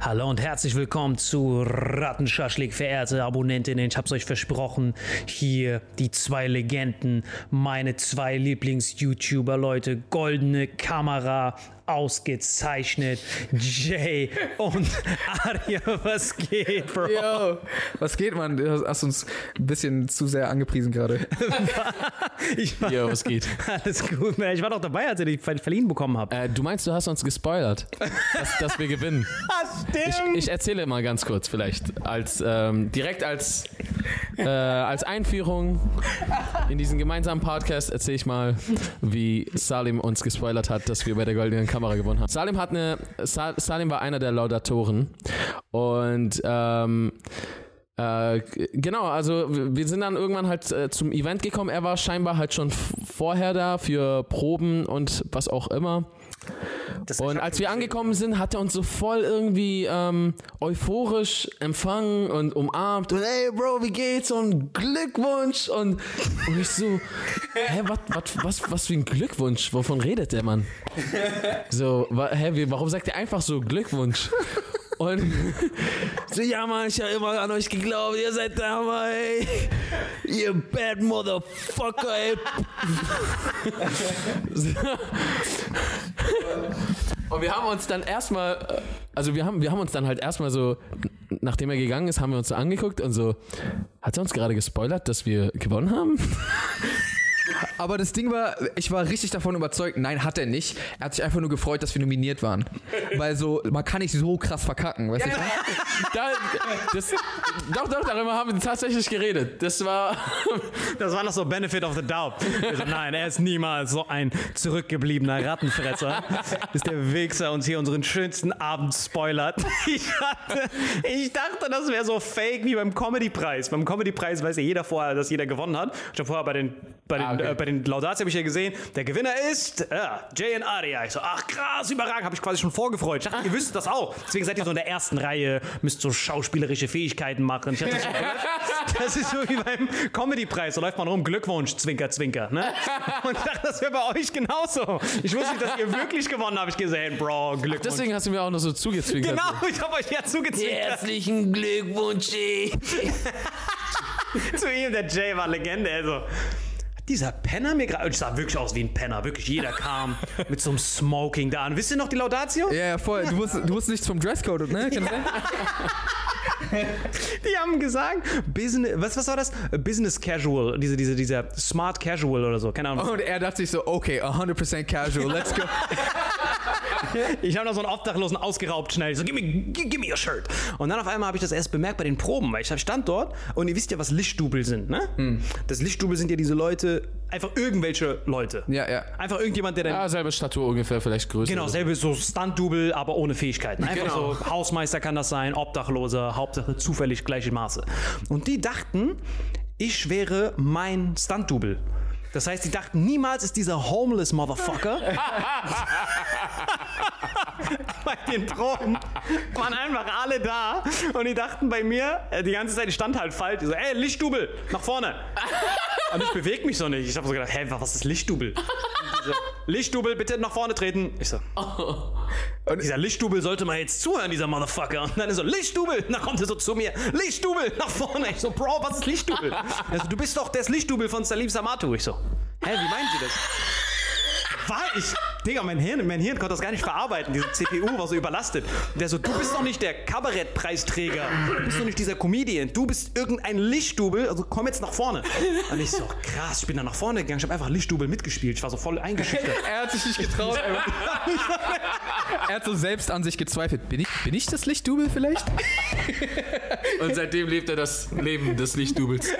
Hallo und herzlich willkommen zu Rattenschaschlik, verehrte Abonnentinnen. Ich hab's euch versprochen. Hier die zwei Legenden, meine zwei Lieblings-YouTuber, Leute. Goldene Kamera, ausgezeichnet. Jay und Arya, was geht, Bro? Yo, was geht, Mann? Du hast- uns ein bisschen zu sehr angepriesen gerade. Yo, was geht? alles gut, man. Ich war doch dabei, als ihr die ver- verliehen bekommen habt. Äh, du meinst, du hast uns gespoilert, dass, dass wir gewinnen. Ich, ich erzähle mal ganz kurz vielleicht. Als, ähm, direkt als, äh, als Einführung in diesen gemeinsamen Podcast erzähle ich mal, wie Salim uns gespoilert hat, dass wir bei der Goldenen Kamera gewonnen haben. Salim hat eine. Sa Salim war einer der Laudatoren. Und ähm, äh, genau, also wir sind dann irgendwann halt äh, zum Event gekommen. Er war scheinbar halt schon vorher da für Proben und was auch immer. Und als wir angekommen sind, hat er uns so voll irgendwie ähm, euphorisch empfangen und umarmt und hey Bro, wie geht's und Glückwunsch und, und ich so, hä, wat, wat, was, was für ein Glückwunsch? Wovon redet der Mann? So, hä, warum sagt er einfach so Glückwunsch? Und so, ja Mann, ich habe immer an euch geglaubt, ihr seid da, Mann, ey. Ihr bad motherfucker, ey. Und wir haben uns dann erstmal, also wir haben, wir haben uns dann halt erstmal so, nachdem er gegangen ist, haben wir uns so angeguckt und so, hat er uns gerade gespoilert, dass wir gewonnen haben? Aber das Ding war, ich war richtig davon überzeugt, nein, hat er nicht. Er hat sich einfach nur gefreut, dass wir nominiert waren. Weil so, man kann nicht so krass verkacken, weißt du? Da, das, doch, doch, darüber haben wir tatsächlich geredet. Das war. Das war noch so Benefit of the Doubt. Also, nein, er ist niemals so ein zurückgebliebener Rattenfresser, bis der Wichser uns hier unseren schönsten Abend spoilert. Ich, hatte, ich dachte, das wäre so fake wie beim Comedy-Preis. Beim Comedy-Preis weiß ja jeder vorher, dass jeder gewonnen hat. Ich habe vorher bei den, bei den, Ah, okay. äh, bei bei den Laudats habe ich ja gesehen, der Gewinner ist äh, Jay und Aria. Ich so, ach krass, überragend, habe ich quasi schon vorgefreut. Ich dachte, ihr wisst das auch. Deswegen seid ihr so in der ersten Reihe, müsst so schauspielerische Fähigkeiten machen. Ich dachte, so, das ist so wie beim Comedy-Preis. Da läuft man rum, Glückwunsch, Zwinker, Zwinker. Ne? Und ich dachte, das wäre bei euch genauso. Ich wusste nicht, dass ihr wirklich gewonnen habt. Ich gesehen, Bro, Glückwunsch. Deswegen hast du mir auch noch so zugezwinkert. Genau, ich habe euch ja zugezwinkert. Herzlichen Glückwunsch. Zu ihm, der Jay war Legende. Also, dieser Penner mir gerade. Ich sah wirklich aus wie ein Penner. Wirklich, jeder kam mit so einem Smoking da an. Wisst ihr noch die Laudatio? Ja, ja, voll. Du wusstest, du wusstest nichts vom Dresscode, ne? Kann sein? Die haben gesagt, Business, was, was war das? Business Casual, diese, diese, dieser Smart Casual oder so, keine Ahnung. Und er dachte sich so, okay, 100% casual, let's go. Ich habe noch so einen Obdachlosen ausgeraubt schnell. Ich so, give, give me your shirt. Und dann auf einmal habe ich das erst bemerkt bei den Proben, weil ich stand dort und ihr wisst ja, was Lichtstubel sind, ne? Das Lichtstubel sind ja diese Leute, einfach irgendwelche Leute. Ja, ja. Einfach irgendjemand, der dann Ja, selbe Statur ungefähr, vielleicht größer. Genau, selbe so Stunt-Double, aber ohne Fähigkeiten. Einfach Genau. so Hausmeister kann das sein, Obdachloser, Hauptsache zufällig gleiche Maße. Und die dachten, ich wäre mein Stunt-Double. Das heißt, die dachten, niemals ist dieser homeless Motherfucker bei den Proben waren einfach alle da und die dachten bei mir, äh, die ganze Zeit, ich stand halt falsch, die so, ey, Lichtstubel, nach vorne. Und ich bewege mich so nicht. Ich habe so gedacht, hä, was ist die so, Lichtstubel, bitte nach vorne treten. Ich so, und dieser Lichtstubel sollte mal jetzt zuhören, dieser Motherfucker. Und dann ist so, Lichtstubel. Und dann kommt er so zu mir, Lichtstubel, nach vorne. Ich so, Bro, was ist Lichtstubel? Er so, du bist doch der Lichtstubel von Salim Samatu. Ich so, hä, wie meinen Sie das? War ich, Digga, mein Hirn, mein Hirn konnte das gar nicht verarbeiten. Diese CPU war so überlastet. Und der so, du bist doch nicht der Kabarettpreisträger. Du bist doch nicht dieser Comedian. Du bist irgendein Lichtstubel. Also komm jetzt nach vorne. Und ich so, krass, ich bin dann nach vorne gegangen. Ich habe einfach Lichtstubel mitgespielt. Ich war so voll eingeschüchtert. Er hat sich nicht getraut. er hat so selbst an sich gezweifelt. Bin ich, bin ich das Lichtdubel vielleicht? Und seitdem lebt er das Leben des Lichtdubels.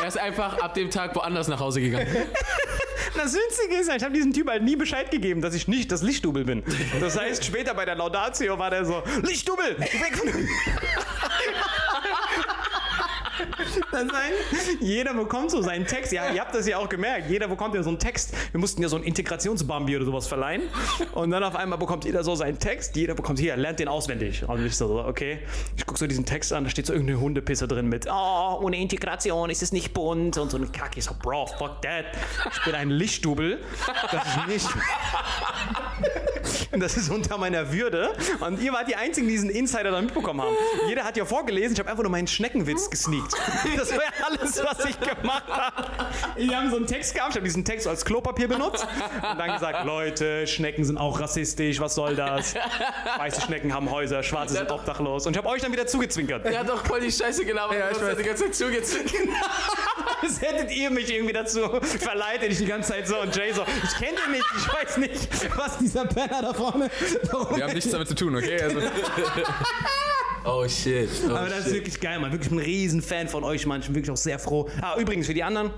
Er ist einfach ab dem Tag woanders nach Hause gegangen. Das Witzige ist, ich habe diesem Typ halt nie Bescheid gegeben, dass ich nicht das Lichtdubel bin. Das heißt, später bei der Laudatio war der so, Lichtdubel, weg von Das heißt, jeder bekommt so seinen Text. Ja, ihr habt das ja auch gemerkt. Jeder bekommt ja so einen Text. Wir mussten ja so einen Integrationsbambi oder sowas verleihen. Und dann auf einmal bekommt jeder so seinen Text. Jeder bekommt hier, lernt den auswendig. Und ich so, okay. Ich gucke so diesen Text an, da steht so irgendeine Hundepisse drin mit, oh, ohne Integration ist es nicht bunt und so eine Kacke. Ich so, Bro, fuck that. Ich bin ein Lichtdubel. Das ist nicht. Das ist unter meiner Würde. Und ihr wart die Einzigen, die diesen Insider da mitbekommen haben. Jeder hat ja vorgelesen, ich habe einfach nur meinen Schneckenwitz gesneakt. Das war ja alles, was ich gemacht habe. Die haben so einen Text gehabt, ich habe diesen Text als Klopapier benutzt und dann gesagt, Leute, Schnecken sind auch rassistisch, was soll das? Weiße Schnecken haben Häuser, schwarze sind obdachlos. Und ich habe euch dann wieder zugezwinkert. Er hat doch voll die Scheiße gelabert. Ja, ich weiß. die ganze Zeit zugezwungen. Das hättet ihr mich irgendwie dazu verleitet, ich die ganze Zeit so und Jay so, ich kenne den nicht, ich weiß nicht, was dieser Penner da vorne, warum Wir haben nichts damit zu tun, okay? Also, Oh shit. Oh, Aber das ist wirklich geil, man. Wirklich ein Riesenfan von euch. Ich bin wirklich auch sehr froh. Ah, übrigens, für die anderen.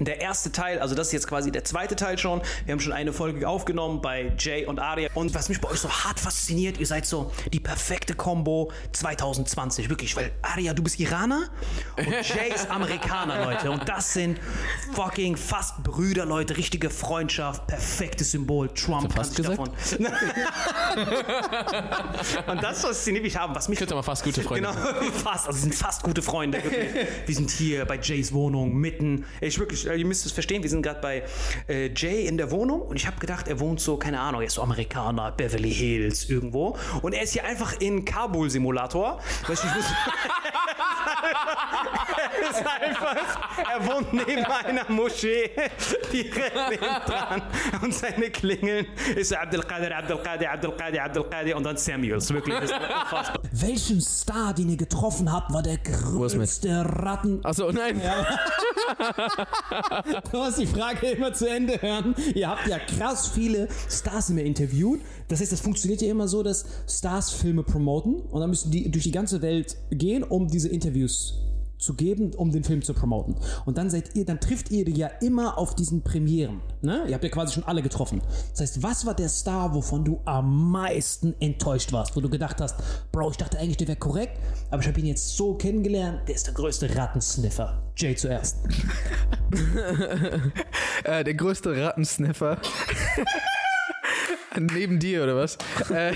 Der erste Teil, also das ist jetzt quasi der zweite Teil schon. Wir haben schon eine Folge aufgenommen bei Jay und Aria. Und was mich bei euch so hart fasziniert, ihr seid so die perfekte Combo 2020. Wirklich, weil Aria, du bist Iraner und Jay ist Amerikaner, Leute. Und das sind fucking fast Brüder, Leute. Richtige Freundschaft, perfektes Symbol. Trump fast sich gesagt? davon. und das fasziniert mich haben, was mich Ich hätte mal fast gute Freunde. Genau, fast. Also, sie sind fast gute Freunde. Wirklich. Wir sind hier bei Jays Wohnung mitten. Ich wirklich, ihr müsst es verstehen, wir sind gerade bei äh, Jay in der Wohnung und ich habe gedacht, er wohnt so, keine Ahnung, er ist so Amerikaner, Beverly Hills irgendwo. Und er ist hier einfach in Kabul-Simulator. Weißt du, ich muss. er ist einfach, er wohnt neben einer Moschee, direkt dran. Und seine Klingeln ist Abdelkader, Abdelkader, Abdelkader, Abdelkader und dann Samuels. Wirklich, das ist unfassbar. Welchen Star, den ihr getroffen habt, war der größte Ratten... Achso, nein. Du musst die Frage immer zu Ende hören. Ihr habt ja krass viele Stars immer interviewt. Das heißt, das funktioniert ja immer so, dass Stars Filme promoten und dann müssen die durch die ganze Welt gehen, um diese Interviews zu geben, um den Film zu promoten. Und dann seid ihr, dann trifft ihr die ja immer auf diesen Premieren. Ne? Ihr habt ja quasi schon alle getroffen. Das heißt, was war der Star, wovon du am meisten enttäuscht warst, wo du gedacht hast, Bro, ich dachte eigentlich, der wäre korrekt, aber ich habe ihn jetzt so kennengelernt, der ist der größte Rattensniffer. Jay zuerst. Äh, der größte Rattensniffer. Neben dir oder was? äh,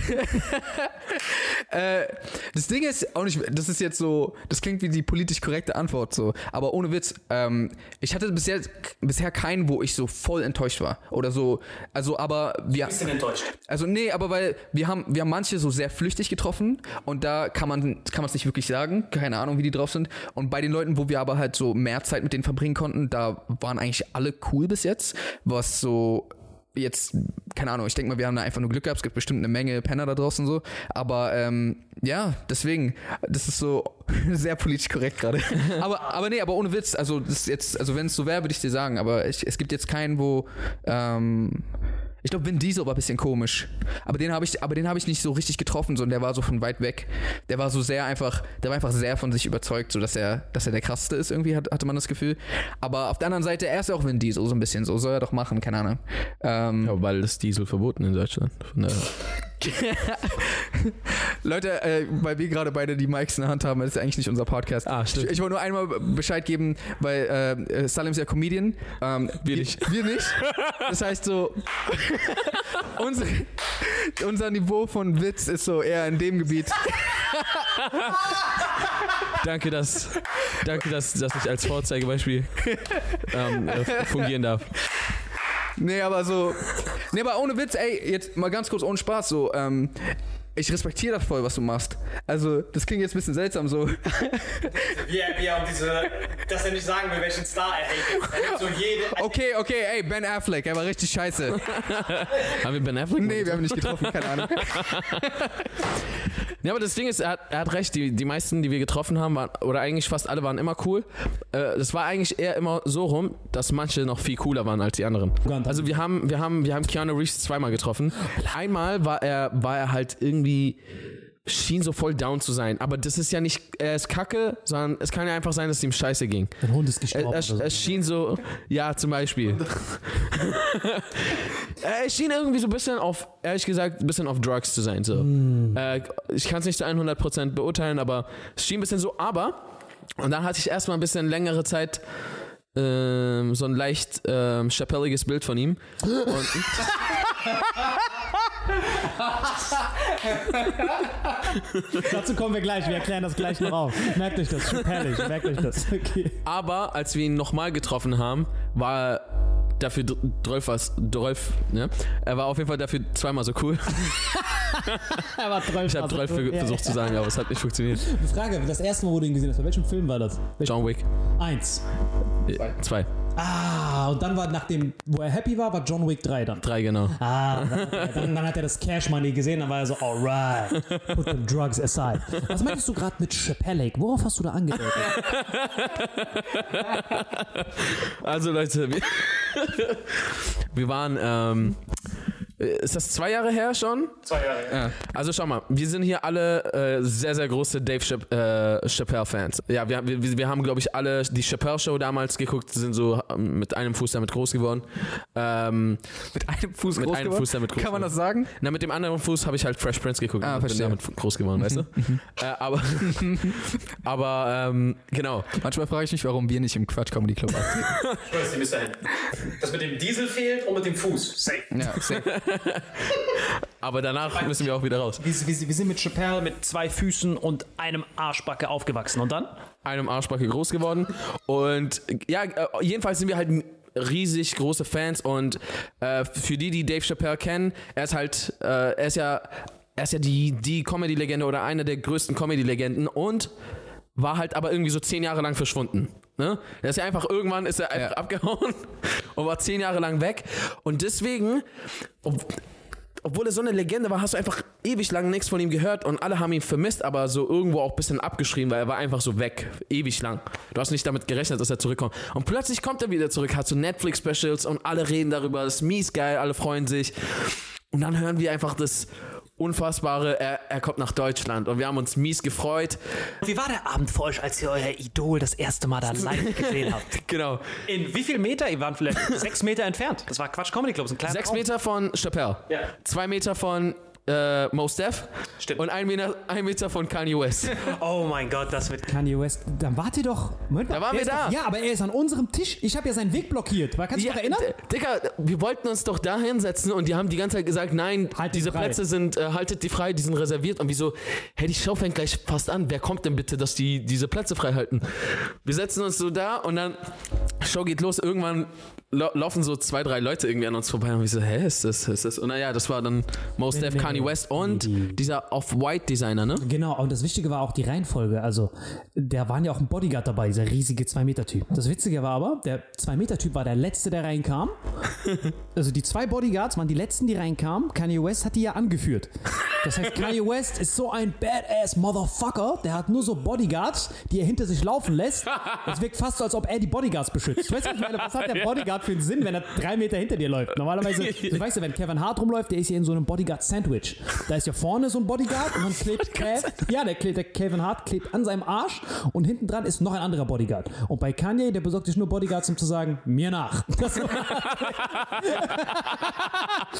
äh, das Ding ist auch nicht, das ist jetzt so, das klingt wie die politisch korrekte Antwort so, aber ohne Witz, ähm, ich hatte bisher, bisher keinen, wo ich so voll enttäuscht war oder so, also aber wir, Bisschen enttäuscht. also nee, aber weil wir haben, wir haben manche so sehr flüchtig getroffen und da kann man kann man es nicht wirklich sagen, keine Ahnung, wie die drauf sind. Und bei den Leuten, wo wir aber halt so mehr Zeit mit denen verbringen konnten, da waren eigentlich alle cool bis jetzt, was so jetzt, keine Ahnung, ich denke mal, wir haben da einfach nur Glück gehabt, es gibt bestimmt eine Menge Penner da draußen so, aber ähm, ja, deswegen, das ist so sehr politisch korrekt gerade. aber, aber nee, aber ohne Witz, also das ist jetzt, also wenn es so wäre, würde ich dir sagen, aber ich, es gibt jetzt keinen, wo, ähm, ich glaube, Vin Diesel war ein bisschen komisch. Aber den habe ich, aber den habe ich nicht so richtig getroffen, sondern der war so von weit weg. Der war so sehr einfach, der war einfach sehr von sich überzeugt, so dass er, dass er der krasseste ist, irgendwie hat, hatte man das Gefühl. Aber auf der anderen Seite, er ist ja auch Vin Diesel, so ein bisschen, so soll er doch machen, keine Ahnung. Ähm, Ja, weil das Diesel verboten in Deutschland. Von daher. Leute, äh, weil wir gerade beide die Mics in der Hand haben, das ist eigentlich nicht unser Podcast. Ah, stimmt. Ich, ich wollte nur einmal Bescheid geben, weil äh, Salim ist ja Comedian. Ähm, wir nicht. Wir nicht. Das heißt so, unsere, unser Niveau von Witz ist so eher in dem Gebiet. Danke, dass, danke dass, dass ich als Vorzeigebeispiel ähm, äh, fungieren darf. Nee, aber so. Nee, aber ohne Witz, ey, jetzt mal ganz kurz ohne Spaß, so, ähm, ich respektiere das voll, was du machst. Also, das klingt jetzt ein bisschen seltsam so. Wie er, wie er um diese, dass er nicht sagen will, welchen Star er hatet. Er nimmt so jede. Okay, okay, ey, Ben Affleck, er war richtig scheiße. Haben wir Ben Affleck? Nee, wir haben ihn nicht getroffen, keine Ahnung. Ja, aber das Ding ist, er hat, er hat recht, die, die meisten, die wir getroffen haben, waren, oder eigentlich fast alle waren immer cool. Äh, das war eigentlich eher immer so rum, dass manche noch viel cooler waren als die anderen. Also wir haben, wir haben, wir haben Keanu Reeves zweimal getroffen. Einmal war er, war er halt irgendwie schien so voll down zu sein. Aber das ist ja nicht, er ist kacke, sondern es kann ja einfach sein, dass es ihm scheiße ging. Dein Hund ist Er, gestorben. er, oder so. er schien so, ja, zum Beispiel. er schien irgendwie so ein bisschen auf, ehrlich gesagt, ein bisschen auf Drugs zu sein. So. Äh, ich kann es nicht zu 100% beurteilen, aber es schien ein bisschen so. Aber, und dann hatte ich erstmal ein bisschen längere Zeit ähm, so ein leicht ähm, chapelliges Bild von ihm. Und, Dazu kommen wir gleich. Wir erklären das gleich noch auf. Merkt euch das. Chappellig. Merkt euch das. Okay. aber als wir ihn nochmal getroffen haben, war er dafür dr- Drolf was, Drolf, ne? Er war auf jeden Fall dafür zweimal so cool. Er war 12 Ich habe Drolf ver- versucht zu sagen, aber es hat nicht funktioniert. Frage, das erste Mal, wo du ihn gesehen hast, bei welchem Film war das? Welch- John Wick. Eins. Äh, Zwei. Ah, und dann war nachdem, wo er happy war, war John Wick 3 dann. Drei, genau. Ah, dann, dann, dann hat er das Cash Money gesehen, dann war er so, alright, put the drugs aside. Was meintest du gerade mit Chappellic? Worauf hast du da angedeutet? Also Leute, wir, wir waren, ähm, ist das zwei Jahre her schon? Zwei Jahre. Ja. Also schau mal, wir sind hier alle äh, sehr, sehr große Dave Chapp äh, Chappelle-Fans. Ja, wir, wir, wir haben, glaube ich, alle die Chappelle-Show damals geguckt, sind so ähm, mit einem Fuß damit groß geworden. Ähm, Mit einem Fuß Mit groß einem geworden? Fuß damit groß Kann man das sagen? na, mit dem anderen Fuß habe ich halt Fresh Prince geguckt Ah, und bin verstehe. damit groß geworden, weißt du? äh, aber aber ähm, genau. Manchmal frage ich mich, warum wir nicht im Quatsch Comedy Club auftreten. Ich weiß, die bis dahin. Das mit dem Diesel fehlt und mit dem Fuß. Safe. ja, safe. Aber danach müssen wir auch wieder raus. Wir, wir, wir sind mit Chappelle mit zwei Füßen und einem Arschbacke aufgewachsen. Und dann? einem Arschbacke groß geworden. Und ja, äh, jedenfalls sind wir halt riesig große Fans und äh, für die, die Dave Chappelle kennen, er ist halt, äh, er ist ja, er ist ja die, die Comedy-Legende oder einer der größten Comedy-Legenden und war halt aber irgendwie so zehn Jahre lang verschwunden. Ne? Er ist ja einfach, irgendwann ist er einfach Ja. abgehauen und war zehn Jahre lang weg. Und deswegen, ob, obwohl er so eine Legende war, hast du einfach ewig lang nichts von ihm gehört und alle haben ihn vermisst, aber so irgendwo auch ein bisschen abgeschrieben, weil er war einfach so weg, ewig lang. Du hast nicht damit gerechnet, dass er zurückkommt. Und plötzlich kommt er wieder zurück, hat so Netflix-Specials und alle reden darüber, das ist mies geil, alle freuen sich. Und dann hören wir einfach das Unfassbare, er, er kommt nach Deutschland und wir haben uns mies gefreut. Wie war der Abend für euch, als ihr euer Idol das erste Mal da live gesehen habt? Genau. In wie viel Meter? Ihr wart vielleicht sechs Meter entfernt. Das war Quatsch Comedy Club, ein kleiner Sechs Raum. Meter von Chappelle. Ja. Zwei Meter von äh, Mos Def und ein Meter, ein Meter von Kanye West. Oh mein Gott, das wird. Kanye West, dann wart ihr doch. Moment mal, Da waren wir da. Doch, ja, aber er ist an unserem Tisch. Ich habe ja seinen Weg blockiert. Kannst du dich noch erinnern? Digga, wir wollten uns doch da hinsetzen und die haben die ganze Zeit gesagt, nein, Haltet diese frei. Plätze sind, äh, haltet die frei, die sind reserviert. Und wieso, hey, die Show fängt gleich fast an. Wer kommt denn bitte, dass die diese Plätze frei halten? Wir setzen uns so da und dann, Show geht los, irgendwann laufen so zwei, drei Leute irgendwie an uns vorbei und wir so, hä, ist das, ist das? Und naja, das war dann Mos Def, Kanye. West und Die- dieser Off-White-Designer, ne? Genau, und das Wichtige war auch die Reihenfolge. Also, da waren ja auch ein Bodyguard dabei, dieser riesige 2-Meter-Typ. Das Witzige war aber, der 2-Meter-Typ war der Letzte, der reinkam. Also, die zwei Bodyguards waren die Letzten, die reinkamen. Kanye West hat die ja angeführt. Das heißt, Kanye West ist so ein badass Motherfucker, der hat nur so Bodyguards, die er hinter sich laufen lässt. Es wirkt fast so, als ob er die Bodyguards beschützt. Ich meine? Was hat der Bodyguard für einen Sinn, wenn er drei Meter hinter dir läuft? Normalerweise, du weißt ja, wenn Kevin Hart rumläuft, der ist ja in so einem Bodyguard-Sandwich. Da ist ja vorne so ein Bodyguard und dann klebt Kev, ja, der, klebt, der Kevin Hart klebt an seinem Arsch und hinten dran ist noch ein anderer Bodyguard. Und bei Kanye, der besorgt sich nur Bodyguards, um zu sagen, mir nach. Das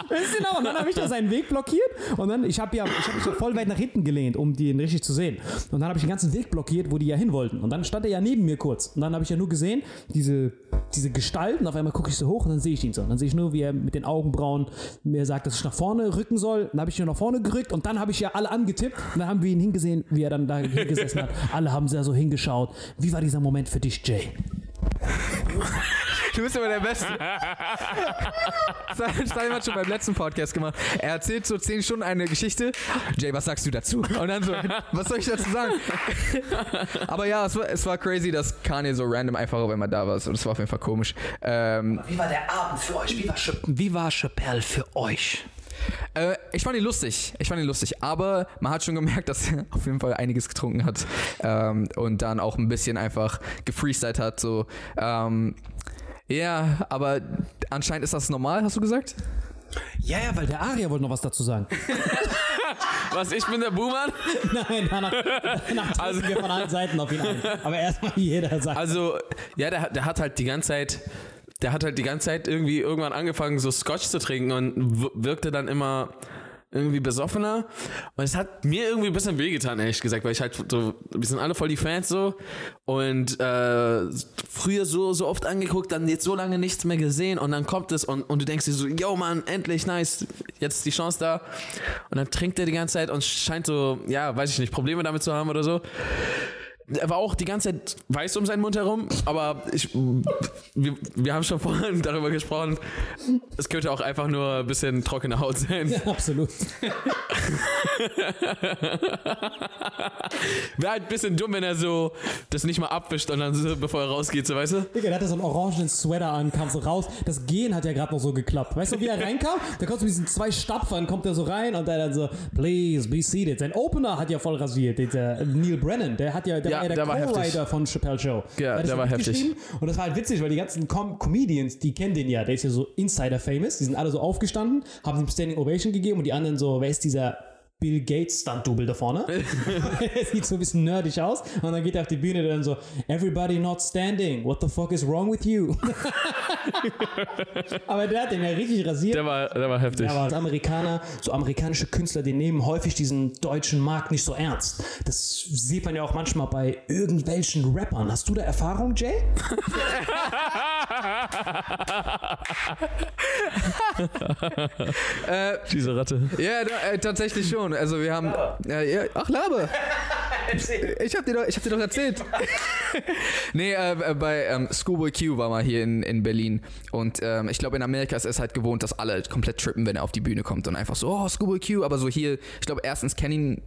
Weißt du genau, und dann habe ich da seinen Weg blockiert und dann, ich habe ja, ich habe mich ja voll weit nach hinten gelehnt, um den richtig zu sehen. Und dann habe ich den ganzen Weg blockiert, wo die ja hin wollten. Und dann stand er ja neben mir kurz. Und dann habe ich ja nur gesehen, diese, diese Gestalt und auf einmal gucke ich so hoch und dann sehe ich ihn so. Und dann sehe ich nur, wie er mit den Augenbrauen mir sagt, dass ich nach vorne rücken soll. Dann habe ich ihn nach vorne gerückt und dann habe ich ja alle angetippt und dann haben wir ihn hingesehen, wie er dann da hingesessen hat. Alle haben sehr so hingeschaut. Wie war dieser Moment für dich, Jay? Du bist immer der Beste. Stein hat schon beim letzten Podcast gemacht. Er erzählt so 10 Stunden eine Geschichte. Jay, was sagst du dazu? Und dann so, was soll ich dazu sagen? Aber ja, es war, es war crazy, dass Kanye so random einfach auf einmal da war. Und es war auf jeden Fall komisch. Ähm, Wie war der Abend für euch? Wie war, Ch wie war Chappelle für euch? Äh, ich fand ihn lustig. Ich fand ihn lustig. Aber man hat schon gemerkt, dass er auf jeden Fall einiges getrunken hat. Ähm, und dann auch ein bisschen einfach gefreestylt hat. So, ähm, ja, aber anscheinend ist das normal, hast du gesagt? Ja, ja, weil der Aria wollte noch was dazu sagen. Was, ich bin der Boomer? Nein, danach, danach also, wir von allen Seiten auf ihn ein. Aber erstmal jeder sagt. Also, ja, der, hat- der hat halt die ganze Zeit, der hat halt die ganze Zeit irgendwie irgendwann angefangen, so Scotch zu trinken und wirkte dann immer irgendwie besoffener. Und es hat mir irgendwie ein bisschen wehgetan, ehrlich gesagt, weil ich halt so, wir sind alle voll die Fans so und äh, früher so, so oft angeguckt, dann jetzt so lange nichts mehr gesehen und dann kommt es und, und du denkst dir so, yo Mann, endlich, nice, jetzt ist die Chance da. Und dann trinkt er die ganze Zeit und scheint so, ja, weiß ich nicht, Probleme damit zu haben oder so. Er war auch die ganze Zeit weiß um seinen Mund herum, aber ich, wir, wir haben schon vorhin darüber gesprochen. Es könnte auch einfach nur ein bisschen trockene Haut sein. Absolut. Wäre halt ein bisschen dumm, wenn er so das nicht mal abwischt und dann so, bevor er rausgeht, so weißt du? Digga, der hatte so einen orangenen Sweater an, kam so raus. Das Gehen hat ja gerade noch so geklappt. Weißt du, wie er reinkam? Da kommt so mit diesen zwei Stapfern, kommt er so rein und der dann so, please be seated. Sein Opener hat ja voll rasiert. Der Neil Brennan, der hat ja, der Ja, der, der. Co-Writer von Chappelle Show. Ja, das der war heftig. Und das war halt witzig, weil die ganzen Com Comedians, die kennen den ja. Der ist ja so Insider-famous. Die sind alle so aufgestanden, haben ihm Standing Ovation gegeben und die anderen so, wer ist dieser Bill Gates Stunt-Double da vorne? er sieht so ein bisschen nerdig aus. Und dann geht er auf die Bühne und dann so, everybody not standing. What the fuck is wrong with you? Aber der hat den ja richtig rasiert. Der war, der war heftig. Aber als Amerikaner, so amerikanische Künstler, die nehmen häufig diesen deutschen Markt nicht so ernst. Das sieht man ja auch manchmal bei irgendwelchen Rappern. Hast du da Erfahrung, Jay? Diese Ratte. Ja, da, äh, tatsächlich schon. Also wir haben. Äh, ja, ach, Labe. Ich hab dir doch, ich hab dir doch erzählt. nee, äh, bei ähm, Schoolboy Q war mal hier in, in Berlin. Und ähm, ich glaube, in Amerika ist es halt gewohnt, dass alle komplett trippen, wenn er auf die Bühne kommt. Und einfach so, oh, Schoolboy Q. Aber so hier, ich glaube, erstens kennen ihn.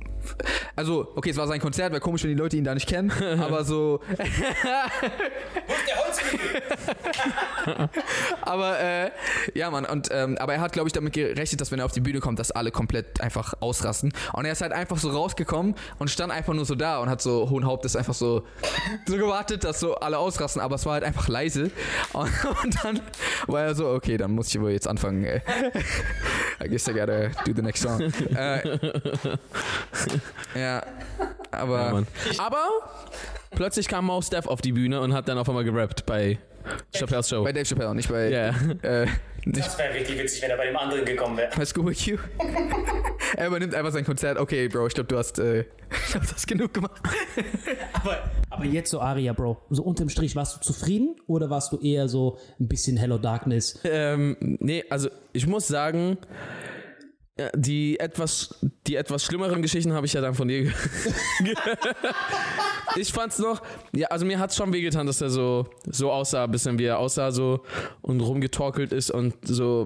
Also, okay, es war sein Konzert, wäre komisch, wenn die Leute ihn da nicht kennen. aber so. aber äh, ja, Mann, und ähm, aber er hat, glaube ich, damit gerechnet, dass wenn er auf die Bühne kommt, dass alle komplett einfach ausrasten. Und er ist halt einfach so rausgekommen und stand einfach nur so da und hat so hohen Hauptes einfach so, so gewartet, dass so alle ausrasten, aber es war halt einfach leise. Und, und dann war er so, okay, dann muss ich wohl jetzt anfangen. äh. I guess I gotta do the next song. äh, ja, aber Ja. Aber plötzlich kam Mouse Def auf die Bühne und hat dann auf einmal gerappt bei Chappelle's Show. bei Dave Chappelle, nicht bei, Ja. äh, nicht Das wäre richtig witzig, wenn er bei dem anderen gekommen wäre. bei Schoolboy Q. er übernimmt einfach sein Konzert. Okay, Bro, ich glaube, du hast, äh, ich glaub, du hast genug gemacht. Aber, aber jetzt so Aria, Bro. So unterm Strich, warst du zufrieden oder warst du eher so ein bisschen Hello Darkness? Ähm, nee, also ich muss sagen, ja, die etwas, die etwas schlimmeren Geschichten habe ich ja dann von dir. ge- ich fand's noch, ja, also mir hat's schon wehgetan, dass er so, so aussah, ein bisschen wie er aussah, so und rumgetorkelt ist und so.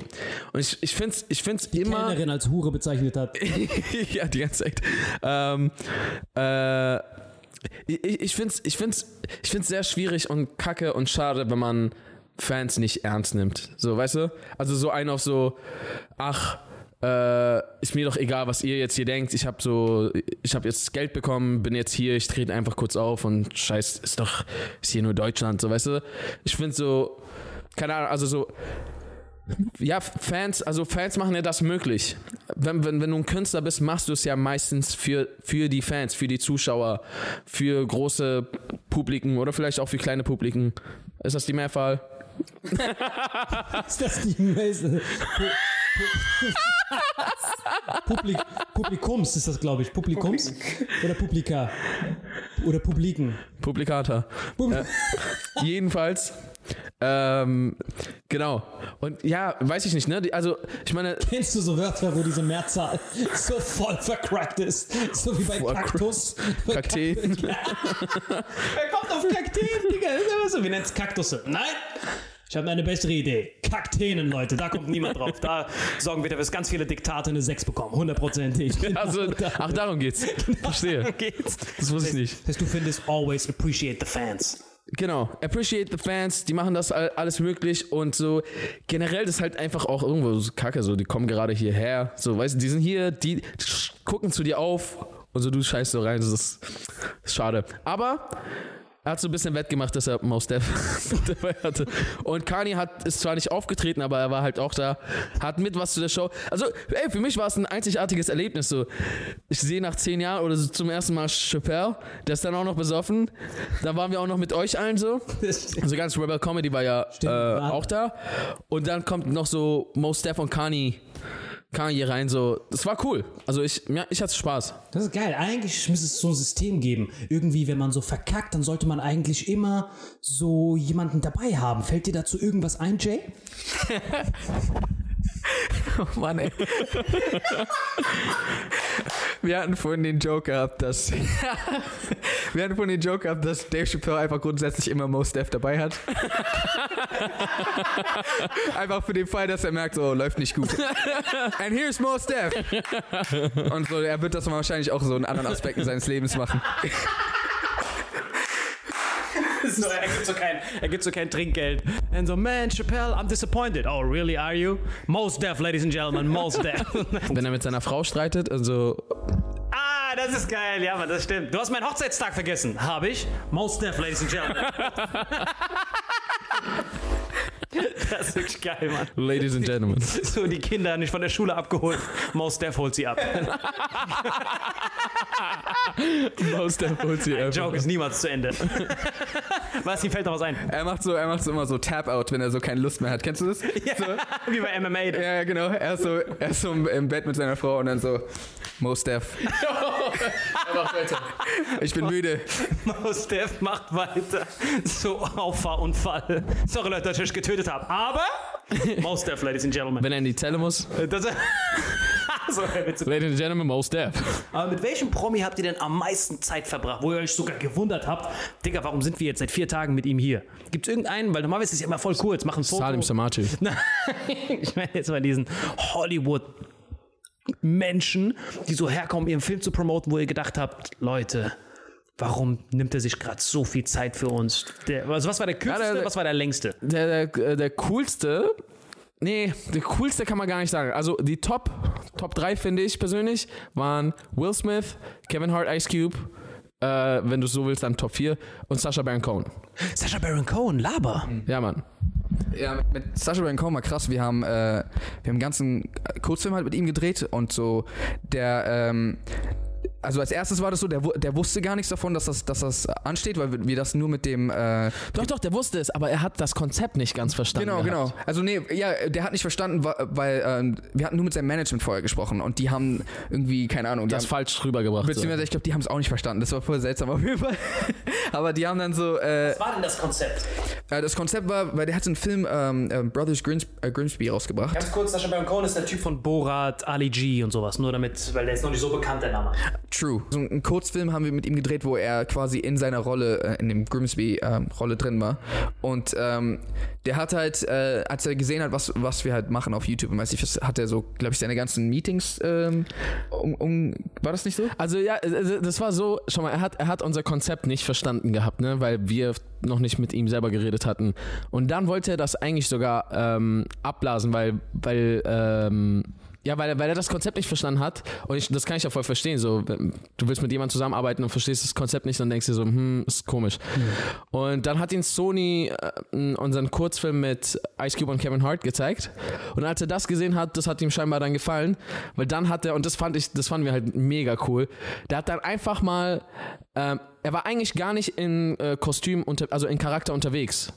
Und ich, ich find's, ich find's immer. Kellnerin als Hure bezeichnet hat. ja, die ganze Zeit. Ähm, äh, ich, ich finde es ich find's, ich find's sehr schwierig und kacke und schade, wenn man Fans nicht ernst nimmt. So, weißt du? Also so ein auf so, ach, äh, ist mir doch egal, was ihr jetzt hier denkt. Ich habe so, ich habe jetzt Geld bekommen, bin jetzt hier, ich trete einfach kurz auf und scheiß, ist doch, ist hier nur Deutschland, so, weißt du? Ich finde so, keine Ahnung, also so, ja, Fans, also Fans machen ja das möglich. Wenn, wenn, wenn du ein Künstler bist, machst du es ja meistens für, für die Fans, für die Zuschauer, für große Publiken oder vielleicht auch für kleine Publiken. Ist das die Mehrfall? Ist das die Messe? Publik, Publikums ist das, glaube ich. Publikums? Oder Publika? Oder Publiken? Publikata. Äh, jedenfalls. Ähm, genau. Und ja, weiß ich nicht, ne? Die- Also, ich meine, Kennst du so Wörter, wo diese Mehrzahl so voll vercrackt ist? So wie bei Kaktus. Kakteen. Wer kommt auf Kakteen, Digga? Wie nennt's Kaktusse? Nein! Ich habe eine bessere Idee. Kakteen, Leute. Da kommt niemand drauf. Da sorgen wir dafür, dass ganz viele Diktate eine 6 bekommen. Hundertprozentig. also, Genau ach, darum geht's. Verstehe. geht's. Das wusste ich nicht. Das heißt, du findest always appreciate the fans. Genau, appreciate the fans, die machen das all- alles möglich und so generell das ist halt einfach auch irgendwo so kacke, so die kommen gerade hierher, so weißt du, die sind hier, die gucken zu dir auf und so du scheißt so rein, das ist, ist schade. Aber er hat so ein bisschen wettgemacht, dass er Mos Def dabei hatte. Und Kanye hat, ist zwar nicht aufgetreten, aber er war halt auch da, hat mit was zu der Show. Also, ey, für mich war es ein einzigartiges Erlebnis. So, ich sehe nach zehn Jahren oder so zum ersten Mal Chappelle, der ist dann auch noch besoffen. Da waren wir auch noch mit euch allen so. Also ganz Rebel Comedy war ja äh, auch da. Und dann kommt noch so Mos Def und Kanye, Kanye rein. So, das war cool. Also ich, ja, ich hatte Spaß. Das ist geil. Eigentlich müsste es so ein System geben. Irgendwie, wenn man so verkackt, dann sollte man eigentlich immer so jemanden dabei haben. Fällt dir dazu irgendwas ein, Jay? Oh Mann, ey. Wir hatten vorhin den Joke gehabt, dass. Wir hatten vorhin den Joke gehabt, dass Dave Chappelle einfach grundsätzlich immer Most Def dabei hat. einfach für den Fall, dass er merkt, so läuft nicht gut. And here's Most Def. Und so, er wird das wahrscheinlich auch so in anderen Aspekten seines Lebens machen. So, er, gibt so kein, er gibt so kein Trinkgeld. And so, man, Chappelle, I'm disappointed. Oh, really, are you? Most deaf, ladies and gentlemen, most deaf. Wenn er mit seiner Frau streitet, also ah, das ist geil. Ja, Mann, das stimmt. Du hast meinen Hochzeitstag vergessen. Habe ich? Most deaf, ladies and gentlemen. das ist wirklich geil, Mann. Ladies and Gentlemen. So, die Kinder nicht von der Schule abgeholt. Most deaf holt sie ab. Mos Def holt sie einfach. Joke ist niemals zu Ende. Was, ihm fällt noch was ein? Er macht so, er macht so immer so Tap-Out, wenn er so keine Lust mehr hat. Kennst du das? Ja, wie bei MMA. Ja, ja, genau. Er ist so, er ist so im Bett mit seiner Frau und dann so, Most Def. Ich bin müde. Mouse Dev macht weiter. So Auffahrunfall. Sorry Leute, dass ich euch getötet habe. Aber Mouse Dev, ladies and gentlemen. Wenn er in die Zelle muss. Das, so, Witze. Ladies and Gentlemen, Mos Def. Aber mit welchem Promi habt ihr denn am meisten Zeit verbracht, wo ihr euch sogar gewundert habt, Digga, warum sind wir jetzt seit vier Tagen mit ihm hier? Gibt es irgendeinen, weil normalerweise ist es ja immer voll kurz, machen Foto. Salim Samachi. Nein, ich meine jetzt mal diesen Hollywood Menschen, die so herkommen, ihren Film zu promoten, wo ihr gedacht habt, Leute, warum nimmt er sich gerade so viel Zeit für uns? Der, also was war der kürzeste, Ja, der- was war der längste? Der, der, der coolste. Nee, der coolste kann man gar nicht sagen. Also die Top, Top 3 finde ich persönlich waren Will Smith, Kevin Hart, Ice Cube, äh, wenn du so willst, dann Top 4 und Sasha Baron Cohen. Sacha Baron Cohen, Laber. Ja, Mann. Ja, mit, Sacha Baron Cohen war krass. Wir haben, äh, wir haben einen ganzen Kurzfilm halt mit ihm gedreht und so der, ähm, also als erstes war das so, der, der wusste gar nichts davon, dass das, dass das ansteht, weil wir- das nur mit dem äh, Doch, doch, der wusste es, aber er hat das Konzept nicht ganz verstanden. Genau, gehabt. genau. Also nee, ja, der hat nicht verstanden, weil ähm, wir hatten nur mit seinem Management vorher gesprochen und die haben irgendwie, keine Ahnung, Das haben, falsch rübergebracht. so. beziehungsweise ich glaube, die haben es auch nicht verstanden. Das war voll seltsam auf jeden Fall. Aber die haben dann so, äh, Was war denn das Konzept? äh, das Konzept war, weil der hat so einen Film ähm, äh, Brothers Grims äh, Grimsby rausgebracht. Ganz kurz, Sascha Baron Cohen ist der Typ von Borat, Ali G und sowas. Nur damit, weil der ist noch nicht so bekannt, der Name. True. So einen Kurzfilm haben wir mit ihm gedreht, wo er quasi in seiner Rolle, äh, in dem Grimsby-Rolle drin war. Und ähm, der hat halt, äh, als er gesehen hat, was, was wir halt machen auf YouTube, weiß ich, hat er so, glaube ich, seine ganzen Meetings ähm, um, um, war das nicht so? Also ja, äh, das war so, schau mal, er hat, er hat unser Konzept nicht verstanden gehabt, ne, weil wir noch nicht mit ihm selber geredet hatten. Und dann wollte er das eigentlich sogar ähm, abblasen, weil, weil, ähm, ja, weil, er- weil er das Konzept nicht verstanden hat. Und ich, das kann ich ja voll verstehen. So, du willst mit jemandem zusammenarbeiten und verstehst das Konzept nicht, dann denkst du dir so, hm, ist komisch. Und dann hat ihn Sony äh, unseren Kurzfilm mit Ice Cube und Kevin Hart gezeigt. Und als er das gesehen hat, das hat ihm scheinbar dann gefallen, weil dann hat er und das fand ich, das fanden wir halt mega cool. Der hat dann einfach mal, ähm, er war eigentlich gar nicht in äh, Kostüm unter, also in Charakter unterwegs.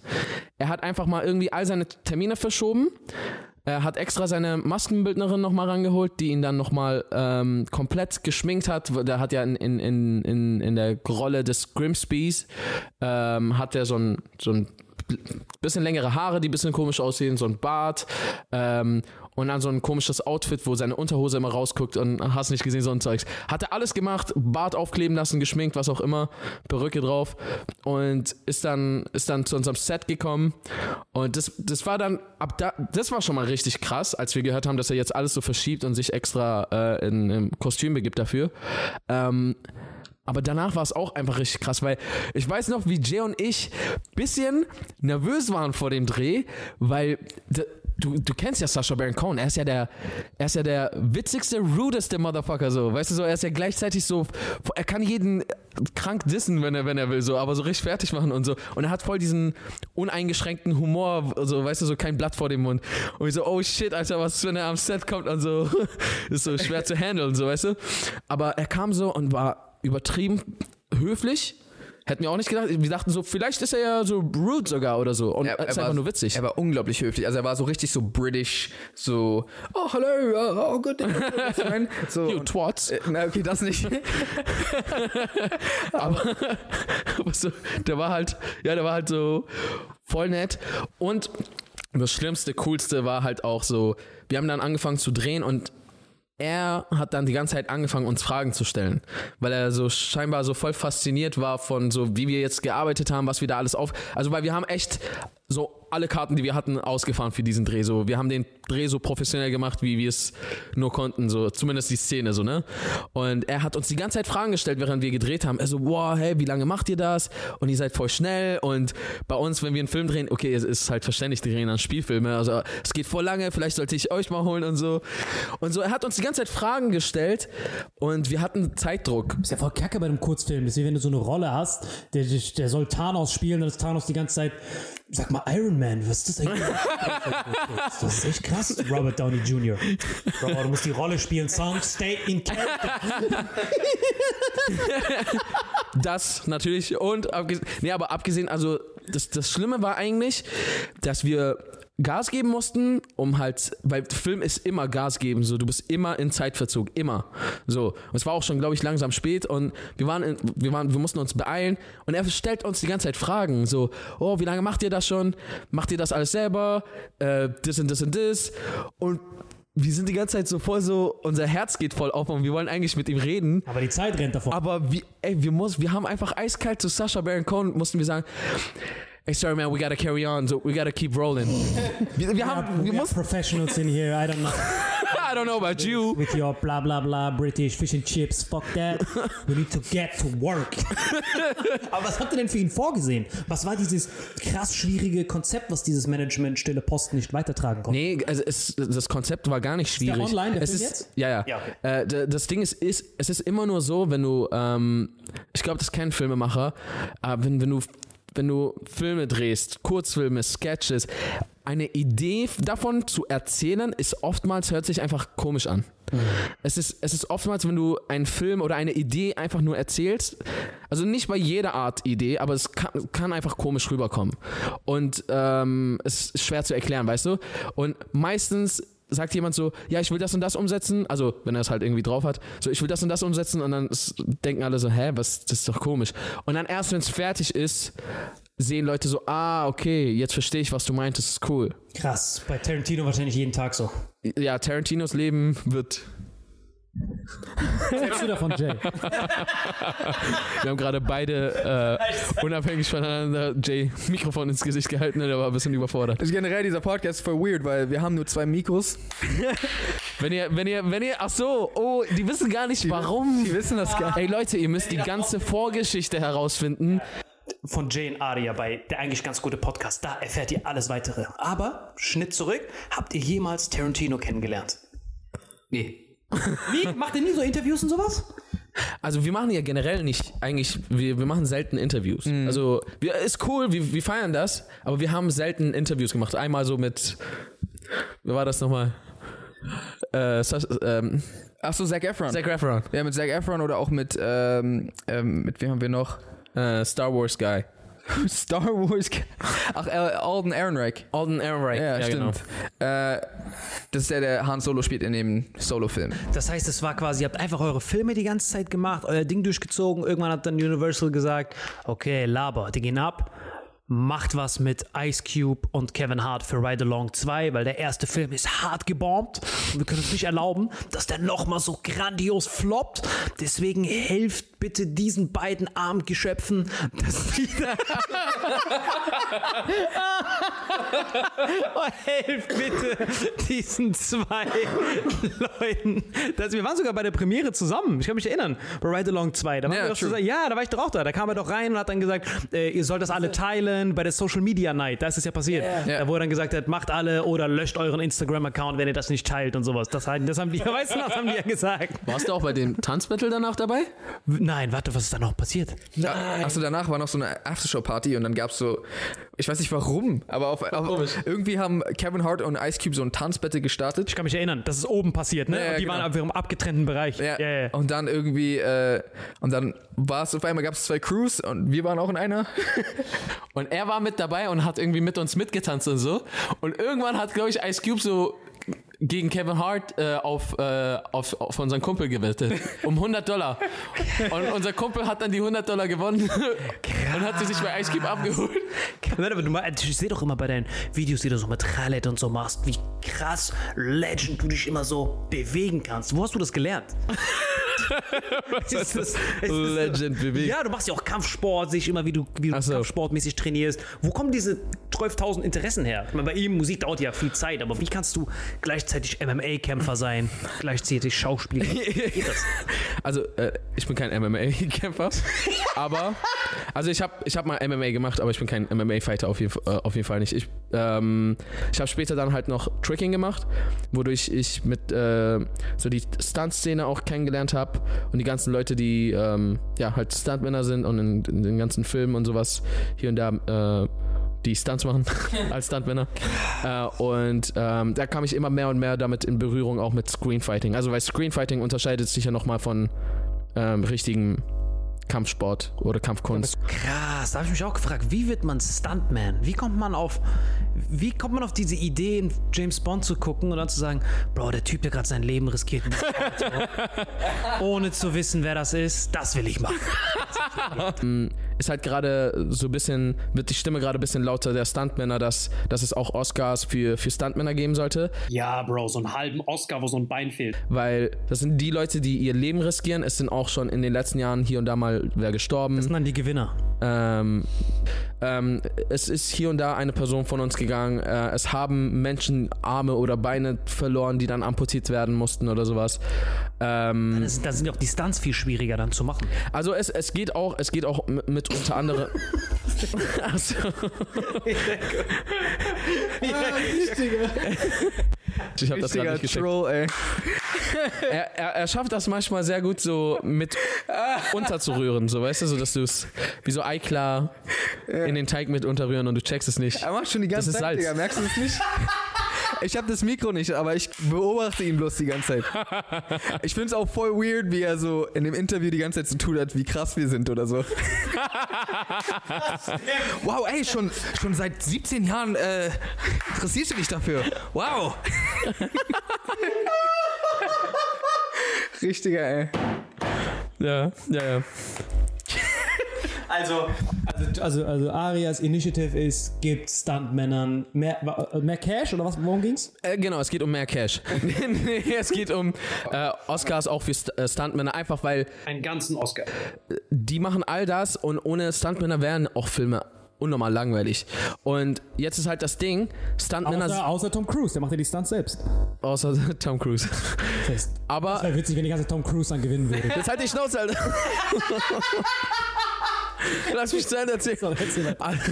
Er hat einfach mal irgendwie all seine Termine verschoben. Er hat extra seine Maskenbildnerin nochmal rangeholt, die ihn dann nochmal ähm, komplett geschminkt hat. Der hat ja in, in, in, in, der Rolle des Grimsbys, ähm, hat er so ein, so ein bisschen längere Haare, die ein bisschen komisch aussehen, so ein Bart ähm, und dann so ein komisches Outfit, wo seine Unterhose immer rausguckt und hast nicht gesehen, so ein Zeugs. Hat er alles gemacht, Bart aufkleben lassen, geschminkt, was auch immer, Perücke drauf und ist dann, ist dann zu unserem Set gekommen und das, das war dann, ab da, das war schon mal richtig krass, als wir gehört haben, dass er jetzt alles so verschiebt und sich extra äh, in, in Kostüm begibt dafür. Ähm, aber danach war es auch einfach richtig krass, weil ich weiß noch, wie Jay und ich bisschen nervös waren vor dem Dreh, weil du, du kennst ja Sasha Baron Cohen, er ist ja der, er ist ja der witzigste, rudeste Motherfucker so, weißt du so, er ist ja gleichzeitig so, er kann jeden krank dissen, wenn er, wenn er will, so, aber so richtig fertig machen und so. Und er hat voll diesen uneingeschränkten Humor, so, weißt du, so kein Blatt vor dem Mund. Und ich so, oh shit, Alter, was, wenn er am Set kommt und so, ist so schwer zu handeln, so, weißt du. Aber er kam so und war übertrieben höflich. Hätten wir auch nicht gedacht. Wir dachten so, vielleicht ist er ja so rude sogar oder so. Und Er, er, ist war, einfach nur witzig. Er war unglaublich höflich. Also er war so richtig so British, so, oh, hello, uh, oh, good. Nein, so, You twats. Äh, na, okay, das nicht. aber, aber so, der war halt, ja, der war halt so voll nett. Und das Schlimmste, Coolste war halt auch so, wir haben dann angefangen zu drehen und er hat dann die ganze Zeit angefangen, uns Fragen zu stellen, weil er so scheinbar so voll fasziniert war von so, wie wir jetzt gearbeitet haben, was wir da alles auf, also weil wir haben echt so alle Karten, die wir hatten, ausgefahren für diesen Dreh. So, wir haben den Dreh so professionell gemacht, wie wir es nur konnten, so zumindest die Szene so ne. Und er hat uns die ganze Zeit Fragen gestellt, während wir gedreht haben. Er so, wow, hey, wie lange macht ihr das? Und ihr seid voll schnell. Und bei uns, wenn wir einen Film drehen, okay, es ist halt verständlich, die drehen dann Spielfilme. Also es geht voll lange. Vielleicht sollte ich euch mal holen und so. Und so, er hat uns die ganze Zeit Fragen gestellt und wir hatten Zeitdruck. ist ja voll kacke bei einem Kurzfilm. Das ist wie wenn du so eine Rolle hast, der, der soll Thanos spielen, dann ist Thanos die ganze Zeit, sag mal, Iron Man, was ist das eigentlich? das ist echt krass, Robert Downey Jr. Bro, du musst die Rolle spielen, Song, stay in character. Das natürlich und abgesehen, nee, aber abgesehen, also das, das Schlimme war eigentlich, dass wir Gas geben mussten, um halt, weil Film ist immer Gas geben, so du bist immer in Zeitverzug, immer. So, und es war auch schon, glaube ich, langsam spät und wir waren, in, wir waren, wir mussten uns beeilen und er stellt uns die ganze Zeit Fragen, so, oh, wie lange macht ihr das schon? Macht ihr das alles selber? Äh, das und das und das und wir sind die ganze Zeit so voll so, unser Herz geht voll auf und wir wollen eigentlich mit ihm reden. Aber die Zeit rennt davon. Aber wie, ey, wir, muss, wir haben einfach eiskalt zu Sasha Baron Cohen, mussten wir sagen, Hey, sorry, man, we gotta carry on, so we gotta keep rolling. wir, wir, haben, wir mussten, professionals in here, I don't know. I don't know about you. With your blah blah blah British fish and chips, fuck that. We need to get to work. Aber was habt ihr denn für ihn vorgesehen? Was war dieses krass schwierige Konzept, was dieses Management Stille Posten nicht weitertragen konnte? Nee, also es, das Konzept war gar nicht der schwierig. online, der es Film ist, jetzt? Ja, ja. Ja, okay. äh, das Ding ist, ist, es ist immer nur so, wenn du, ähm, ich glaube, das kennen Filmemacher, aber wenn, wenn du wenn du Filme drehst, Kurzfilme, Sketches, eine Idee davon zu erzählen, ist oftmals, hört sich einfach komisch an. Es, ist, es ist oftmals, wenn du einen Film oder eine Idee einfach nur erzählst, also nicht bei jeder Art Idee, aber es kann, kann einfach komisch rüberkommen. Und ähm, es ist schwer zu erklären, weißt du? Und meistens sagt jemand so, ja, ich will das und das umsetzen, also wenn er es halt irgendwie drauf hat, so, ich will das und das umsetzen und dann denken alle so, hä, was, das ist doch komisch. Und dann erst, wenn es fertig ist, sehen Leute so, ah, okay, jetzt verstehe ich, was du meintest, ist cool. Krass. Bei Tarantino wahrscheinlich jeden Tag so. Ja, Tarantinos Leben wird, Was hältst du davon, Jay? wir haben gerade beide äh, unabhängig voneinander Jay Mikrofon ins Gesicht gehalten, der war ein bisschen überfordert. Also generell dieser Podcast ist voll weird, weil wir haben nur zwei Mikros. Wenn ihr, wenn ihr, wenn ihr, ach so, oh, die wissen gar nicht warum. Die wissen das gar nicht. Ey Leute, ihr müsst die ganze Vorgeschichte herausfinden. von Jane Aria bei der eigentlich ganz gute Podcast. Da erfährt ihr alles weitere. Aber, Schnitt zurück, habt ihr jemals Tarantino kennengelernt? Nee. Wie? Macht ihr nie so Interviews und sowas? Also wir machen ja generell nicht, eigentlich, wir, wir machen selten Interviews. Also wir, ist cool, wir, wir feiern das, aber wir haben selten Interviews gemacht. Einmal so mit, wer war das nochmal? Äh, ähm, Achso, Zac Efron. Zac Efron, ja, mit Zac Efron oder auch mit, ähm, ähm, mit wem haben wir noch? äh, Star Wars Guy. Star Wars. Ach, äh, Alden Ehrenreich. Alden Ehrenreich. Ja, genau. stimmt. Äh, das ist der, der Han Solo spielt in dem Solo-Film. Das heißt, es war quasi, ihr habt einfach eure Filme die ganze Zeit gemacht, euer Ding durchgezogen. Irgendwann hat dann Universal gesagt, okay, Laber, die gehen ab. Macht was mit Ice Cube und Kevin Hart für Ride Along 2, weil der erste Film ist hart gebombt und wir können uns nicht erlauben, dass der nochmal so grandios floppt. Deswegen helft bitte diesen beiden armen Geschöpfen, dass die helft bitte diesen zwei Leuten. Das, wir waren sogar bei der Premiere zusammen. Ich kann mich erinnern. Bei Ride Along 2. Da waren Ja, wir doch zusammen. ja, da war ich doch auch da. Da kam er doch rein und hat dann gesagt, äh, ihr sollt das alle teilen bei der Social Media Night. Da ist es ja passiert. Ja. Da wo er dann gesagt hat, macht alle oder löscht euren Instagram-Account, wenn ihr das nicht teilt und sowas. Das, das haben die, weißt du, das haben die ja gesagt. Warst du auch bei dem Tanzbattle danach dabei? Nein, warte, was ist da noch passiert? Achso, danach war noch so eine Aftershow-Party und dann gab's so, ich weiß nicht warum, aber auf, auf irgendwie haben Kevin Hart und Ice Cube so ein Tanzbattle gestartet. Ich kann mich erinnern, das ist oben passiert, ne? Ja, ja, und die genau. waren einfach im abgetrennten Bereich. Ja, ja, ja. Und dann irgendwie, äh, und dann war es auf einmal, gab es zwei Crews und wir waren auch in einer. Und er war mit dabei und hat irgendwie mit uns mitgetanzt und so. Und irgendwann hat, glaube ich, Ice Cube so gegen Kevin Hart äh, auf, äh, auf, auf unseren Kumpel gewettet. Um 100 Dollar. Und unser Kumpel hat dann die 100 Dollar gewonnen und hat sie sich bei Ice Cube abgeholt. Nein, aber du, mal- ich sehe doch immer bei deinen Videos, die du so mit Rallet und so machst, wie krass Legend du dich immer so bewegen kannst. Wo hast du das gelernt? ist das, Legend bewegt. Ja, du machst ja auch Kampfsport, sehe ich immer, wie du, wie du so. kampfsportmäßig trainierst. Wo kommen diese 12.000 Interessen her? Ich meine, bei ihm, Musik dauert ja viel Zeit, aber wie kannst du gleichzeitig MMA-Kämpfer sein, gleichzeitig Schauspieler? Wie geht das? Also, äh, ich bin kein MMA-Kämpfer, aber, also ich habe ich hab mal MMA gemacht, aber ich bin kein MMA-Fighter auf, jeden- äh, auf jeden Fall nicht. Ich, ähm, ich habe später dann halt noch Tricking gemacht, wodurch ich mit äh, so die Stunt-Szene auch kennengelernt habe und die ganzen Leute, die ähm, ja halt Stuntmänner sind und in, in den ganzen Filmen und sowas hier und da äh, die Stunts machen als Stuntmänner. Äh, und ähm, da kam ich immer mehr und mehr damit in Berührung auch mit Screenfighting. Also weil Screenfighting unterscheidet sich ja nochmal von ähm, richtigem Kampfsport oder Kampfkunst. Krass, da habe ich mich auch gefragt, wie wird man Stuntman? Wie kommt man auf, wie kommt man auf diese Idee, in James Bond zu gucken und dann zu sagen, Bro, der Typ, der gerade sein Leben riskiert, Auto, ohne zu wissen, wer das ist, das will ich machen. Ist halt gerade so ein bisschen, wird die Stimme gerade ein bisschen lauter der Stuntmänner, dass, dass es auch Oscars für, für Stuntmänner geben sollte. Ja, Bro, so einen halben Oscar, wo so ein Bein fehlt. Weil das sind die Leute, die ihr Leben riskieren. Es sind auch schon in den letzten Jahren hier und da mal wer gestorben. Das sind dann die Gewinner. Ähm, ähm, es ist hier und da eine Person von uns gegangen. Äh, es haben Menschen Arme oder Beine verloren, die dann amputiert werden mussten oder sowas. Ähm, da sind auch die Stunts viel schwieriger dann zu machen. also es, es geht auch, es geht auch mit, unter anderem. Ach so. ich habe das gerade Richtiger nicht gecheckt. Troll, ey. er, er, er schafft das manchmal sehr gut so mit unterzurühren, so weißt du, so dass du es wie so Eiklar in den Teig mit unterrühren und du checkst es nicht. Er macht schon die ganze Das ist Zeit, Salz. Digga. Merkst du es nicht? Ich habe das Mikro nicht, aber ich beobachte ihn bloß die ganze Zeit. Ich finde es auch voll weird, wie er so in dem Interview die ganze Zeit so tut, hat, wie krass wir sind oder so. wow, ey, schon, schon seit 17 Jahren äh, interessierst du dich dafür. Wow. Richtiger, ey. Ja, ja, ja. Also, also, also, also Arias Initiative ist, gibt Stuntmännern mehr, wa- mehr Cash oder was? Worum ging's? Äh, genau, es geht um mehr Cash. nee, es geht um äh, Oscars auch für St äh, Stuntmänner, einfach weil Einen ganzen Oscar. die machen all das und ohne Stuntmänner wären auch Filme unnormal langweilig. Und jetzt ist halt das Ding, Stuntmänner Außer, außer Tom Cruise, der macht ja die Stunts selbst. außer Tom Cruise. Das heißt, Aber wäre witzig, wenn die ganze Tom Cruise dann gewinnen würde. jetzt halt die Schnauze, Alter. Lass mich zu Ende erzählen. So, erzähl mal.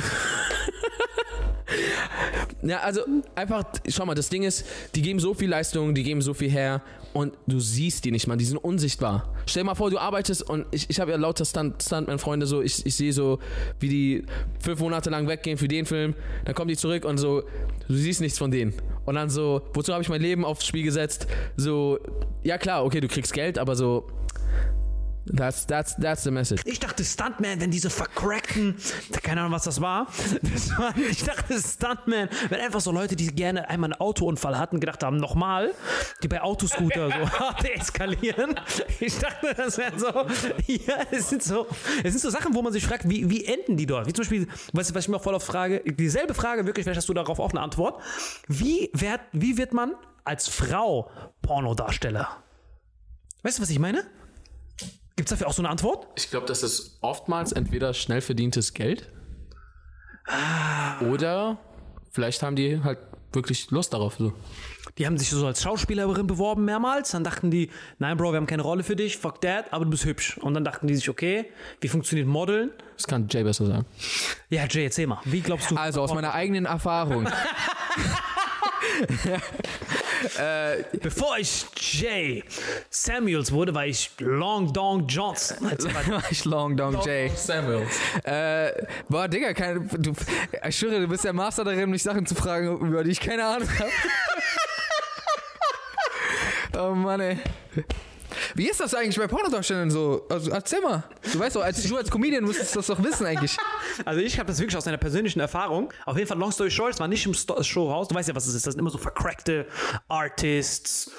Ja, also einfach, schau mal, das Ding ist, die geben so viel Leistung, die geben so viel her und du siehst die nicht mal, die sind unsichtbar. Stell dir mal vor, du arbeitest und ich, ich habe ja lauter Stunt, Stuntman-Freunde so, ich, ich sehe so, wie die fünf Monate lang weggehen für den Film, dann kommen die zurück und so, du siehst nichts von denen. Und dann so, wozu habe ich mein Leben aufs Spiel gesetzt? So, ja klar, okay, du kriegst Geld, aber so, that's, that's, that's the message. Ich dachte Stuntman, wenn diese vercrackten, keine Ahnung, was das war. Das war ich dachte Stuntman, wenn einfach so Leute, die gerne einmal einen Autounfall hatten, gedacht haben, nochmal, die bei Autoscooter so hart eskalieren. Ich dachte, das wären so, ja, es sind so, es sind so Sachen, wo man sich fragt, wie, wie enden die dort? Wie zum Beispiel, was, was ich mir auch voll auf frage, dieselbe Frage, wirklich, vielleicht hast du darauf auch eine Antwort. Wie, werd, wie wird man als Frau Pornodarsteller? Weißt du, was ich meine? Gibt es dafür auch so eine Antwort? Ich glaube, das ist oftmals entweder schnell verdientes Geld oder vielleicht haben die halt wirklich Lust darauf. So. Die haben sich so als Schauspielerin beworben mehrmals. Dann dachten die, nein, Bro, wir haben keine Rolle für dich, fuck that, aber du bist hübsch. Und dann dachten die sich, okay, wie funktioniert Modeln? Das kann Jay besser sagen. Ja, Jay, erzähl mal. Wie glaubst du? Also aus meiner eigenen Erfahrung. Bevor ich Jay Samuels wurde, war ich Long Dong Johnson. War ich Long Dong Jay. Samuel. Äh, boah, Digga, keine, du, ich schwöre, du bist der Master darin, mich Sachen zu fragen, über die ich keine Ahnung habe. oh Mann, ey. Wie ist das eigentlich bei Pornodarstellern so? Also erzähl mal. Du weißt doch, als, du als Comedian müsstest das doch wissen eigentlich. Also ich habe das wirklich aus einer persönlichen Erfahrung. Auf jeden Fall Long Story Short, es war nicht im Sto Showhaus. Du weißt ja, was es ist. Das sind immer so vercrackte Artists,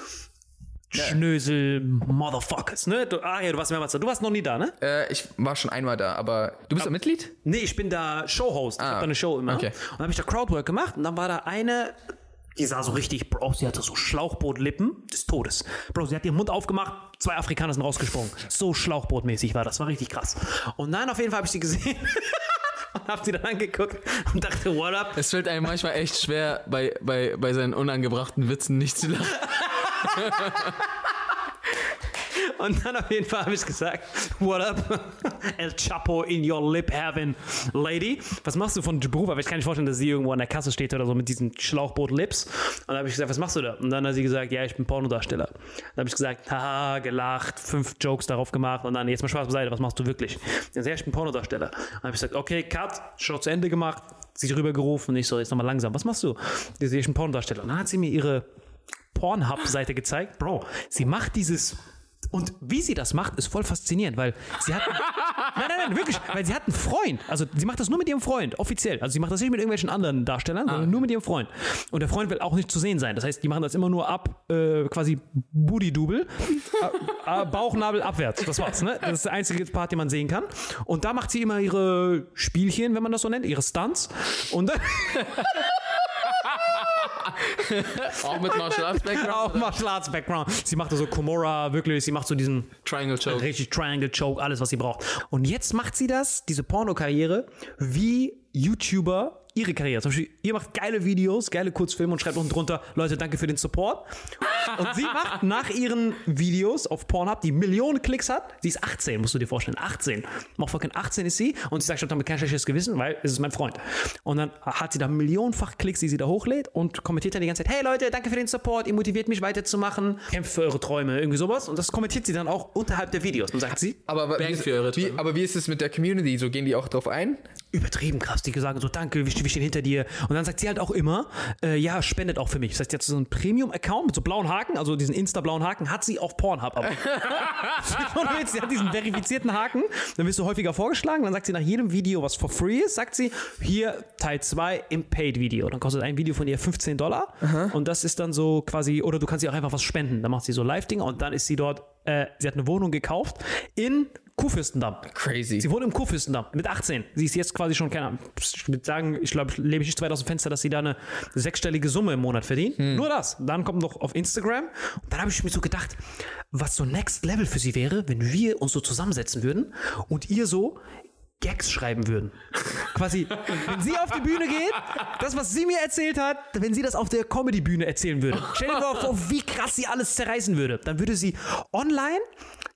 Schnösel, Motherfuckers, ne? Du, ah ja, du warst mehrmals da. Du warst noch nie da, ne? Äh, ich war schon einmal da, aber du bist da Mitglied? Nee, ich bin da Showhost. Ich Ah, hab da eine Show immer. okay. Und dann habe ich da Crowdwork gemacht und dann war da eine, die sah so richtig, Bro, sie hatte so Schlauchbootlippen des Todes. Bro, sie hat ihren Mund aufgemacht, zwei Afrikaner sind rausgesprungen. So Schlauchbootmäßig war das, war richtig krass. Und dann auf jeden Fall habe ich sie gesehen und habe sie dann angeguckt und dachte, what up? Es fällt einem manchmal echt schwer, bei, bei, bei seinen unangebrachten Witzen nicht zu lachen. Und dann auf jeden Fall habe ich gesagt, what up? El Chapo in your lip heaven, lady. Was machst du von Beruf? Aber ich kann nicht vorstellen, dass sie irgendwo an der Kasse steht oder so mit diesen Schlauchboot-Lips. Und dann habe ich gesagt, was machst du da? Und dann hat sie gesagt, ja, ich bin Pornodarsteller. Dann habe ich gesagt, haha, gelacht, fünf Jokes darauf gemacht und dann, jetzt mal Spaß beiseite, was machst du wirklich? Dann ja, ich bin Pornodarsteller. Dann habe ich gesagt, okay, Cut, Show zu Ende gemacht, sie rübergerufen und ich so, jetzt nochmal langsam, was machst du? Die sehe ich bin Pornodarsteller. Und dann hat sie mir ihre Pornhub-Seite gezeigt. Bro, sie macht dieses. Und wie sie das macht, ist voll faszinierend, weil sie hat. nein, nein, nein, wirklich, weil sie hat einen Freund. Also sie macht das nur mit ihrem Freund, offiziell. Also sie macht das nicht mit irgendwelchen anderen Darstellern, sondern nur mit ihrem Freund. Und der Freund will auch nicht zu sehen sein. Das heißt, die machen das immer nur ab, äh, quasi Booty-Double, äh, äh, Bauchnabel abwärts. Das war's, ne? Das ist der einzige Part, den man sehen kann. Und da macht sie immer ihre Spielchen, wenn man das so nennt, ihre Stunts. Und dann. Auch mit Martial Arts Background. Auch Martial Arts Background. Sie macht so Komora, wirklich, sie macht so diesen Triangle Choke. richtig Triangle Choke, alles, was sie braucht. Und jetzt macht sie das, diese Pornokarriere, wie YouTuber ihre Karriere. Zum Beispiel, ihr macht geile Videos, geile Kurzfilme und schreibt unten drunter, Leute, danke für den Support. Und sie macht nach ihren Videos auf Pornhub, die Millionen Klicks hat, sie ist 18, musst du dir vorstellen, 18. Motherfucking 18 ist sie und sie sagt, ich habe damit kein schlechtes Gewissen, weil es ist mein Freund. Und dann hat sie da millionenfach Klicks, die sie da hochlädt und kommentiert dann die ganze Zeit, hey Leute, danke für den Support, ihr motiviert mich weiterzumachen, kämpft für eure Träume, irgendwie sowas. Und das kommentiert sie dann auch unterhalb der Videos und sagt sie, Aber, wie, für eure wie, Träume. aber wie ist es mit der Community? So gehen die auch drauf ein? Übertrieben krass. Die sagen so, danke, wir, stehen hinter dir. Und dann sagt sie halt auch immer, äh, ja, spendet auch für mich. Das heißt, jetzt so einen Premium-Account mit so blauen Haken, also diesen Insta-blauen Haken, hat sie auf Pornhub. Aber sie hat diesen verifizierten Haken, dann wirst du häufiger vorgeschlagen. Dann sagt sie nach jedem Video, was for free ist, sagt sie, hier Teil 2 im Paid-Video. Dann kostet ein Video von ihr 15 Dollar. Und das ist dann so quasi, oder du kannst ihr auch einfach was spenden. Dann macht sie so Live-Dinger und dann ist sie dort, äh, sie hat eine Wohnung gekauft in Kuhfürstendamm. Crazy. Sie wohnt im Kurfürstendamm mit 18. Sie ist jetzt quasi schon, keine Ahnung, ich würde sagen, ich glaube, ich lebe ich nicht weit aus dem Fenster, dass sie da eine sechsstellige Summe im Monat verdient. Nur das. Dann kommt noch auf Instagram. Und dann habe ich mir so gedacht, was so Next Level für sie wäre, wenn wir uns so zusammensetzen würden und ihr so Gags schreiben würden. Quasi, wenn sie auf die Bühne geht, das, was sie mir erzählt hat, wenn sie das auf der Comedy-Bühne erzählen würde. Stell dir mal vor, wie krass sie alles zerreißen würde. Dann würde sie online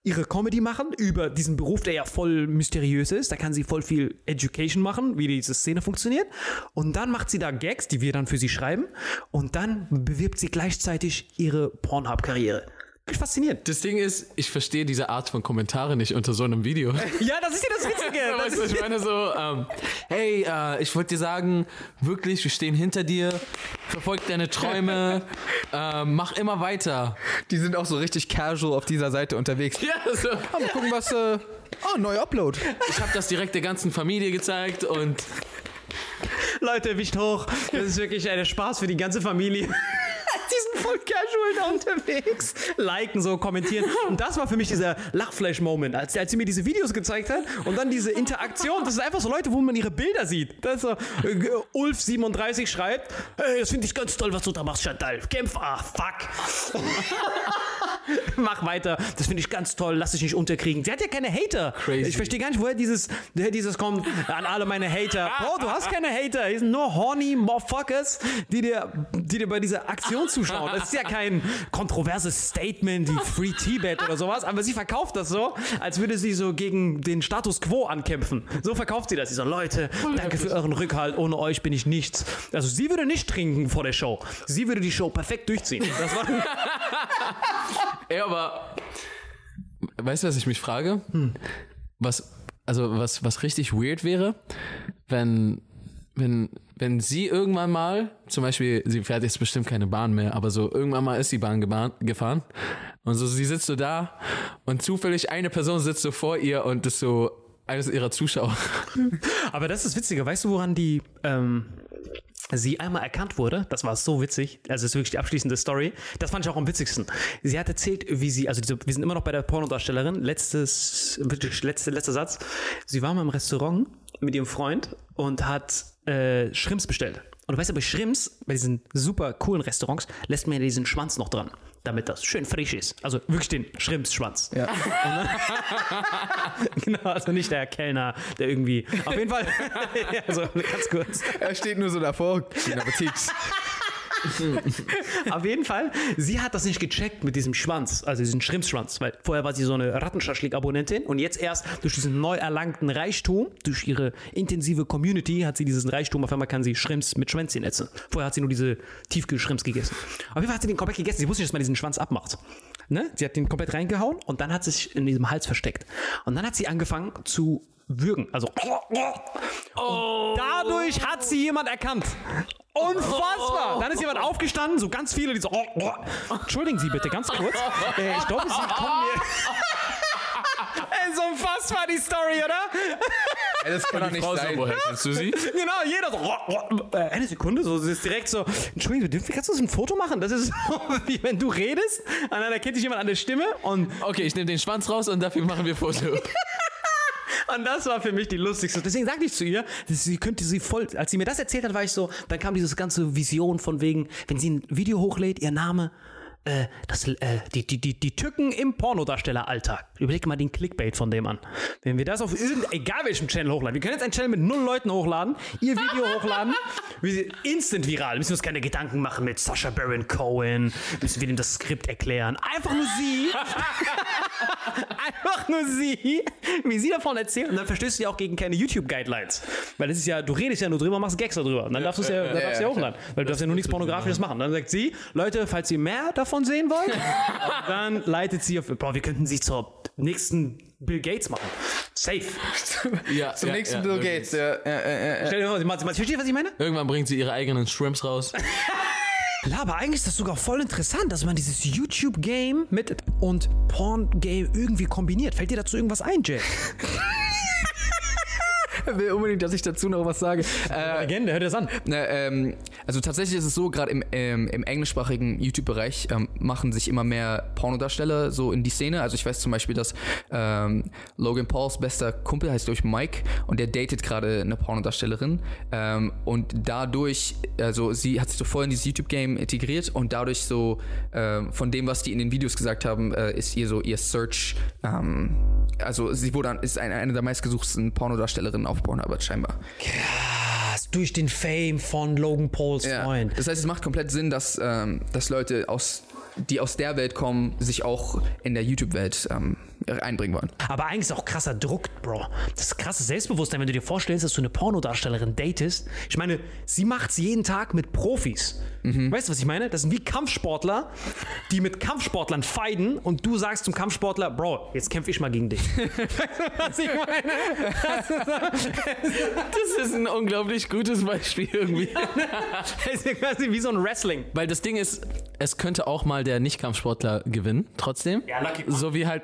ihre Comedy machen über diesen Beruf, der ja voll mysteriös ist. Da kann sie voll viel Education machen, wie diese Szene funktioniert. Und dann macht sie da Gags, die wir dann für sie schreiben. Und dann bewirbt sie gleichzeitig ihre Pornhub-Karriere. Ich fasziniert. Das Ding ist, ich verstehe diese Art von Kommentare nicht unter so einem Video. Ja, das ist ja das Witzige. Das Weißt du, ich meine so, ähm, hey, äh, ich wollte dir sagen, wirklich, wir stehen hinter dir, verfolg deine Träume, äh, mach immer weiter. Die sind auch so richtig casual auf dieser Seite unterwegs. Ja, so. Ah, mal gucken, was. Äh, oh, neuer Upload. Ich habe das direkt der ganzen Familie gezeigt und Leute, Wicht hoch. Das ist wirklich ein Spaß für die ganze Familie. Voll casual da unterwegs. Liken, so kommentieren. Und das war für mich dieser Lachflash-Moment, als, als sie mir diese Videos gezeigt hat und dann diese Interaktion. Das sind einfach so Leute, wo man ihre Bilder sieht. Das so, äh, Ulf37 schreibt, hey, das finde ich ganz toll, was du da machst, Chantal. Kämpf, ah, fuck. Mach weiter. Das finde ich ganz toll. Lass dich nicht unterkriegen. Sie hat ja keine Hater. Crazy. Ich verstehe gar nicht, woher dieses, woher dieses kommt. An alle meine Hater. Bro, du hast keine Hater. Die sind nur horny Motherfuckers, die dir, die dir bei dieser Aktion zuschauen. Das ist ja kein kontroverses Statement wie Free Tibet oder sowas. Aber sie verkauft das so, als würde sie so gegen den Status Quo ankämpfen. So verkauft sie das. Sie so, Leute, danke für euren Rückhalt. Ohne euch bin ich nichts. Also sie würde nicht trinken vor der Show. Sie würde die Show perfekt durchziehen. Das war Ja, aber weißt du, was ich mich frage? Was, also was, was richtig weird wäre, wenn, wenn, wenn sie irgendwann mal, zum Beispiel, sie fährt jetzt bestimmt keine Bahn mehr, aber so irgendwann mal ist die Bahn gefahren und so sie sitzt so da und zufällig eine Person sitzt so vor ihr und ist so eines ihrer Zuschauer. Aber das ist witziger. Weißt du, woran die ähm, sie einmal erkannt wurde? Das war so witzig. Also das ist wirklich die abschließende Story. Das fand ich auch am witzigsten. Sie hat erzählt, wie sie, also diese, wir sind immer noch bei der Pornodarstellerin. Letztes, wirklich letzte, letzter Satz. Sie war mal im Restaurant mit ihrem Freund und hat äh, Shrimps bestellt. Und du weißt ja, bei Shrimps, bei diesen super coolen Restaurants, lässt man ja diesen Schwanz noch dran, damit das schön frisch ist. Also wirklich den Shrimps-Schwanz. Ja. Genau, also nicht der Kellner, der irgendwie. Auf jeden Fall. also ganz kurz. Er steht nur so davor. Guten Appetit. Auf jeden Fall, sie hat das nicht gecheckt mit diesem Schwanz, also diesen Schrimpsschwanz, weil vorher war sie so eine Rattenschaschlik-Abonnentin und jetzt erst durch diesen neu erlangten Reichtum, durch ihre intensive Community hat sie diesen Reichtum, auf einmal kann sie Schrimps mit Schwänzchen essen. Vorher hat sie nur diese Tiefkühlschrimps gegessen. Auf jeden Fall hat sie den komplett gegessen, sie wusste nicht, dass man diesen Schwanz abmacht. Ne? Sie hat den komplett reingehauen und dann hat sie sich in diesem Hals versteckt. Und dann hat sie angefangen zu würgen, also und dadurch hat sie jemand erkannt. Unfassbar! Dann ist jemand aufgestanden, so ganz viele, die so. Oh, oh. Entschuldigen Sie bitte, ganz kurz. Äh, ich glaube, Sie kommen mir. Ey, so unfassbar die Story, oder? Ey, das kann doch nicht Frau so, sein. woher kennst du sie? Genau, jeder so. Oh, oh. Äh, eine Sekunde, so sie ist direkt so. Entschuldigen Sie, dürfen wir kannst du so ein Foto machen? Das ist so, wie wenn du redest und dann erkennt dich jemand an der Stimme und Okay, ich nehme den Schwanz raus und dafür machen wir Foto. Und das war für mich die lustigste. Deswegen sagte ich zu ihr, sie könnte sie voll. Als sie mir das erzählt hat, war ich so, dann kam dieses ganze Vision von wegen, wenn sie ein Video hochlädt, ihr Name äh, das, äh, die, die, die, die Tücken im Pornodarstelleralltag. Überleg mal den Clickbait von dem an. Wenn wir das auf irgendein, egal welchem Channel hochladen, wir können jetzt einen Channel mit null Leuten hochladen, ihr Video hochladen, wir sind instant viral, müssen uns keine Gedanken machen mit Sasha Baron Cohen, müssen wir dem das Skript erklären. Einfach nur sie. Einfach nur sie, wie sie davon erzählt. Und dann verstößt du ja auch gegen keine YouTube-Guidelines. Weil das ist ja, du redest ja nur drüber, machst Gags darüber. Und dann darfst du es ja, darfst du ja hochladen. Weil du darfst ja nur nichts Pornografisches machen. Dann sagt sie, Leute, falls ihr mehr davon sehen wollt, dann leitet sie auf, boah, wir könnten sie zur nächsten Bill Gates machen. Safe. Ja, Zum ja, nächsten ja, Bill. Gates. Ja, ja, ja, ja, ja. Stell dir mal, mal, mal, verstehst du, was ich meine? Irgendwann bringt sie ihre eigenen Shrimps raus. Ja, aber eigentlich ist das sogar voll interessant, dass man dieses YouTube-Game mit und Porn-Game irgendwie kombiniert. Fällt dir dazu irgendwas ein, Jay? Will unbedingt, dass ich dazu noch was sage. Äh, Legende, hört das an. Na, ähm, also tatsächlich ist es so, gerade im, ähm, im englischsprachigen YouTube-Bereich ähm, machen sich immer mehr Pornodarsteller so in die Szene. Also ich weiß zum Beispiel, dass ähm, Logan Pauls bester Kumpel heißt durch Mike und der datet gerade eine Pornodarstellerin ähm, und dadurch, also sie hat sich so voll in dieses YouTube-Game integriert und dadurch so ähm, von dem, was die in den Videos gesagt haben, äh, ist ihr so ihr Search, ähm, also sie wurde ist eine, eine der meistgesuchtsten Pornodarstellerinnen auf Pornhub scheinbar. Krass, durch den Fame von Logan Pauls Ja. Freund. Das heißt, es macht komplett Sinn, dass, ähm, dass Leute aus, die aus der Welt kommen, sich auch in der YouTube-Welt ähm, einbringen wollen. Aber eigentlich ist auch krasser Druck, Bro. Das ist krasses Selbstbewusstsein, wenn du dir vorstellst, dass du eine Pornodarstellerin datest. Ich meine, sie macht's jeden Tag mit Profis. Weißt du, was ich meine? Das sind wie Kampfsportler, die mit Kampfsportlern feiden und du sagst zum Kampfsportler, Bro, jetzt kämpfe ich mal gegen dich. weißt du, was ich meine? Das ist ein unglaublich gutes Beispiel irgendwie. Das ist quasi wie so ein Wrestling. Weil das Ding ist, es könnte auch mal der Nicht-Kampfsportler gewinnen, trotzdem. Ja, Lucky. So wie halt.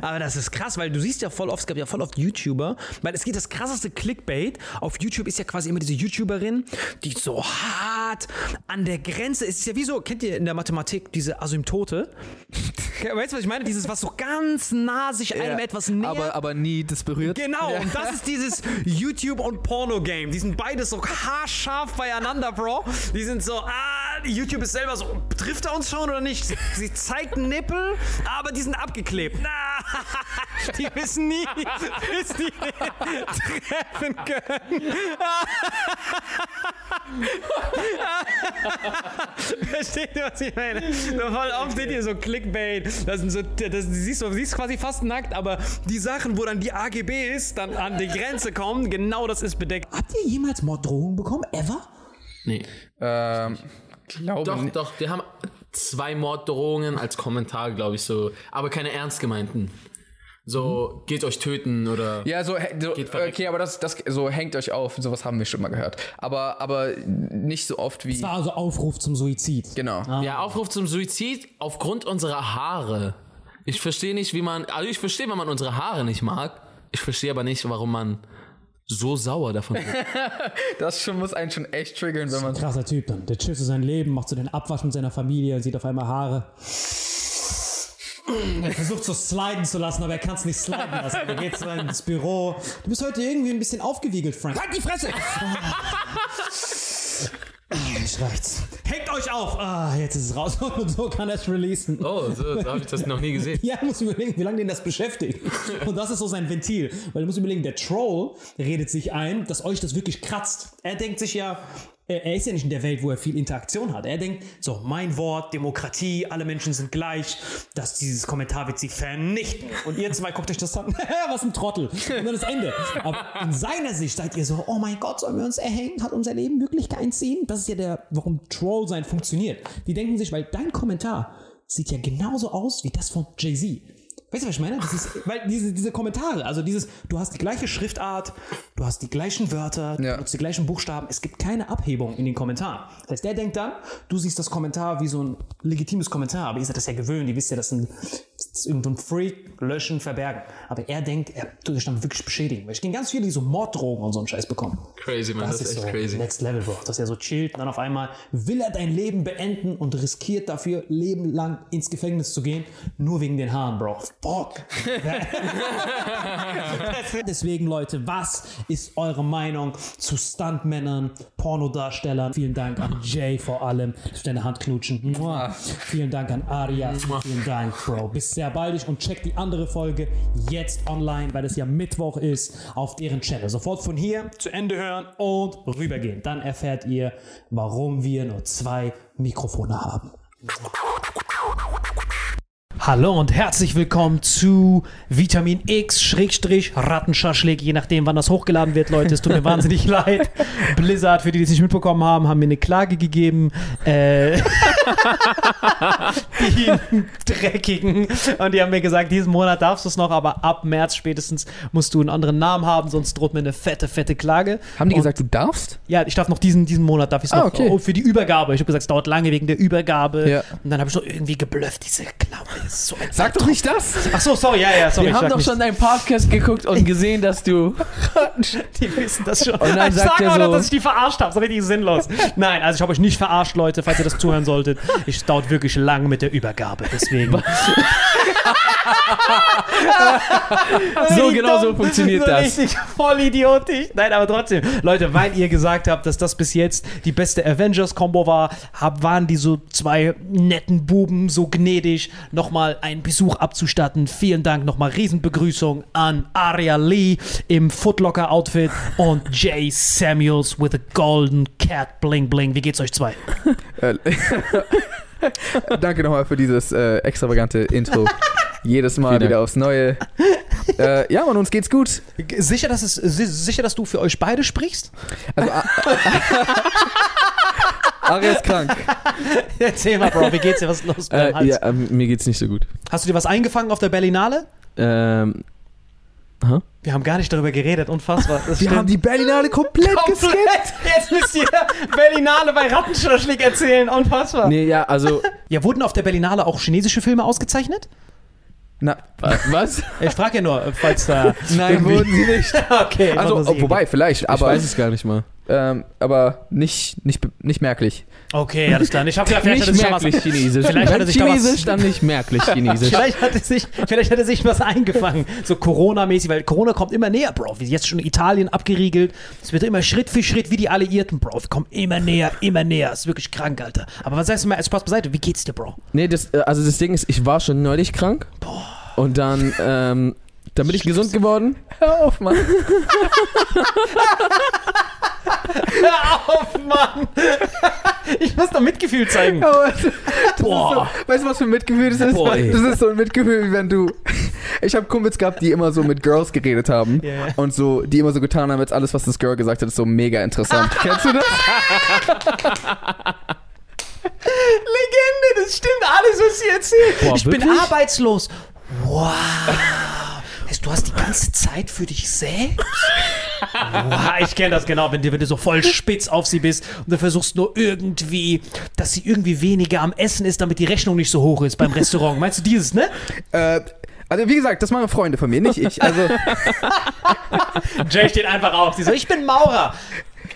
Aber das ist krass, weil du siehst ja voll oft, es gab ja voll oft YouTuber, weil es geht das krasseste Clickbait. Auf YouTube ist ja quasi immer diese YouTuberin, die so hart an der Grenze ist. Es ist ja wie so, kennt ihr in der Mathematik diese Asymptote? weißt du, was ich meine? Dieses, was so ganz nah sich einem etwas näher. Aber, aber nie das berührt. Genau, und das ist dieses YouTube- und Porno-Game. Die sind beides so haarscharf beieinander, Bro. Die sind so, ah, YouTube ist selber so, trifft er uns schon oder nicht? Sie, sie zeigt Nippel, aber die sind abgeklebt. Na, die wissen nie, bis die treffen können. Versteht ihr, was ich meine? So voll oft seht ihr so Clickbait. Das sind so, das, du, siehst, du siehst quasi fast nackt, aber die Sachen, wo dann die AGBs dann an die Grenze kommen, genau das ist bedeckt. Habt ihr jemals Morddrohungen bekommen? Ever? Nee. Ähm, glaube Doch, nicht. doch, wir haben zwei Morddrohungen als Kommentar, glaube ich, so. Aber keine ernst gemeinten. So, geht euch töten oder. Ja, so, so okay, aber das, das so hängt euch auf. Sowas haben wir schon mal gehört. Aber, aber nicht so oft wie. Das war also Aufruf zum Suizid. Genau. Ja, Aufruf zum Suizid aufgrund unserer Haare. Ich verstehe nicht, wie man. Also ich verstehe, wenn man unsere Haare nicht mag. Ich verstehe aber nicht, warum man so sauer davon wird. Das schon muss einen schon echt triggern, wenn man. Krasser Typ dann. Der chillt so sein Leben, macht so den Abwasch mit seiner Familie, sieht auf einmal Haare. Er versucht so sliden zu lassen, aber er kann es nicht sliden lassen. Er geht so ins Büro. Du bist heute irgendwie ein bisschen aufgewiegelt, Frank. Halt die Fresse! Ich reicht's. Hängt euch auf! Ah, jetzt ist es raus. Und so kann er es releasen. Oh, so, so habe ich das noch nie gesehen. Ja, du musst überlegen, wie lange den das beschäftigt. Und das ist so sein Ventil. Weil du musst überlegen, der Troll redet sich ein, dass euch das wirklich kratzt. Er denkt sich ja, er er ist ja nicht in der Welt, wo er viel Interaktion hat. Er denkt, so, mein Wort, Demokratie, alle Menschen sind gleich, dass dieses Kommentar wird sie vernichten. Und ihr zwei guckt euch das an, was ein Trottel. Und dann das Ende. Aber in seiner Sicht seid ihr so, oh mein Gott, sollen wir uns erhängen? Hat unser Leben wirklich keinen Sinn? Das ist ja der, warum Troll sein funktioniert. Die denken sich, weil dein Kommentar sieht ja genauso aus wie das von Jay-Z. Weißt du, was ich meine? Das ist, weil diese, diese Kommentare, also dieses, du hast die gleiche Schriftart, du hast die gleichen Wörter, du Ja. nutzt die gleichen Buchstaben, es gibt keine Abhebung in den Kommentaren. Das heißt, der denkt dann, du siehst das Kommentar wie so ein legitimes Kommentar, aber ihr seid das ja gewöhnt, ihr wisst ja, das sind ist irgendein Freak, löschen, verbergen. Aber er denkt, er tut sich damit wirklich beschädigen. Weil ich kenne ganz viele, die so Morddrogen und so einen Scheiß bekommen. Crazy, man, das, ist echt so crazy. Next Level, Bro. Dass er so chillt und dann auf einmal will er dein Leben beenden und riskiert dafür, lebenlang ins Gefängnis zu gehen, nur wegen den Haaren, Bro. Fuck. Deswegen, Leute, was ist eure Meinung zu Stuntmännern, Pornodarstellern? Vielen Dank an Jay vor allem. Ich deine Hand knutschen. Mua. Vielen Dank an Aria. Vielen Dank, Bro. Bis sehr baldig und checkt die andere Folge jetzt online, weil es ja Mittwoch ist, auf deren Channel. Sofort von hier zu Ende hören und rübergehen. Dann erfährt ihr, warum wir nur zwei Mikrofone haben. Hallo und herzlich willkommen zu Vitamin X Schrägstrich Rattenschaschlik, je nachdem wann das hochgeladen wird, Leute. Es tut mir wahnsinnig leid. Blizzard, für die, die es nicht mitbekommen haben, haben mir eine Klage gegeben. Äh, die dreckigen. Und die haben mir gesagt, diesen Monat darfst du es noch, aber ab März spätestens musst du einen anderen Namen haben, sonst droht mir eine fette, fette Klage. Haben die Und- gesagt, du darfst? ja, ich darf noch diesen, diesen Monat darf ich es Ah, noch okay. oh, für die Übergabe. Ich habe gesagt, es dauert lange wegen der Übergabe. Ja. Und dann habe ich so irgendwie geblufft, diese ist so ein Sag doch nicht das! Ach so, sorry, ja, ja, sorry. Wir ich haben doch nicht. schon deinen Podcast geguckt und gesehen, dass du. Die wissen das schon. Und dann ich sagt sag er auch noch, so- dass ich die verarscht habe. So richtig sinnlos. Nein, also ich habe euch nicht verarscht, Leute, falls ihr das zuhören solltet. Es dauert wirklich lang mit der Übergabe. Deswegen. So genau so funktioniert so das. Richtig voll idiotisch. Nein, aber trotzdem. Leute, weil ihr gesagt habt, dass das bis jetzt die beste Avengers-Kombo war, hab, waren die so zwei netten Buben so gnädig, nochmal einen Besuch abzustatten. Vielen Dank, nochmal Riesenbegrüßung an Aria Lee im Footlocker-Outfit und Jay Samuels with a golden cat bling bling. Wie geht's euch zwei? Danke nochmal für dieses äh, extravagante Intro. Jedes Mal wieder aufs Neue. Äh, ja, und uns geht's gut. Sicher, dass es, si- sicher, dass du für euch beide sprichst? Also, A- Aria ist krank. Erzähl mal, Bro, wie geht's dir? Was ist los Äh, ja, ähm, mir geht's nicht so gut. Hast du dir was eingefangen auf der Berlinale? Ähm, Wir haben gar nicht darüber geredet, unfassbar. Das Wir stimmt. haben die Berlinale komplett, geskippt. Komplett. Jetzt müsst ihr Berlinale bei Rattenschlaschlik erzählen, unfassbar. nee, ja, also. Ja, wurden auf der Berlinale auch chinesische Filme ausgezeichnet? Na, Was? Ich frage ja nur, falls da. nein, wurden sie nicht. Okay, Also, wobei, vielleicht, Ich aber, weiß es gar nicht mal. ähm, aber nicht, nicht, nicht merklich. Okay, alles klar. Ich hab gedacht, vielleicht hat er was, merklich Chinesisch. Vielleicht hat er sich da was- Chinesisch, dann nicht merklich Chinesisch. vielleicht, hat er sich, vielleicht hat er sich was eingefangen. So Corona-mäßig, weil Corona kommt immer näher, Bro. Wie jetzt schon Italien abgeriegelt. Es wird immer Schritt für Schritt wie die Alliierten, Bro. Wir kommen immer näher, immer näher. Ist wirklich krank, Alter. Aber was sagst du mal, als Spaß beiseite? Wie geht's dir, Bro? Nee, das, äh, also das Ding ist, ich war schon neulich krank. Und dann, ähm, dann bin ich gesund geworden. Hör auf, Mann. Hör auf, Mann! Ich muss doch Mitgefühl zeigen. Ist Boah. So, weißt du, was für ein Mitgefühl das ist? Boah, das ist so ein Mitgefühl, wie wenn du. Ich habe Kumpels gehabt, die immer so mit Girls geredet haben. Ja, ja. Und so, die immer so getan haben, als alles, was das Girl gesagt hat, ist so mega interessant. Kennst du das? Legende, das stimmt alles, was sie erzählt. Boah, ich bin wirklich? arbeitslos. Wow. Heißt, du hast die ganze Zeit für dich selbst? Wow, ich kenne das genau, wenn du, wenn du so voll spitz auf sie bist und du versuchst nur irgendwie, dass sie irgendwie weniger am Essen ist, damit die Rechnung nicht so hoch ist beim Restaurant. Meinst du dieses, ne? Äh, also, wie gesagt, das machen Freunde von mir, nicht ich. Also, Jay steht einfach auf. Sie so, ich bin Maurer.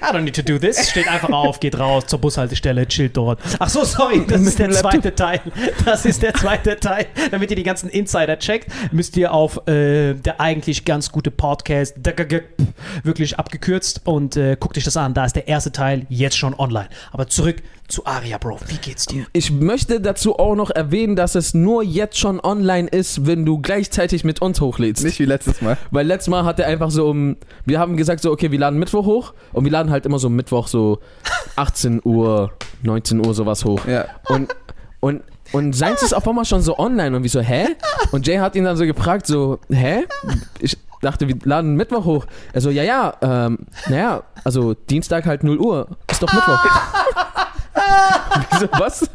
I don't need to do this. Steht einfach auf, geht raus zur Bushaltestelle, chillt dort. Ach so, sorry, das ist der zweite Teil. Das ist der zweite Teil. Damit ihr die ganzen Insider checkt, müsst ihr auf äh, der eigentlich ganz gute Podcast wirklich abgekürzt und äh, guckt euch das an. Da ist der erste Teil jetzt schon online. Aber zurück zu Aria, Bro. Wie geht's dir? Ich möchte dazu auch noch erwähnen, dass es nur jetzt schon online ist, wenn du gleichzeitig mit uns hochlädst. nicht wie letztes Mal. Weil letztes Mal hat er einfach so um, wir haben gesagt so, okay, wir laden Mittwoch hoch und wir laden halt immer so Mittwoch so 18 Uhr, 19 Uhr sowas hoch. Ja. Und, und, und seins ist auf einmal schon so online und wie so, hä? Und Jay hat ihn dann so gefragt, so, hä? Ich dachte, wir laden Mittwoch hoch. Er so, ja, ja, ähm, naja, also Dienstag halt 0 Uhr, ist doch Mittwoch. Wieso, was?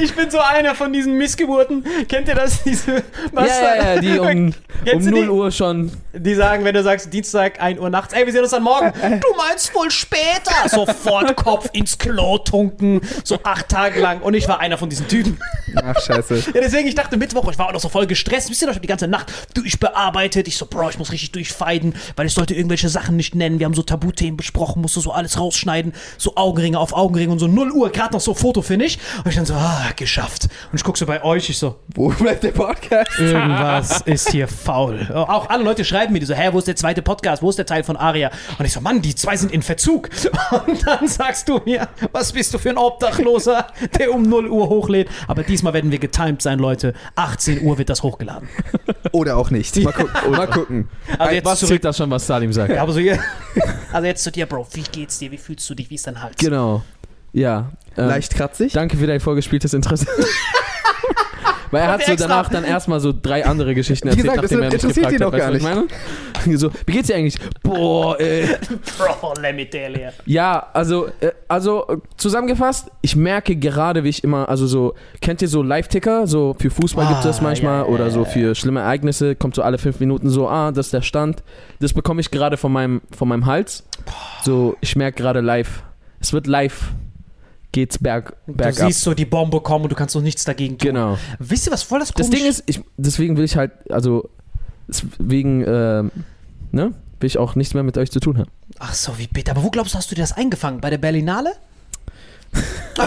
Ich bin so einer von diesen Missgeburten. Kennt ihr das? Diese, was ja, ja, ja, die um, um Kennst du 0 die? Uhr schon. Die sagen, wenn du sagst Dienstag 1 Uhr nachts, ey, wir sehen uns dann morgen. Du meinst wohl später. Sofort Kopf ins Klo tunken. So acht Tage lang. Und ich war einer von diesen Typen. Ach, scheiße. Ja, deswegen, ich dachte Mittwoch, ich war auch noch so voll gestresst. Wisst ihr noch, ich hab die ganze Nacht durchbearbeitet. Ich so, Bro, ich muss richtig durchfeiden, weil ich sollte irgendwelche Sachen nicht nennen. Wir haben so Tabuthemen besprochen, musste so alles rausschneiden. So Augenringe auf Augenringe und so 0 Uhr, gerade noch so Fotofinish. Und ich dann so, ah, geschafft. Und ich guck so bei euch, ich so, Wo bleibt der Podcast? Irgendwas ist hier faul. Auch alle Leute schreiben mir die so, hä, wo ist der zweite Podcast? Wo ist der Teil von Aria? Und ich so, Mann, die zwei sind in Verzug. Und dann sagst du mir, was bist du für ein Obdachloser, der um 0 Uhr hochlädt? Aber diesmal werden wir getimed sein, Leute. 18 Uhr wird das hochgeladen. Oder auch nicht. Mal gucken. Mal gucken. Also jetzt Was zählt das schon, was Salim sagt? Ja, aber so. Also jetzt zu dir, Bro. Wie geht's dir? Wie fühlst du dich? Wie ist dein Hals? Genau. Ja. Ähm, Leicht kratzig. Danke für dein vorgespieltes Interesse. Weil er hat so extra. danach dann erstmal so drei andere Geschichten erzählt, gesagt, das nachdem er mich interessiert gefragt ihn hat. doch Weißt du, gar meine? So, wie geht's dir eigentlich? Boah, ey. Bro, let me tell you. Ja, also, äh, also äh, zusammengefasst, ich merke gerade, wie ich immer, also so, kennt ihr so Live-Ticker? So für Fußball gibt es das Ah, manchmal ja, oder so für schlimme Ereignisse, kommt so alle fünf Minuten so, ah, das ist der Stand. Das bekomme ich gerade von meinem, von meinem Hals. So, ich merke gerade live, es wird live, geht's berg, Du bergab. siehst so die Bombe kommen und du kannst noch nichts dagegen tun. Genau. Wisst ihr, was voll das Das komisch Ding ist, ich, deswegen will ich halt, also, deswegen, ähm, ne, will ich auch nichts mehr mit euch zu tun haben. Ach so, wie bitter. Aber wo glaubst du, hast du dir das eingefangen? Bei der Berlinale?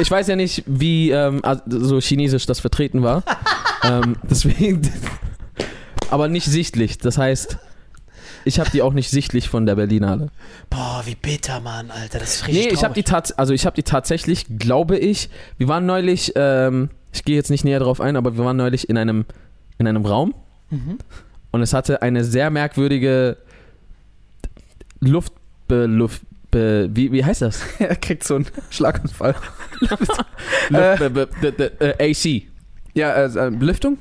Ich weiß ja nicht, wie ähm, also so chinesisch das vertreten war. ähm, deswegen. Aber nicht sichtlich. Das heißt, ich habe die auch nicht sichtlich von der Berlinale. Boah, wie bitter, Mann, Alter. Das ist richtig Nee, ich habe die tats also ich habe die tatsächlich, glaube ich. Wir waren neulich, ähm, ich gehe jetzt nicht näher drauf ein, aber wir waren neulich in einem in einem Raum und es hatte eine sehr merkwürdige Luft, Luft, wie, wie heißt das? Er kriegt so einen Schlaganfall. Be- äh, AC. Ja, äh, äh, Lüftung?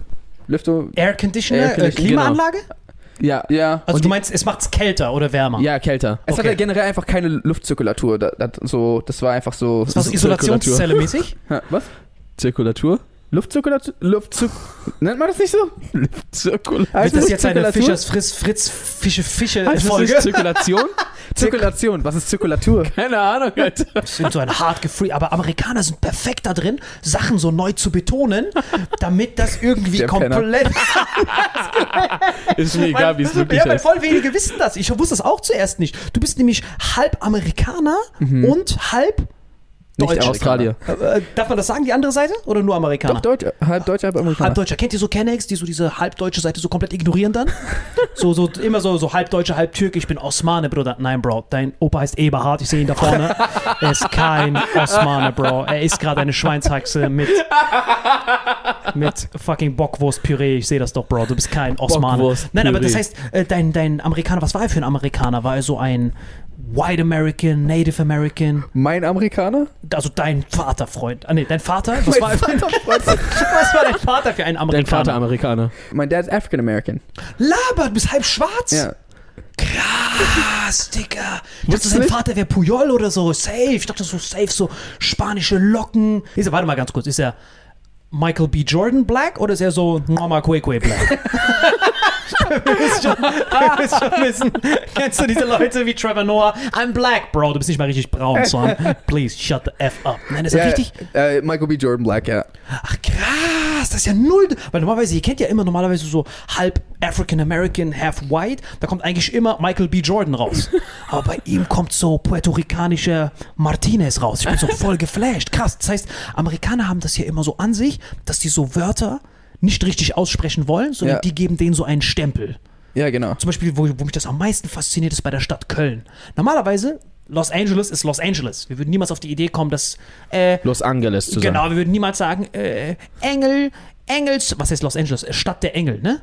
Lüftung? Air Conditioner, Air äh, Condition- Klimaanlage? Ja, Ja. Also Und du meinst, es macht's kälter oder wärmer? ja, kälter. Es Okay. hatte generell einfach keine Luftzirkulatur. Das, das, so, das war einfach so. Das war so Isolationszelle mäßig? Was? Zirkulatur? Luftzirkulatur? Luftzir Nennt man das nicht so? Heißt Wird das jetzt eine? Fischers Fritz Fritz Fische Fische Heißt das Folge? nicht Zirkulation? Zirkulation. Was ist Zirkulatur? Keine Ahnung, Alter. Das sind so ein hart gefree, aber Amerikaner sind perfekt da drin, Sachen so neu zu betonen, damit das irgendwie Der komplett. Ist mir egal, wie es wirklich ja, weil voll wenige wissen das. Ich wusste das auch zuerst nicht. Du bist nämlich halb Amerikaner und halb Nicht Deutscher. Australier. Äh, darf man das sagen, die andere Seite? Oder nur Amerikaner? Doch, Deutsch, halb Deutsch, halb Amerikaner. Halb Deutscher. Kennt ihr so Kennex, die so diese halbdeutsche Seite so komplett ignorieren dann? so, so immer so, so halb Deutscher, halb Türk. Ich bin Osmane, Bruder. Nein, Bro. Dein Opa heißt Eberhard. Ich sehe ihn da vorne. er ist kein Osmane, Bro. Er isst gerade eine Schweinshaxe mit, mit fucking Bockwurstpüree. Ich sehe das doch, Bro. Du bist kein Osmane. Nein, aber das heißt, äh, dein, dein Amerikaner, was war er für ein Amerikaner? War er so ein White American, Native American? Mein Amerikaner? Also dein Vaterfreund. Ah, nee, dein Vater? Was, war, Vaterfreund. was war dein Vater für ein Amerikaner? Dein Vater Amerikaner. mein Dad ist African American. Laber, du bist halb schwarz? Ja. Krass, Digga. Ich dachte, Wusstest du sein nicht? Vater wäre Puyol oder so. Safe. Ich dachte so safe, so spanische Locken. Ist er, warte mal ganz kurz. Ist er Michael B. Jordan Black oder ist er so Mama Kwekwe Black? wir, müssen schon, wir müssen schon wissen. Kennst du diese Leute wie Trevor Noah? I'm black, Bro. Du bist nicht mal richtig braun, son. Please, shut the F up. Nein, ist er ja richtig? Äh, Michael B. Jordan Black, ja. Ach krass, das ist ja null. Weil normalerweise, ihr kennt ja immer normalerweise so halb African American, half white. Da kommt eigentlich immer Michael B. Jordan raus. Aber bei ihm kommt so puerto-ricanischer Martinez raus. Ich bin so voll geflasht. Krass. Das heißt, Amerikaner haben das ja immer so an sich, dass die so Wörter nicht richtig aussprechen wollen, sondern Ja. die geben denen so einen Stempel. Ja, genau. Zum Beispiel, wo, wo mich das am meisten fasziniert, ist bei der Stadt Köln. Normalerweise, Los Angeles ist Los Angeles. Wir würden niemals auf die Idee kommen, dass äh, Los Angeles zu sagen. Genau, wir würden niemals sagen, äh, Engel, Engels, was heißt Los Angeles? Stadt der Engel, ne?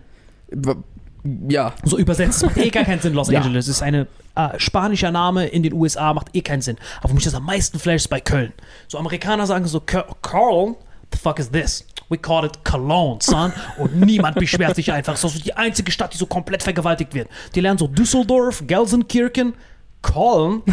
Ja. So übersetzt. Macht eh gar keinen Sinn, Los Ja. Angeles. ist ein äh, spanischer Name in den USA, macht eh keinen Sinn. Aber wo mich das am meisten flasht, ist bei Köln. So Amerikaner sagen so, "Ca- Carl, the fuck is this? We call it Cologne, son. Und niemand beschwert sich einfach. Das ist so die einzige Stadt, die so komplett vergewaltigt wird. Die lernen so Düsseldorf, Gelsenkirchen, Köln.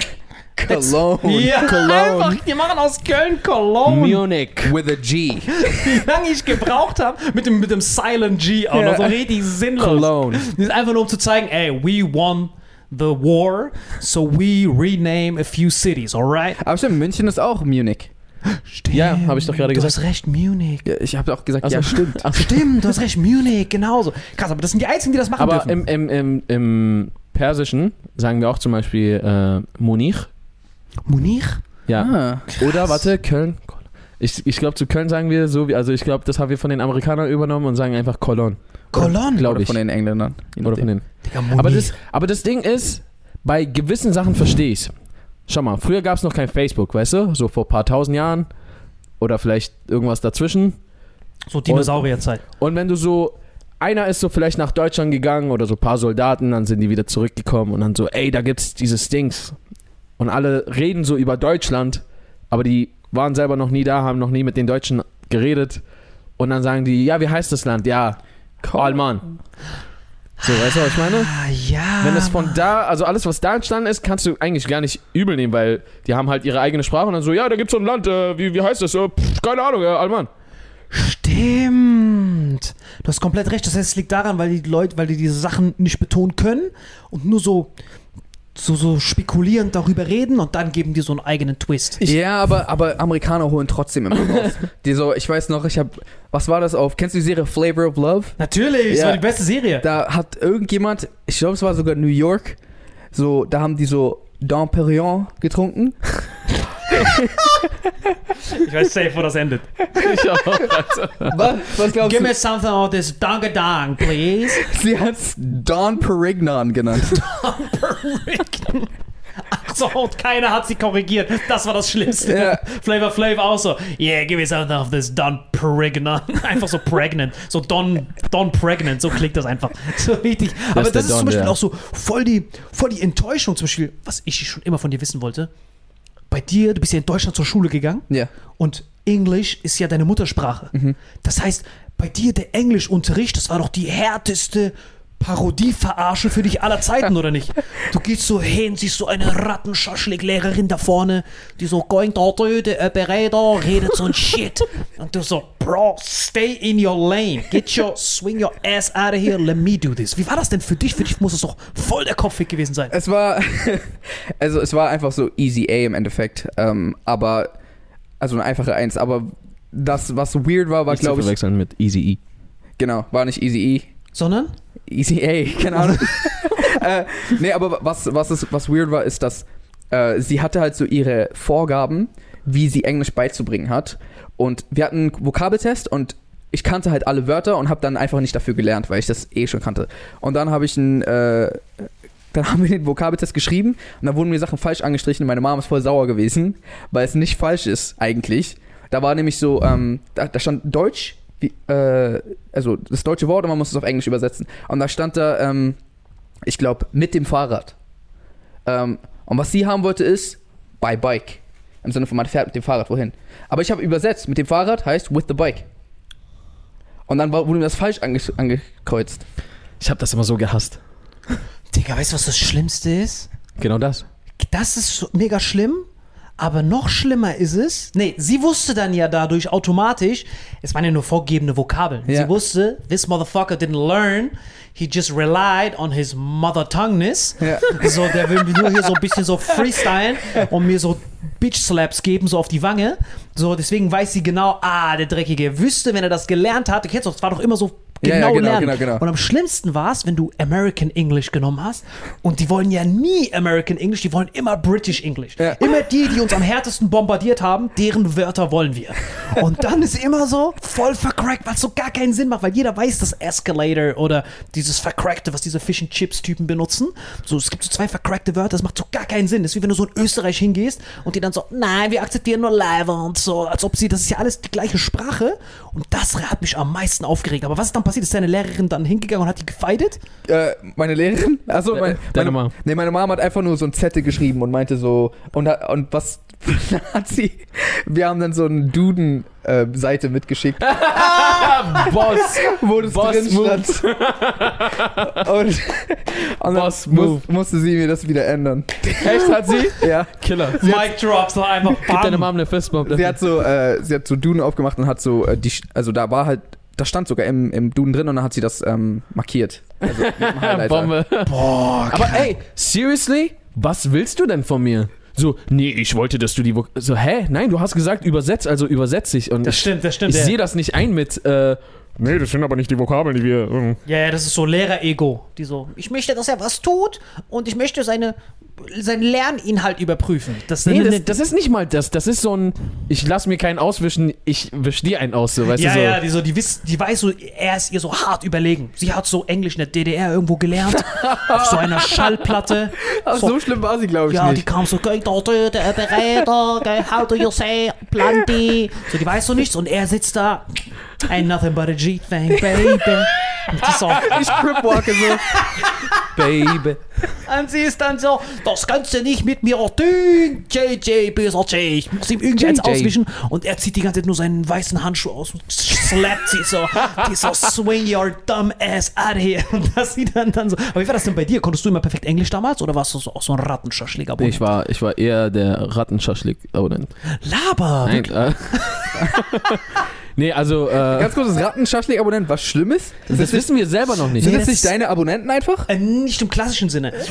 Cologne. Ja, einfach, die machen aus Köln Cologne. Munich. With a G. Wie lange ich gebraucht habe mit dem, mit dem Silent G auch Ja. noch so richtig sinnlos. Cologne. Das ist einfach nur um zu zeigen, ey, we won the war, so we rename a few cities, alright? Aber stimmt, München ist auch Munich. Stimmt. Ja, hab ich doch gerade Du gesagt. hast recht, Munich. Ja, ich habe auch gesagt, Also- ja, stimmt. Stimmt, du hast recht, Munich, genauso. Krass, aber das sind die Einzigen, die das machen Aber dürfen. im, im, im, im Persischen sagen wir auch zum Beispiel äh, Munich. Munich? Ja. Ah. Oder warte, Köln. Ich, ich glaube, zu Köln sagen wir so, wie, also ich glaube, das haben wir von den Amerikanern übernommen und sagen einfach Cologne. Cologne? Glaube Oder ich. von den Engländern. Oder von den. Digga, Munich. Aber das, aber das Ding ist, bei gewissen Sachen verstehe ich's. Schau mal, früher gab es noch kein Facebook, weißt du? So vor ein paar tausend Jahren. Oder vielleicht irgendwas dazwischen. so Dinosaurierzeit. Und wenn du so, einer ist so vielleicht nach Deutschland gegangen oder so ein paar Soldaten, dann sind die wieder zurückgekommen und dann so, ey, da gibt's dieses Dings. Und alle reden so über Deutschland, aber die waren selber noch nie da, haben noch nie mit den Deutschen geredet. Und dann sagen die, ja, wie heißt das Land? Ja, Alman. So, weißt du, was ich meine? Ah, ja. Wenn es von da, also alles, was da entstanden ist, kannst du eigentlich gar nicht übel nehmen, weil die haben halt ihre eigene Sprache und dann so, ja, da gibt's so ein Land, äh, wie, wie heißt das? Äh, pff, keine Ahnung, äh, Alman. Stimmt. Du hast komplett recht. Das heißt, es liegt daran, weil die Leute, weil die diese Sachen nicht betonen können und nur so, so, so spekulierend darüber reden und dann geben die so einen eigenen Twist. Ja, aber, aber Amerikaner holen trotzdem immer raus. die so, ich weiß noch, ich habe, was war das auf, kennst du die Serie Flavor of Love? Natürlich, das Ja. war die beste Serie. Da hat irgendjemand, ich glaube, es war sogar New York, so, da haben die so Dom Perignon getrunken. Ich weiß safe, wo das endet. Ich auch, Alter. Was, was glaubst Give du? me something of this Dangadang, please. Sie hat's Don Perignon genannt. Ach so, und keiner hat sie korrigiert. Das war das Schlimmste. Ja. Flavor Flav auch so. Yeah, give me something of this Don Pregnant. Einfach so pregnant. So Don, Don Pregnant. So klingt das einfach. So richtig. Aber ist das ist zum Don, Beispiel ja. auch so voll die, voll die Enttäuschung. Zum Beispiel, was ich schon immer von dir wissen wollte. Bei dir, du bist ja in Deutschland zur Schule gegangen. Ja. Und Englisch ist ja deine Muttersprache. Das heißt, bei dir der Englischunterricht, das war doch die härteste Parodieverarsche für dich aller Zeiten, oder nicht? Du gehst so hin, siehst so eine Rattenschaschlik-Lehrerin da vorne, die so going da the operator, redet so ein Shit. Und du so, Bro, stay in your lane. Get your, swing your ass out of here, let me do this. Wie war das denn für dich? Für dich muss es doch voll der Kopfweg gewesen sein. Es war, also es war einfach so easy A im Endeffekt, ähm, aber, also eine einfache Eins, aber das, was weird war, war Nicht zu glaube ich, verwechseln mit Easy E. genau, war nicht easy E, Sondern? Easy A, keine Ahnung. äh, nee, aber was, was, ist, was weird war, ist, dass äh, sie hatte halt so ihre Vorgaben, wie sie Englisch beizubringen hat. Und wir hatten einen Vokabeltest und ich kannte halt alle Wörter und habe dann einfach nicht dafür gelernt, weil ich das eh schon kannte. Und dann habe ich einen, äh, dann haben wir den Vokabeltest geschrieben und dann wurden mir Sachen falsch angestrichen und meine Mom ist voll sauer gewesen, weil es nicht falsch ist eigentlich. Da war nämlich so, ähm, da, da stand Deutsch, wie, äh, also das deutsche Wort und man muss es auf Englisch übersetzen. Und da stand da, ähm, ich glaube, mit dem Fahrrad. Ähm, und was sie haben wollte ist, by bike. Im Sinne von, man fährt mit dem Fahrrad wohin. Aber ich habe übersetzt, mit dem Fahrrad heißt with the bike. Und dann wurde mir das falsch ange angekreuzt. Ich habe das immer so gehasst. Digga, weißt du, was das Schlimmste ist? Genau das. das ist so mega schlimm, aber noch schlimmer ist es. Nee, sie wusste dann ja dadurch automatisch, es waren ja nur vorgegebene Vokabeln. Ja. Sie wusste, this motherfucker didn't learn, he just relied on his mother tongueness. Ja. So, der will nur hier so ein bisschen so freestylen und mir so Bitch Slaps geben, so auf die Wange. So, deswegen weiß sie genau, ah, der Dreckige wüsste, wenn er das gelernt hat, du kennst doch, es war doch immer so genau, ja, genau, lernen. genau, genau. Und am schlimmsten war es, wenn du American English genommen hast und die wollen ja nie American English, die wollen immer British English. Ja. Immer die, die uns am härtesten bombardiert haben, deren Wörter wollen wir. Und dann ist immer so voll vercrackt, was so gar keinen Sinn macht, weil jeder weiß, dass Escalator oder dieses vercrackte, was diese Fish and Chips Typen benutzen. So, es gibt so zwei vercrackte Wörter, das macht so gar keinen Sinn. Das ist wie wenn du so in Österreich hingehst und die dann so, nein, wir akzeptieren nur Live und so, als ob sie, das ist ja alles die gleiche Sprache. Und das hat mich am meisten aufgeregt. Aber was ist dann passiert? Ist deine Lehrerin dann hingegangen und hat die gefeidet? Äh, meine Lehrerin? Also De- meine, deine meine, Mom. Nee, meine Mom hat einfach nur so ein Zettel geschrieben und meinte so, und, und was hat sie, wir haben dann so eine Duden-Seite mitgeschickt, Boss! wo das Boss drin Move. stand. und, Und dann Boss muss, Move. musste sie mir das wieder ändern. Echt, hat sie? Ja. Killer. Mic Drops noch einfach Gib deine. Mom eine Fistbump. Sie hat so, äh, sie hat so Duden aufgemacht und hat so, äh, die, also da war halt, da stand sogar im, im Duden drin und dann hat sie das ähm, markiert. Also mit dem Highlighter. Bombe. Boah, Aber ey, seriously? Was willst du denn von mir? So, nee, ich wollte, dass du die. Vok so, hä? Nein, du hast gesagt, übersetz, also übersetz ich. Und Das ich, stimmt, das stimmt. ich Der- sehe das nicht ein mit, äh, nee, das sind aber nicht die Vokabeln, die wir. äh. Ja, ja, das ist so Lehrer-Ego. Die so, ich möchte, dass er was tut und ich möchte seine, seinen Lerninhalt überprüfen. Das, Nee, das, das ist nicht mal das. Das ist so ein, ich lass mir keinen auswischen, ich wisch dir einen aus, so, weißt ja, du, so. ja, die, so, die, wiss, die weiß so, er ist ihr so hart überlegen. Sie hat so Englisch in der DDR irgendwo gelernt. auf so einer Schallplatte. Ach, so schlimm war sie, glaube ich, Ja, die nicht. kam so, "Geh da, der Berater, gell, how do you say, Planti? So, die weiß so nichts und er sitzt da, ain't nothing but a G-Thing, baby. Und die so, Ich cripwalke so. Baby. Und sie ist dann so, das kannst du nicht mit mir tun, JJ, böser J. Ich muss ihm irgendwie eins auswischen. Und er zieht die ganze Zeit nur seinen weißen Handschuh aus und slappt sie so. Die so, swing your dumb ass out of here. Und das sieht dann, dann so. Aber wie war das denn bei dir? Konntest du immer perfekt Englisch damals oder warst du so, auch so ein Rattenschaschlik? Nee, ich war, ich war eher der Rattenschaschlik-Abonnent. Laber! Nein, äh, Nee, also, äh, Ganz kurz, das Rattenschaschlik-Abonnent, was Schlimmes? das wissen wir selber noch nicht. Sind Nee, das das nicht deine Abonnenten einfach? Äh, nicht im klassischen Sinne.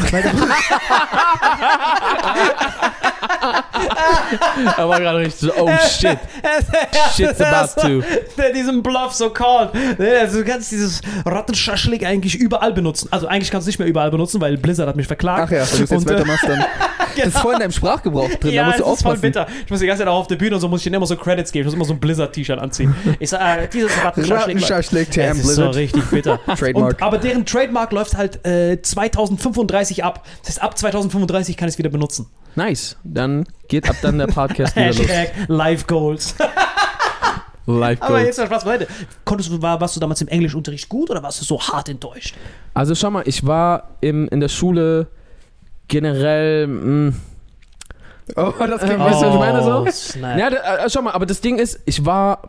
Er war gerade richtig so, oh shit. Shit's about to. Der diesen Bluff so called. Also du kannst dieses Rattenschaschlik eigentlich überall benutzen. Also eigentlich kannst du nicht mehr überall benutzen, weil Blizzard hat mich verklagt. Ach ja, wenn du es jetzt Und, äh, weitermachst, dann. Das ist voll in deinem Sprachgebrauch drin, ja, da musst du es ist voll aufpassen. bitter. Ich muss die ganze Zeit auch auf der Bühne und so muss ich ihnen immer so Credits geben. Ich muss immer so ein Blizzard-T-Shirt anziehen. Ich sag, äh, dieses Rattenschaschlik. Es ist so richtig bitter. Trademark. Und, aber deren Trademark läuft halt äh, 2035 ab. Das heißt, ab 2035 kann ich es wieder benutzen. Nice. Dann geht ab dann der Podcast wieder los. Hashtag Life Goals. Live Aber Goals. jetzt mal Spaß beiseite. Konntest du, war, warst du damals im Englischunterricht gut oder warst du so hart enttäuscht? Also schau mal, ich war im, in der Schule generell. Mh, Oh, das klingt Weißt du, was ich meine so? Oh, snap. Ja, da, äh, schau mal, aber das Ding ist, ich war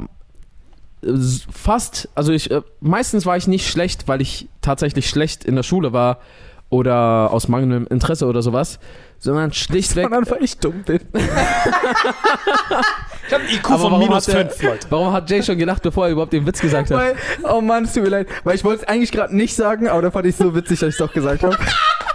fast, also ich, äh, meistens war ich nicht schlecht, weil ich tatsächlich schlecht in der Schule war oder aus mangelndem Interesse oder sowas, sondern schlichtweg. Sondern weil ich dumm bin. Ich habe IQ Aber von warum minus hat der- 5, Leute. Warum hat Jay schon gedacht, bevor er überhaupt den Witz gesagt hat? Weil, oh Mann, es tut mir leid. Weil ich wollte es eigentlich gerade nicht sagen, aber da fand ich es so witzig, dass ich es doch gesagt habe.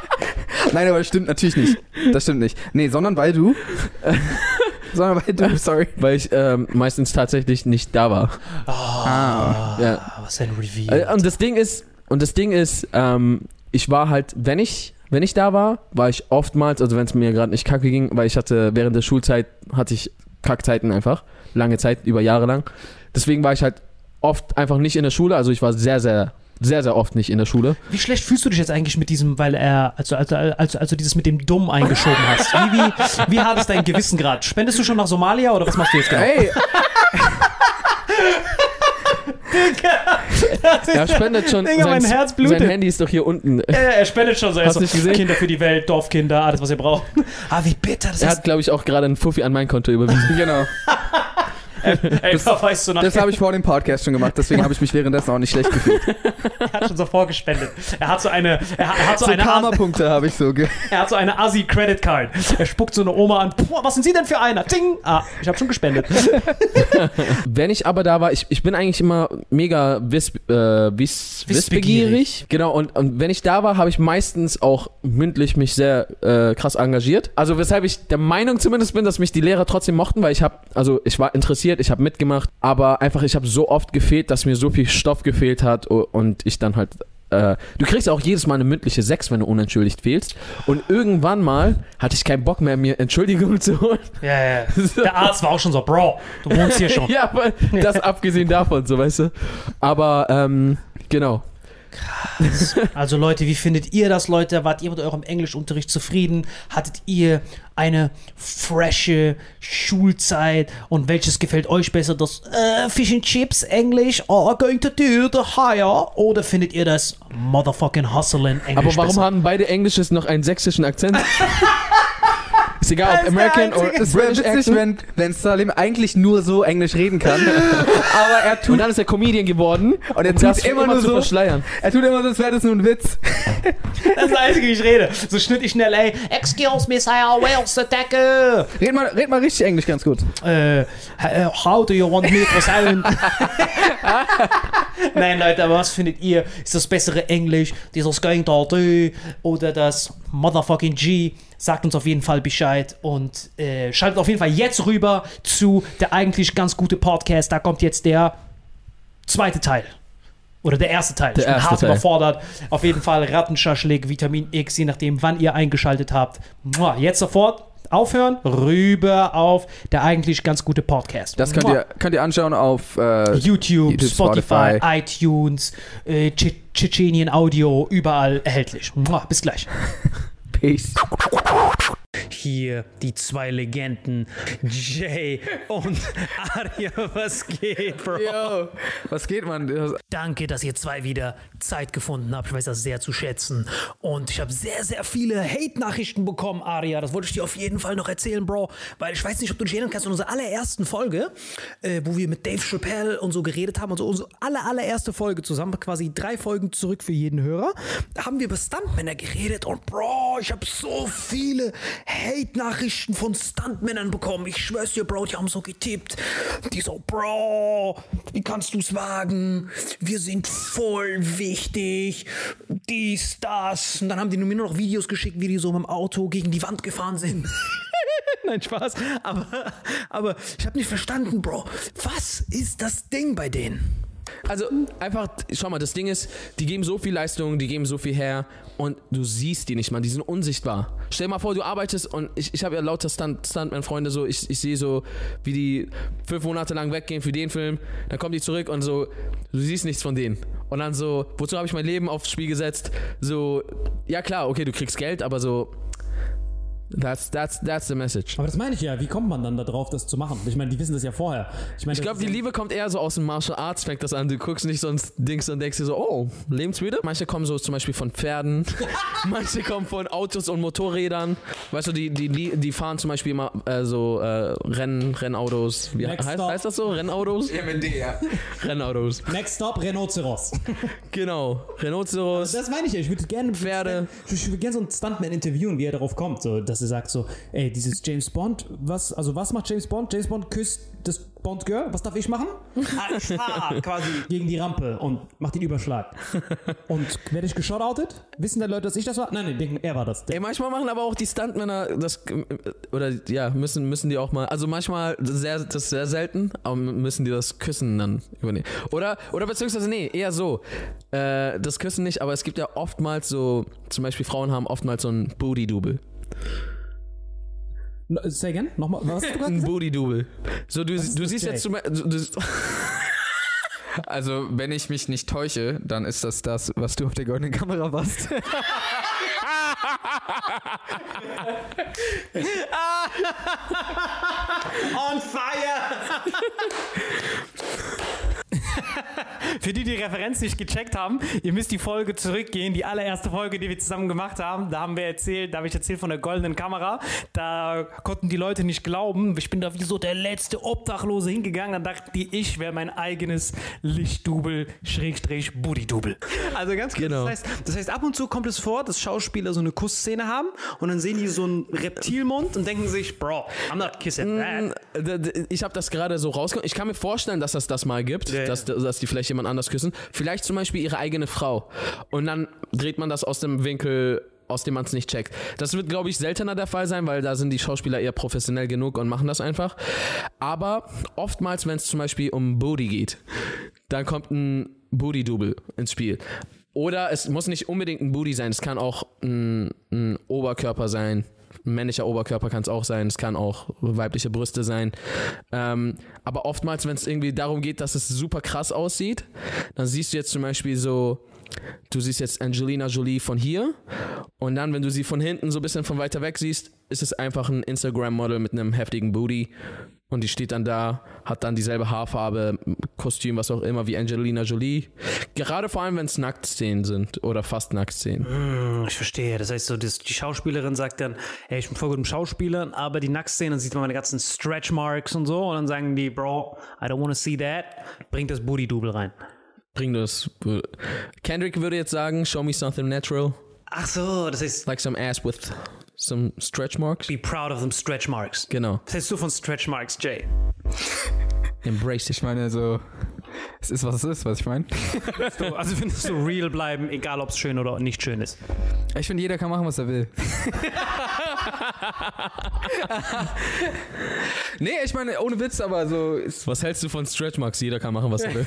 Nein, aber das stimmt natürlich nicht. Das stimmt nicht. Nee, sondern weil du. sondern weil du, sorry. Weil ich ähm, meistens tatsächlich nicht da war. Ah. Ja. Was ein Reveal. Äh, Und das Ding ist, und das Ding ist, ähm, ich war halt, wenn ich, wenn ich da war, war ich oftmals, also wenn es mir gerade nicht kacke ging, weil ich hatte während der Schulzeit hatte ich Kackzeiten einfach, lange Zeit, über Jahre lang. Deswegen war ich halt oft einfach nicht in der Schule, also ich war sehr, sehr, sehr, sehr oft nicht in der Schule. Wie schlecht fühlst du dich jetzt eigentlich mit diesem, weil er, also, also, also, also dieses mit dem Dumm eingeschoben hast? Wie, wie, wie hart ist dein Gewissen gerade? Spendest du schon nach Somalia oder was machst du jetzt genau? Hey, Er spendet schon, Digga, mein sein, Herz blutet. sein Handy ist doch hier unten. Ja, ja, er spendet schon so. Er Hast so, du nicht gesehen? Kinder für die Welt, Dorfkinder, alles, was ihr braucht. Ah, wie bitter das Er ist. hat, glaube ich, auch gerade einen Fuffi an mein Konto überwiesen. genau. Ey, weißt du noch, Das habe ich vor dem Podcast schon gemacht, deswegen habe ich mich währenddessen auch nicht schlecht gefühlt. er hat schon so vorgespendet. Er hat so eine, er, hat- er hat so, So eine, Karma-Punkte habe ich so. Er hat so eine Assi Credit Card. Er spuckt so eine Oma an. Puh, was sind Sie denn für einer? Ding. Ah, ich habe schon gespendet. Wenn ich aber da war, ich, ich bin eigentlich immer mega wiss, äh, Wissbegierig. wissbegierig. Genau, und, und wenn ich da war, habe ich meistens auch mündlich mich sehr äh, krass engagiert. Also weshalb ich der Meinung zumindest bin, dass mich die Lehrer trotzdem mochten, weil ich habe, also ich war interessiert, ich habe mitgemacht, aber einfach ich habe so oft gefehlt, dass mir so viel Stoff gefehlt hat und ich dann halt äh, du kriegst auch jedes Mal eine mündliche 6, wenn du unentschuldigt fehlst. Und irgendwann mal hatte ich keinen Bock mehr, mir Entschuldigungen zu holen. Ja, ja. Der Arzt war auch schon so, Bro, du wohnst hier schon. Ja, aber das abgesehen davon, so weißt du. Aber ähm, genau. Also Leute, wie findet ihr das, Leute? Wart ihr mit eurem Englischunterricht zufrieden? Hattet ihr eine frische Schulzeit? Und welches gefällt euch besser? Das äh, Fish and Chips Englisch or going to do the higher? Oder findet ihr das motherfucking hustling Englisch Aber warum besser? haben beide Englisches noch einen sächsischen Akzent? Ist egal, ob American oder British witzig, Accent. wenn, wenn Salim eigentlich nur so Englisch reden kann. aber er Und tut, dann ist er Comedian geworden und er um tut immer nur so. verschleiern. Er tut immer so, als wäre das nur ein Witz. Das ist das Einzige, wie ich rede. So schnitt ich schnell, ey. Excuse me, Sir, where's the Decke? Red mal, red mal richtig Englisch ganz gut. Äh, how do you want me to sound? Nein, Leute, aber was findet ihr? Ist das bessere Englisch, dieses Gegenteil D oder das Motherfucking G? Sagt uns auf jeden Fall Bescheid und äh, schaltet auf jeden Fall jetzt rüber zu der eigentlich ganz gute Podcast. Da kommt jetzt der zweite Teil. Oder der erste Teil. Der ich bin erste hart Teil. überfordert. Auf jeden Fall Rattenschaschlik, Vitamin X, je nachdem, wann ihr eingeschaltet habt. Jetzt sofort aufhören, rüber auf der eigentlich ganz gute Podcast. Das könnt ihr, könnt ihr anschauen auf äh, YouTube, YouTube, Spotify, Spotify. iTunes, äh, Tsch- Tschetschenien Audio, überall erhältlich. Mua, bis gleich. Peace. Hier die zwei Legenden, Jay und Arya. Was geht, Bro? Yo, was geht, man? Danke, dass ihr zwei wieder Zeit gefunden habt. Ich weiß das sehr zu schätzen. Und ich habe sehr, sehr viele Hate-Nachrichten bekommen, Aria. Das wollte ich dir auf jeden Fall noch erzählen, Bro. Weil ich weiß nicht, ob du dich erinnern kannst an unsere allerersten Folge, äh, wo wir mit Dave Chappelle und so geredet haben. Und so unsere aller, allererste Folge zusammen, quasi drei Folgen zurück für jeden Hörer. Da haben wir über Stuntmänner geredet. Und Bro, ich habe so viele Hate-Nachrichten von Stuntmännern bekommen. Ich schwör's dir, Bro, die haben so getippt. Die so, Bro, wie kannst du's wagen? Wir sind voll wichtig. Dies, das. Und dann haben die mir nur noch Videos geschickt, wie die so mit dem Auto gegen die Wand gefahren sind. Nein, Spaß. Aber, aber ich habe nicht verstanden, Bro. Was ist das Ding bei denen? Also einfach, schau mal, das Ding ist, die geben so viel Leistung, die geben so viel her und du siehst die nicht mal, die sind unsichtbar. Stell dir mal vor, du arbeitest und ich, ich habe ja lauter Stunt, Stuntman-Freunde so, ich, ich sehe so, wie die fünf Monate lang weggehen für den Film, dann kommen die zurück und so, du siehst nichts von denen. Und dann so, wozu habe ich mein Leben aufs Spiel gesetzt? So, ja klar, okay, du kriegst Geld, aber so, that's, that's, that's the message. Aber das meine ich ja. Wie kommt man dann da drauf, das zu machen? Ich meine, die wissen das ja vorher. Ich, meine, Ich das glaube, die ja- Liebe kommt eher so aus dem Martial Arts, fängt das an. Du guckst nicht sonst Dings und denkst dir so, oh, lebensmüde. Manche kommen so zum Beispiel von Pferden, manche kommen von Autos und Motorrädern. Weißt du, die, die, die, fahren zum Beispiel immer äh, so äh, Renn, Rennautos. Wie Next heißt, heißt das so? Rennautos? MND, ja. Rennautos. Next Stop, Rhinoceros. Genau. Rhinoceros. Das meine ich ja. Ich würde gerne Pferde. Ich würde gerne so einen Stuntman interviewen, wie er darauf kommt, so, dass er sagt so, ey, dieses James Bond, was, also was macht James Bond? James Bond küsst das Bond Girl, was darf ich machen? Ah, ich fahr quasi gegen die Rampe und mach den Überschlag. Und werde ich geshoutoutet? Wissen die Leute, dass ich das war? Nein, nein, denken, er war das. Ey, manchmal machen aber auch die Stuntmänner das, oder ja, müssen, müssen die auch mal, also manchmal, sehr, das ist sehr selten, aber müssen die das Küssen dann übernehmen. Oder, oder beziehungsweise, nee, eher so, äh, das Küssen nicht, aber es gibt ja oftmals so, zum Beispiel Frauen haben oftmals so ein Booty-Double. Say again? Nochmal, was hast du gerade Ein? Booty-Double. So, du, du siehst Jay? jetzt zum Beispiel, du, du, Also, wenn ich mich nicht täusche, dann ist das das, was du auf der goldenen Kamera warst. On fire! Für die, die die Referenz nicht gecheckt haben, ihr müsst die Folge zurückgehen, die allererste Folge, die wir zusammen gemacht haben. Da haben wir erzählt, da habe ich erzählt von der goldenen Kamera. Da konnten die Leute nicht glauben. Ich bin da wie so der letzte Obdachlose hingegangen. Dann dachten die, ich wäre mein eigenes Lichtdubel, Schrägstrich, Buddy-Dubel. Also ganz kurz, Genau. Das, heißt, das heißt, ab und zu kommt es vor, dass Schauspieler so eine Kussszene haben und dann sehen die so einen Reptilmund und denken sich, Bro, I'm not kissing that. D- d- Ich habe das gerade so rausgekommen. Ich kann mir vorstellen, dass das das mal gibt, Ja, dass, dass die vielleicht jemand anders küssen. Vielleicht zum Beispiel ihre eigene Frau. Und dann dreht man das aus dem Winkel, aus dem man es nicht checkt. Das wird, glaube ich, seltener der Fall sein, weil da sind die Schauspieler eher professionell genug und machen das einfach. Aber oftmals, wenn es zum Beispiel um Booty geht, dann kommt ein Booty-Double ins Spiel. Oder es muss nicht unbedingt ein Booty sein, es kann auch ein, ein Oberkörper sein. Ein männlicher Oberkörper kann es auch sein, es kann auch weibliche Brüste sein. Ähm, aber oftmals, wenn es irgendwie darum geht, dass es super krass aussieht, dann siehst du jetzt zum Beispiel so, du siehst jetzt Angelina Jolie von hier und dann, wenn du sie von hinten so ein bisschen von weiter weg siehst, ist es einfach ein Instagram-Model mit einem heftigen Booty Und die steht dann da, hat dann dieselbe Haarfarbe, Kostüm, was auch immer, wie Angelina Jolie. Gerade vor allem, wenn es Nacktszenen sind oder fast Nacktszenen. Hm, Ich verstehe. Das heißt so, das, die Schauspielerin sagt dann, ey, ich bin voll gut im Schauspielern, aber die Nacktszenen, dann sieht man meine ganzen Stretch Marks und so und dann sagen die, Bro, I don't wanna see that. Bringt das Booty Double rein. Bring das. Kendrick würde jetzt sagen, show me something natural. Ach so, das heißt, Like some ass with some stretch marks. be proud of them Stretch Marks. Genau. Was hältst du von Stretch Marks, Jay? Embrace it. Ich meine, so, es ist, was es ist, was ich meine. So, also findest du real bleiben, egal ob es schön oder nicht schön ist. Ich finde, jeder kann machen, was er will. nee, ich meine, ohne Witz, aber so, ist, Was hältst du von Stretch Marks? Jeder kann machen, was er will.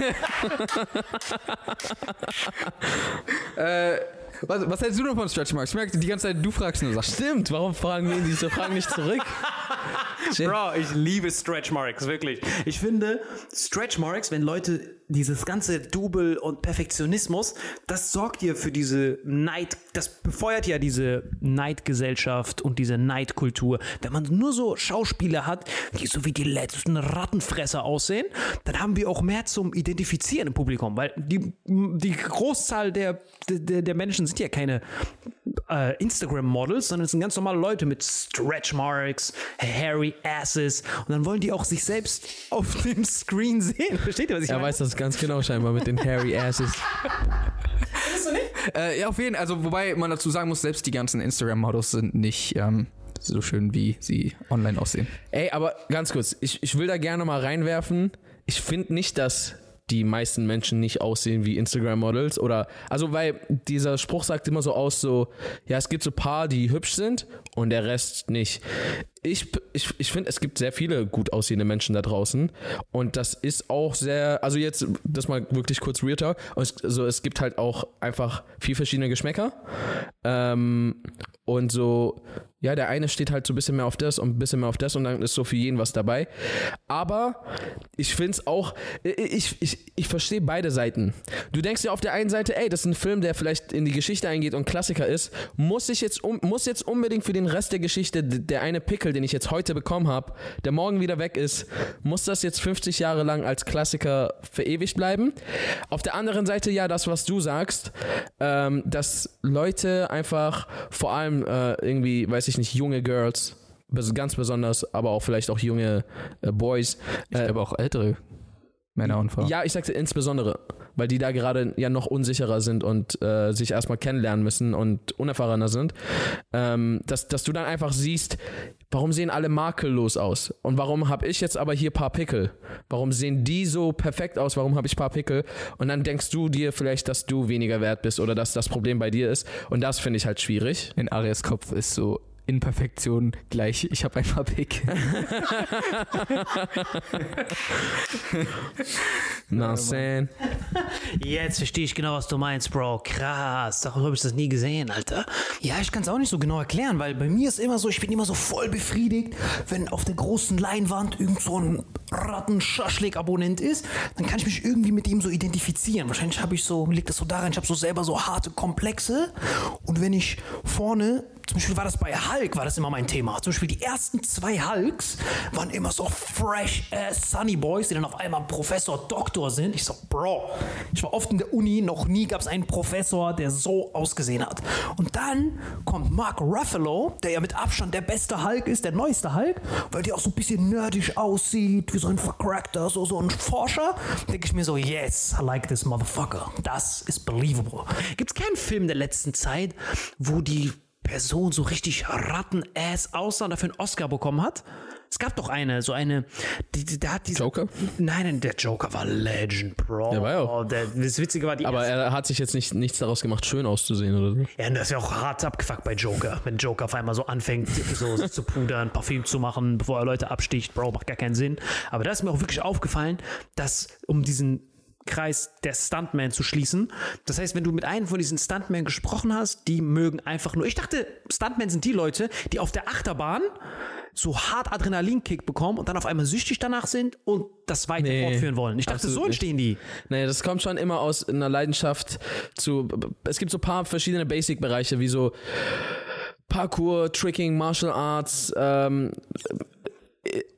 äh, was, was hältst du denn von Stretch Marks? Ich merke die ganze Zeit, du fragst nur Sachen. Stimmt, warum fragen wir diese Fragen nicht zurück? Bro, ich liebe Stretch Marks, wirklich. Ich finde Stretch Marks, wenn Leute dieses ganze Double und Perfektionismus, das sorgt ja für diese Neid, das befeuert ja diese Neidgesellschaft und diese Neidkultur. Wenn man nur so Schauspieler hat, die so wie die letzten Rattenfresser aussehen, dann haben wir auch mehr zum Identifizieren im Publikum, weil die, die Großzahl der, der, der Menschen sind ja keine äh, Instagram-Models, sondern es sind ganz normale Leute mit Stretch Marks, hairy Asses und dann wollen die auch sich selbst auf dem Screen sehen. Versteht ihr, was ich Er meine? weiß das ganz genau scheinbar mit den hairy asses. Äh, ja, auf jeden Fall. Also, wobei man dazu sagen muss, selbst die ganzen Instagram-Models sind nicht ähm, so schön, wie sie online aussehen. Ey, aber ganz kurz, ich, ich will da gerne mal reinwerfen. Ich finde nicht, dass die meisten Menschen nicht aussehen wie Instagram-Models oder, also weil dieser Spruch sagt immer so aus, so, ja, es gibt so paar, die hübsch sind und der Rest nicht. Ich, ich, ich finde, es gibt sehr viele gut aussehende Menschen da draußen und das ist auch sehr, also jetzt, das mal wirklich kurz Real Talk, also es gibt halt auch einfach viel verschiedene Geschmäcker ähm, und so, ja, der eine steht halt so ein bisschen mehr auf das und ein bisschen mehr auf das und dann ist so für jeden was dabei. Aber ich finde es auch, ich, ich, ich verstehe beide Seiten. Du denkst ja auf der einen Seite, ey, das ist ein Film, der vielleicht in die Geschichte eingeht und Klassiker ist. Muss ich jetzt, muss jetzt unbedingt für den Rest der Geschichte der eine Pickel, den ich jetzt heute bekommen habe, der morgen wieder weg ist, muss das jetzt 50 Jahre lang als Klassiker verewigt bleiben? Auf der anderen Seite, ja, das, was du sagst, ähm, dass Leute einfach vor allem äh, irgendwie, weiß ich nicht, junge Girls, ganz besonders, aber auch vielleicht auch junge äh, Boys. Ich Äh, glaube auch ältere Männer und Frauen. ja, ich sagte insbesondere, weil die da gerade ja noch unsicherer sind und äh, sich erstmal kennenlernen müssen und unerfahrener sind, ähm, dass, dass du dann einfach siehst, warum sehen alle makellos aus? Und warum habe ich jetzt aber hier paar Pickel? Warum sehen die so perfekt aus? Warum habe ich paar Pickel? Und dann denkst du dir vielleicht, dass du weniger wert bist oder dass das Problem bei dir ist. Und das finde ich halt schwierig. In Arias Kopf ist so Imperfektion gleich, ich habe ein paar Pick. Na. Jetzt verstehe ich genau, was du meinst, Bro. Krass. Darüber habe ich das nie gesehen, Alter. Ja, ich kann es auch nicht so genau erklären, weil bei mir ist immer so, ich bin immer so voll befriedigt, wenn auf der großen Leinwand irgend so ein Ratten-Schaschlik-Abonnent ist, dann kann ich mich irgendwie mit ihm so identifizieren. Wahrscheinlich habe ich so, liegt das so daran, ich habe so selber so harte Komplexe und wenn ich vorne zum Beispiel war das bei Hulk, war das immer mein Thema. Zum Beispiel die ersten zwei Hulks waren immer so fresh ass Sunny Boys, die dann auf einmal Professor, Doktor sind. Ich so, Bro, ich war oft in der Uni, noch nie gab es einen Professor, der so ausgesehen hat. Und dann kommt Mark Ruffalo, der ja mit Abstand der beste Hulk ist, der neueste Hulk, weil der auch so ein bisschen nerdisch aussieht, wie so ein vercrackter, so, so ein Forscher. Denke ich mir so, yes, I like this motherfucker. Das ist believable. Gibt es keinen Film der letzten Zeit, wo die Person so richtig Ratten-Ass aussah und dafür einen Oscar bekommen hat? Es gab doch eine, so eine, die, die, der hat diese, Joker? Nein, nein, der Joker war Legend, Bro. Der war ja auch. Der, das Witzige war, die Aber er hat sich jetzt nicht, nichts daraus gemacht, schön auszusehen oder so. ja, das ist ja auch hart abgefuckt bei Joker. Wenn Joker auf einmal so anfängt, so zu pudern, Parfüm zu machen, bevor er Leute absticht, Bro, macht gar keinen Sinn. Aber da ist mir auch wirklich aufgefallen, dass um diesen Kreis der Stuntman zu schließen. Das heißt, wenn du mit einem von diesen Stuntmen gesprochen hast, die mögen einfach nur. Ich dachte, Stuntmen sind die Leute, die auf der Achterbahn so hart Adrenalinkick bekommen und dann auf einmal süchtig danach sind und das weiter Nee, fortführen wollen. Ich dachte, so nicht. entstehen die. Nee, das kommt schon immer aus einer Leidenschaft zu. Es gibt so ein paar verschiedene Basic-Bereiche, wie so Parkour, Tricking, Martial Arts, ähm,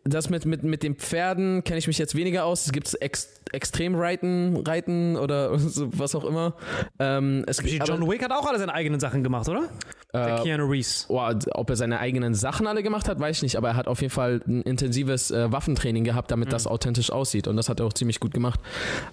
das mit, mit, mit den Pferden kenne ich mich jetzt weniger aus. Es gibt Ex Extremreiten, Reiten oder so, was auch immer. Ähm, es gibt, John aber, Wick hat auch alle seine eigenen Sachen gemacht, oder? Der Äh, Keanu Reeves. oh, ob er seine eigenen Sachen alle gemacht hat, weiß ich nicht, aber er hat auf jeden Fall ein intensives äh, Waffentraining gehabt, damit das authentisch aussieht und das hat er auch ziemlich gut gemacht.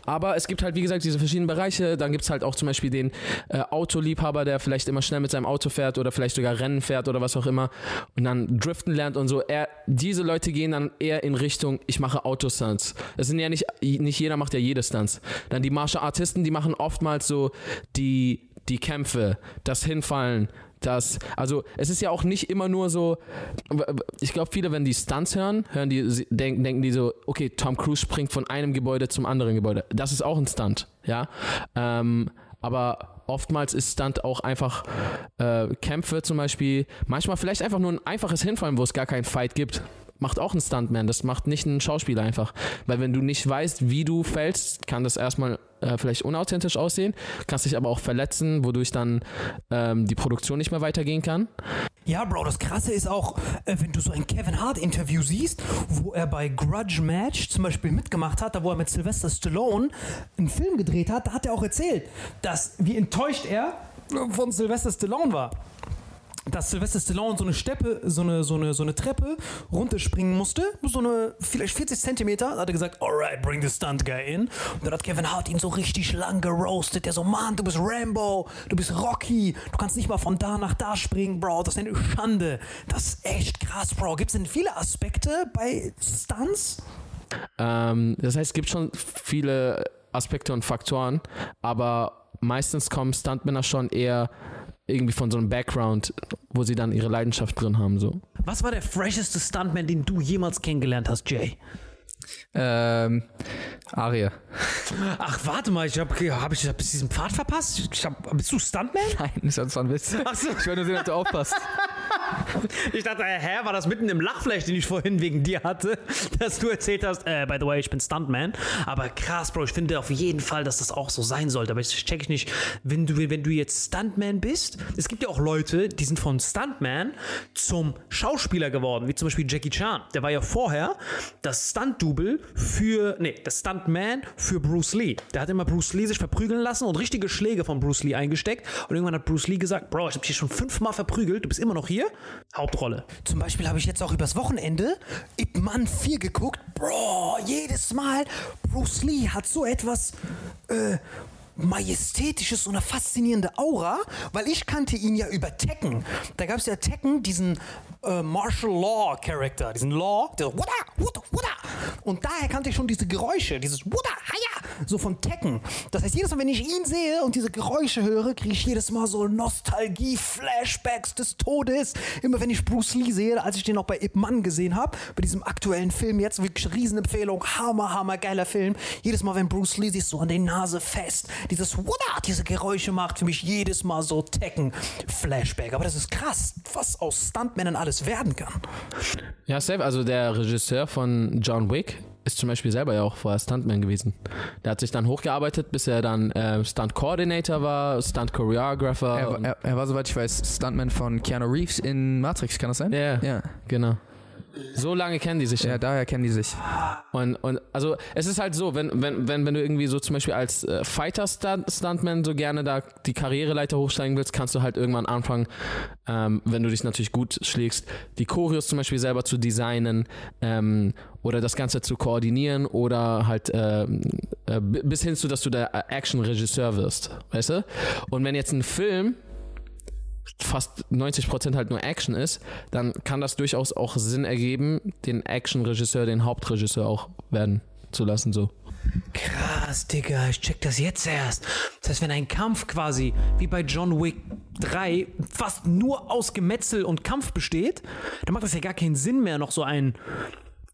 Aber es gibt halt, wie gesagt, diese verschiedenen Bereiche. Dann gibt es halt auch zum Beispiel den äh, Autoliebhaber, der vielleicht immer schnell mit seinem Auto fährt oder vielleicht sogar Rennen fährt oder was auch immer und dann driften lernt und so. Er, diese Leute gehen dann eher in Richtung, ich mache Autostunts. Es sind ja nicht, nicht jeder macht ja jede Stunts. Dann die Martial Artisten, die machen oftmals so die, die Kämpfe, das Hinfallen, das, also es ist ja auch nicht immer nur so, ich glaube viele, wenn die Stunts hören, hören die, denken, denken die so, okay, Tom Cruise springt von einem Gebäude zum anderen Gebäude. Das ist auch ein Stunt, ja. Ähm, aber oftmals ist Stunt auch einfach äh, Kämpfe zum Beispiel, manchmal vielleicht einfach nur ein einfaches Hinfallen, wo es gar keinen Fight gibt. Macht auch ein Stuntman, das macht nicht ein Schauspieler einfach. Weil wenn du nicht weißt, wie du fällst, kann das erstmal äh, vielleicht unauthentisch aussehen, kannst dich aber auch verletzen, wodurch dann ähm, die Produktion nicht mehr weitergehen kann. Ja, Bro, das Krasse ist auch, äh, wenn du so ein Kevin Hart-Interview siehst, wo er bei Grudge Match zum Beispiel mitgemacht hat, da wo er mit Sylvester Stallone einen Film gedreht hat, da hat er auch erzählt, dass wie enttäuscht er von Sylvester Stallone war. Dass Sylvester Stallone so eine Steppe, so eine, so eine, so eine Treppe runterspringen musste, so eine vielleicht 40 Zentimeter, hat er gesagt, alright, bring the stunt guy in. Und dann hat Kevin Hart ihn so richtig lang geroastet. Der so, Mann, du bist Rambo, du bist Rocky, du kannst nicht mal von da nach da springen, Bro, das ist eine Schande. Das ist echt krass, Bro. Gibt es denn viele Aspekte bei Stunts? Ähm, das heißt, es gibt schon viele Aspekte und Faktoren, aber meistens kommen Stuntmänner schon eher irgendwie von so einem Background, wo sie dann ihre Leidenschaft drin haben. So. Was war der fresheste Stuntman, den du jemals kennengelernt hast, Jay? Ähm, Aria. Ach, warte mal, ich habe hab ich hab diesen Pfad verpasst? Ich hab, bist du Stuntman? Nein, das war ein Witz. Ach so. Ich wollte nur sehen, ob du aufpasst. Ich dachte, hä, war das mitten im Lachfleisch, den ich vorhin wegen dir hatte, dass du erzählt hast, äh, by the way, ich bin Stuntman. Aber krass, Bro, ich finde auf jeden Fall, dass das auch so sein sollte. Aber ich check ich nicht, wenn du, wenn du jetzt Stuntman bist, es gibt ja auch Leute, die sind von Stuntman zum Schauspieler geworden, wie zum Beispiel Jackie Chan. Der war ja vorher das Stunt-Double für, nee, das Stuntman für Bruce Lee. Der hat immer Bruce Lee sich verprügeln lassen und richtige Schläge von Bruce Lee eingesteckt. Und irgendwann hat Bruce Lee gesagt, Bro, ich hab dich schon fünfmal verprügelt, du bist immer noch hier. Hauptrolle. Zum Beispiel habe ich jetzt auch übers Wochenende Ip Man 4 geguckt. Bro, jedes Mal, Bruce Lee hat so etwas äh, Majestätisches und eine faszinierende Aura, weil ich kannte ihn ja über Tekken. Da gab es ja Tekken, diesen äh, Martial Law Charakter, diesen Law, der so, Wada, Wada, Wada. Und daher kannte ich schon diese Geräusche, dieses Wada, Haya, so von Tekken. Das heißt, jedes Mal, wenn ich ihn sehe und diese Geräusche höre, kriege ich jedes Mal so Nostalgie, Flashbacks des Todes. Immer wenn ich Bruce Lee sehe, als ich den auch bei Ip Man gesehen habe, bei diesem aktuellen Film jetzt, wirklich Riesenempfehlung, hammer, hammer geiler Film. Jedes Mal, wenn Bruce Lee sich so an die Nase fest, dieses Wada, diese Geräusche macht für mich jedes Mal so Tekken-Flashback. Aber das ist krass, was aus Stuntmännern alles werden kann. Ja, safe. Also der Regisseur von John Wick ist zum Beispiel selber ja auch vorher Stuntman gewesen. Der hat sich dann hochgearbeitet, bis er dann äh, Stunt Coordinator war, Stunt Choreographer. Er, er, er war, soweit ich weiß, Stuntman von Keanu Reeves in Matrix, kann das sein? ja, Ja. genau. So lange kennen die sich. Ja, daher kennen die sich. Und, und also es ist halt so, wenn, wenn, wenn, wenn du irgendwie so zum Beispiel als äh, Fighter-Stuntman so gerne da die Karriereleiter hochsteigen willst, kannst du halt irgendwann anfangen, ähm, wenn du dich natürlich gut schlägst, die Choreos zum Beispiel selber zu designen ähm, oder das Ganze zu koordinieren oder halt ähm, äh, bi- bis hin zu, dass du der Action-Regisseur wirst, weißt du? Und wenn jetzt ein Film fast 90% halt nur Action ist, dann kann das durchaus auch Sinn ergeben, den Action-Regisseur, den Hauptregisseur auch werden zu lassen, so. Krass, Digga, ich check das jetzt erst. Das heißt, wenn ein Kampf quasi wie bei John Wick 3 fast nur aus Gemetzel und Kampf besteht, dann macht das ja gar keinen Sinn mehr, noch so ein,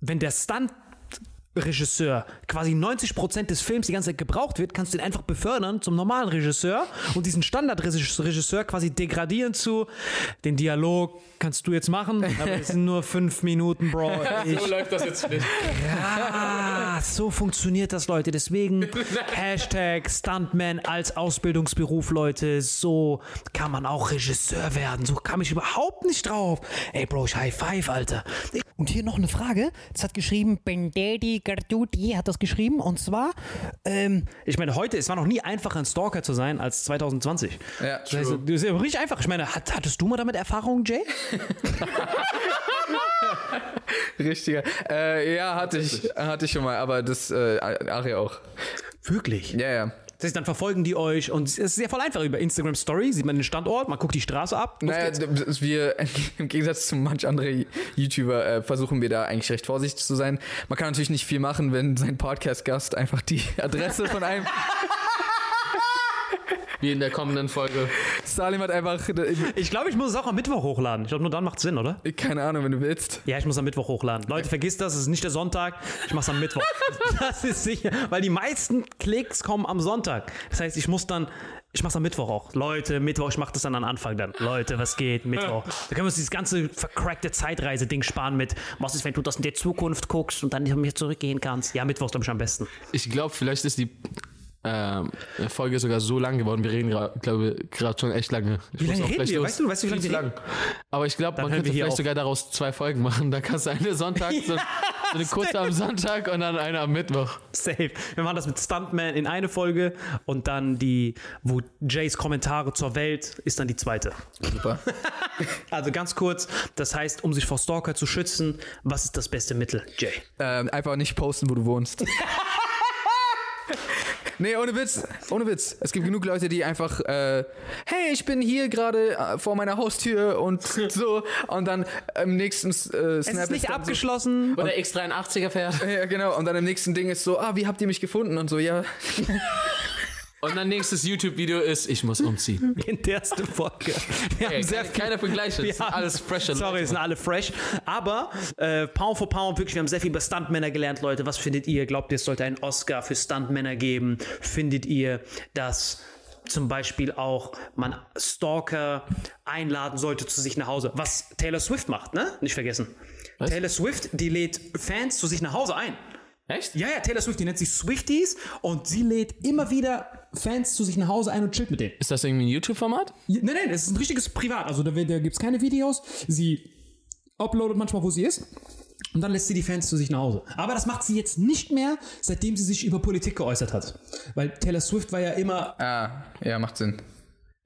wenn der Stunt Regisseur quasi 90% des Films die ganze Zeit gebraucht wird, kannst du ihn einfach befördern zum normalen Regisseur und diesen Standardregisseur quasi degradieren zu den Dialog kannst du jetzt machen, aber es sind nur fünf Minuten, Bro. Ich, läuft das jetzt nicht. Ja, so funktioniert das, Leute. Deswegen Hashtag Stuntman als Ausbildungsberuf, Leute. So kann man auch Regisseur werden. So kam ich überhaupt nicht drauf. Ey, Bro, ich High Five, Alter. Und hier noch eine Frage. Das hat geschrieben, Garduti hat das geschrieben. Und zwar, ähm, Ich meine, heute, es war noch nie einfacher, ein Stalker zu sein als 2020. Ja, Das heißt, das ist ja richtig einfach. Ich meine, hat, hattest du mal damit Erfahrung, Jay? Richtiger. Äh, ja, hatte ich, hatte ich schon mal, aber das äh, Ari auch. Wirklich? Ja, ja. Das heißt, dann verfolgen die euch und es ist sehr voll einfach. Über Instagram Story sieht man den Standort, man guckt die Straße ab. Naja, geht's. wir, im Gegensatz zu manch andere YouTuber, äh, versuchen wir da eigentlich recht vorsichtig zu sein. Man kann natürlich nicht viel machen, wenn sein Podcast-Gast einfach die Adresse von einem. Wie in der kommenden Folge. Salim hat einfach, Ich glaube, ich muss es auch am Mittwoch hochladen. Ich glaube, nur dann macht Sinn, oder? keine Ahnung, wenn du willst. Ja, ich muss am Mittwoch hochladen. Leute, vergisst das, es ist nicht der Sonntag. Ich mach's am Mittwoch. Das ist sicher, weil die meisten Klicks kommen am Sonntag. Das heißt, ich muss dann, ich mach's am Mittwoch auch. Leute, Mittwoch, ich mach das dann am Anfang dann. Leute, was geht? Mittwoch. Da können wir uns dieses ganze vercrackte Zeitreise-Ding sparen mit, was ist, wenn du das in der Zukunft guckst und dann hier zurückgehen kannst. Ja, Mittwoch ist, glaube ich, am besten. Ich glaube, vielleicht ist die ähm, Folge sogar so lang geworden. Wir reden, glaube gerade schon echt lange. Ich Wie lange reden wir? los. Weißt du- weißt du, wie lange wir lang. Aber ich glaube, man könnte vielleicht auf. sogar daraus zwei Folgen machen. Da kannst du eine Sonntag, so, so eine kurze am Sonntag und dann eine am Mittwoch. Safe. Wir machen das mit Stuntman in eine Folge und dann die, wo Jays Kommentare zur Welt ist dann die zweite. Super. Also ganz kurz, das heißt, um sich vor Stalker zu schützen, was ist das beste Mittel, Jay? ähm, einfach nicht posten, wo du wohnst. Nee, ohne Witz, ohne Witz. Es gibt genug Leute, die einfach, äh, hey, ich bin hier gerade äh, vor meiner Haustür und so. Und dann im nächsten äh, Snap Es ist nicht dann abgeschlossen. Oder X83er fährt. So, ja, genau. Und dann im nächsten Ding ist so, ah, wie habt ihr mich gefunden? Und so, ja. Und dann nächstes YouTube-Video ist, ich muss umziehen. in der ersten Folge. Wir Ey, haben sehr keine, viel keine Vergleiche. Wir Das sind haben- alles fresher Sorry, Leute. es sind alle fresh. Aber äh, Pound for Pound, wirklich, wir haben sehr viel über Stuntmänner gelernt, Leute. Was findet ihr? Glaubt ihr, es sollte einen Oscar für Stuntmänner geben? Findet ihr, dass zum Beispiel auch man Stalker einladen sollte zu sich nach Hause? Was Taylor Swift macht, ne? Nicht vergessen. Taylor Swift, die lädt Fans zu sich nach Hause ein. Echt? Ja, ja, Taylor Swift, die nennt sich Swifties und sie lädt immer wieder Fans zu sich nach Hause ein und chillt mit denen. Ist das irgendwie ein YouTube-Format? Ja, Nein, nein, es ist ein richtiges Privat. Also da, da gibt es keine Videos. Sie uploadet manchmal, wo sie ist. Und dann lässt sie die Fans zu sich nach Hause. Aber das macht sie jetzt nicht mehr, seitdem sie sich über Politik geäußert hat. Weil Taylor Swift war ja immer. Ah, ja, macht Sinn.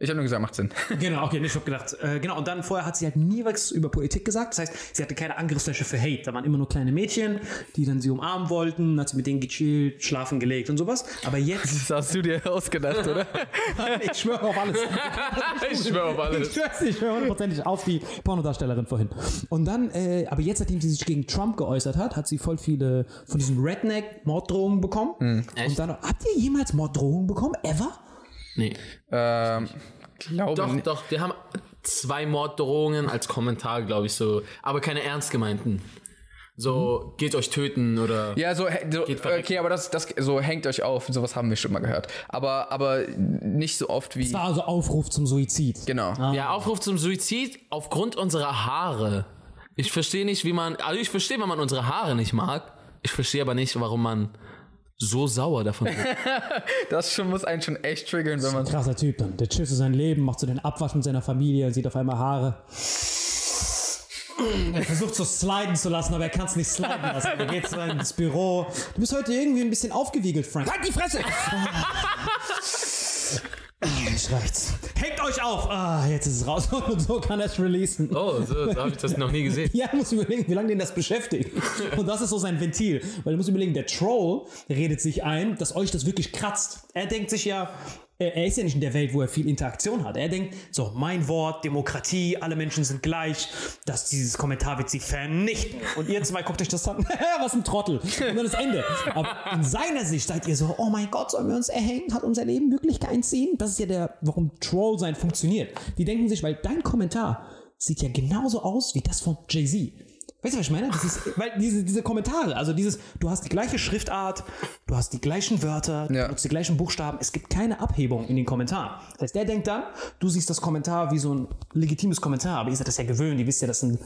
Ich habe nur gesagt, macht Sinn. Genau, okay, ich hab gedacht. Äh, genau, und dann vorher hat sie halt nie was über Politik gesagt. Das heißt, sie hatte keine Angriffsfläche für Hate. Da waren immer nur kleine Mädchen, die dann sie umarmen wollten, hat sie mit denen gechillt, schlafen gelegt und sowas. Aber jetzt. Das hast du dir ausgedacht, oder? ich schwöre auf alles. Ich schwöre auf alles. Ich schwöre hundertprozentig auf die Pornodarstellerin vorhin. Und dann, äh, aber jetzt, seitdem sie sich gegen Trump geäußert hat, hat sie voll viele von diesen Redneck-Morddrohungen bekommen. Und dann, habt ihr jemals Morddrohungen bekommen? Ever? Nee. ähm, glaube Doch, nicht. doch, wir haben zwei Morddrohungen als Kommentar, glaube ich, so. Aber keine ernst gemeinten. So, geht euch töten oder. Ja, so, so okay, aber das, das, so hängt euch auf. Sowas haben wir schon mal gehört. Aber, aber nicht so oft wie. Das war also Aufruf zum Suizid. Genau. Ja, Aufruf zum Suizid aufgrund unserer Haare. Ich verstehe nicht, wie man. Also ich verstehe, wenn man unsere Haare nicht mag. Ich verstehe aber nicht, warum man so sauer davon wird. Das schon muss einen schon echt triggern, wenn man. Krasser Typ dann. Der chillt so sein Leben, macht so den Abwasch mit seiner Familie, sieht auf einmal Haare. Er versucht so sliden zu lassen, aber er kann es nicht sliden lassen. Er geht so ins Büro. Du bist heute irgendwie ein bisschen aufgewiegelt, Frank. Halt die Fresse! Jetzt reicht's. Hängt euch auf! Ah, jetzt ist es raus und so kann er es releasen. Oh, so, so habe ich das noch nie gesehen. Ja, muss überlegen, wie lange den das beschäftigt. Und das ist so sein Ventil. Weil du musst überlegen, der Troll redet sich ein, dass euch das wirklich kratzt. Er denkt sich ja, er er ist ja nicht in der Welt, wo er viel Interaktion hat. Er denkt, so, mein Wort, Demokratie, alle Menschen sind gleich, dass dieses Kommentar wird sie vernichten. Und ihr zwei guckt euch das an, was ein Trottel. Und dann das Ende. Aber in seiner Sicht seid ihr so, oh mein Gott, sollen wir uns erhängen? Hat unser Leben wirklich keinen Sinn? Das ist ja der, warum Troll sein funktioniert. Die denken sich, weil dein Kommentar sieht ja genauso aus wie das von Jay-Z. Weißt du, was ich meine? Das ist, weil diese, diese Kommentare, also dieses, du hast die gleiche Schriftart, du hast die gleichen Wörter, du Ja. benutzt die gleichen Buchstaben, es gibt keine Abhebung in den Kommentaren. Das heißt, der denkt dann, du siehst das Kommentar wie so ein legitimes Kommentar, aber ihr seid das ja gewöhnt, ihr wisst ja, das sind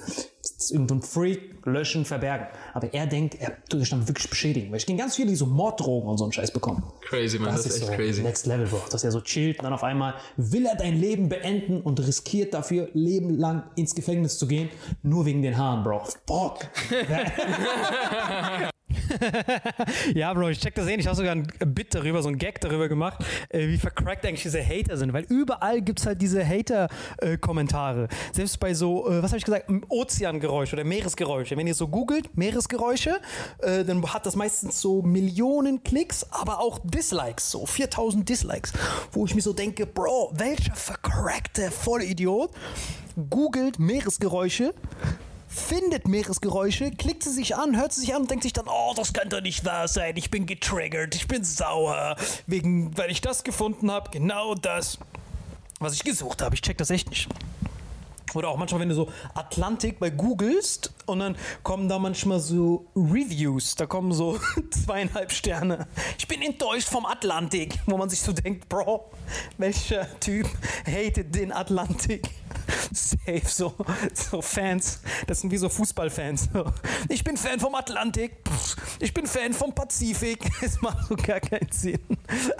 ist irgend so ein Freak, löschen, verbergen. Aber er denkt, er tut sich dann wirklich beschädigen. Weil ich kenne ganz viele, die so Morddrogen und so einen Scheiß bekommen. Crazy, man, das, ist echt so crazy. Next Level, Bro. Dass er so chillt und dann auf einmal will er dein Leben beenden und riskiert dafür, lebenlang ins Gefängnis zu gehen, nur wegen den Haaren, Bro. Fuck. Ja, Bro, ich check das eh nicht. Ich habe sogar ein Bit darüber, so ein Gag darüber gemacht, äh, wie vercrackt eigentlich diese Hater sind. Weil überall gibt es halt diese Hater-Kommentare. Selbst bei so, äh, was habe ich gesagt, Ozeangeräusche oder Meeresgeräusche. Wenn ihr so googelt, Meeresgeräusche, äh, dann hat das meistens so Millionen Klicks, aber auch Dislikes, so 4000 Dislikes. Wo ich mir so denke, Bro, welcher vercrackte Vollidiot googelt Meeresgeräusche findet Meeresgeräusche, klickt sie sich an, hört sie sich an und denkt sich dann, oh, das kann doch nicht wahr sein, ich bin getriggert, ich bin sauer, wegen, weil ich das gefunden habe, genau das, was ich gesucht habe. Ich check das echt nicht. Oder auch manchmal, wenn du so Atlantik bei googelst und dann kommen da manchmal so Reviews, da kommen so zweieinhalb Sterne. Ich bin enttäuscht vom Atlantik, wo man sich so denkt, Bro, welcher Typ hatet den Atlantik? Safe, so, so Fans, das sind wie so Fußballfans. Ich bin Fan vom Atlantik, ich bin Fan vom Pazifik. Es macht so gar keinen Sinn.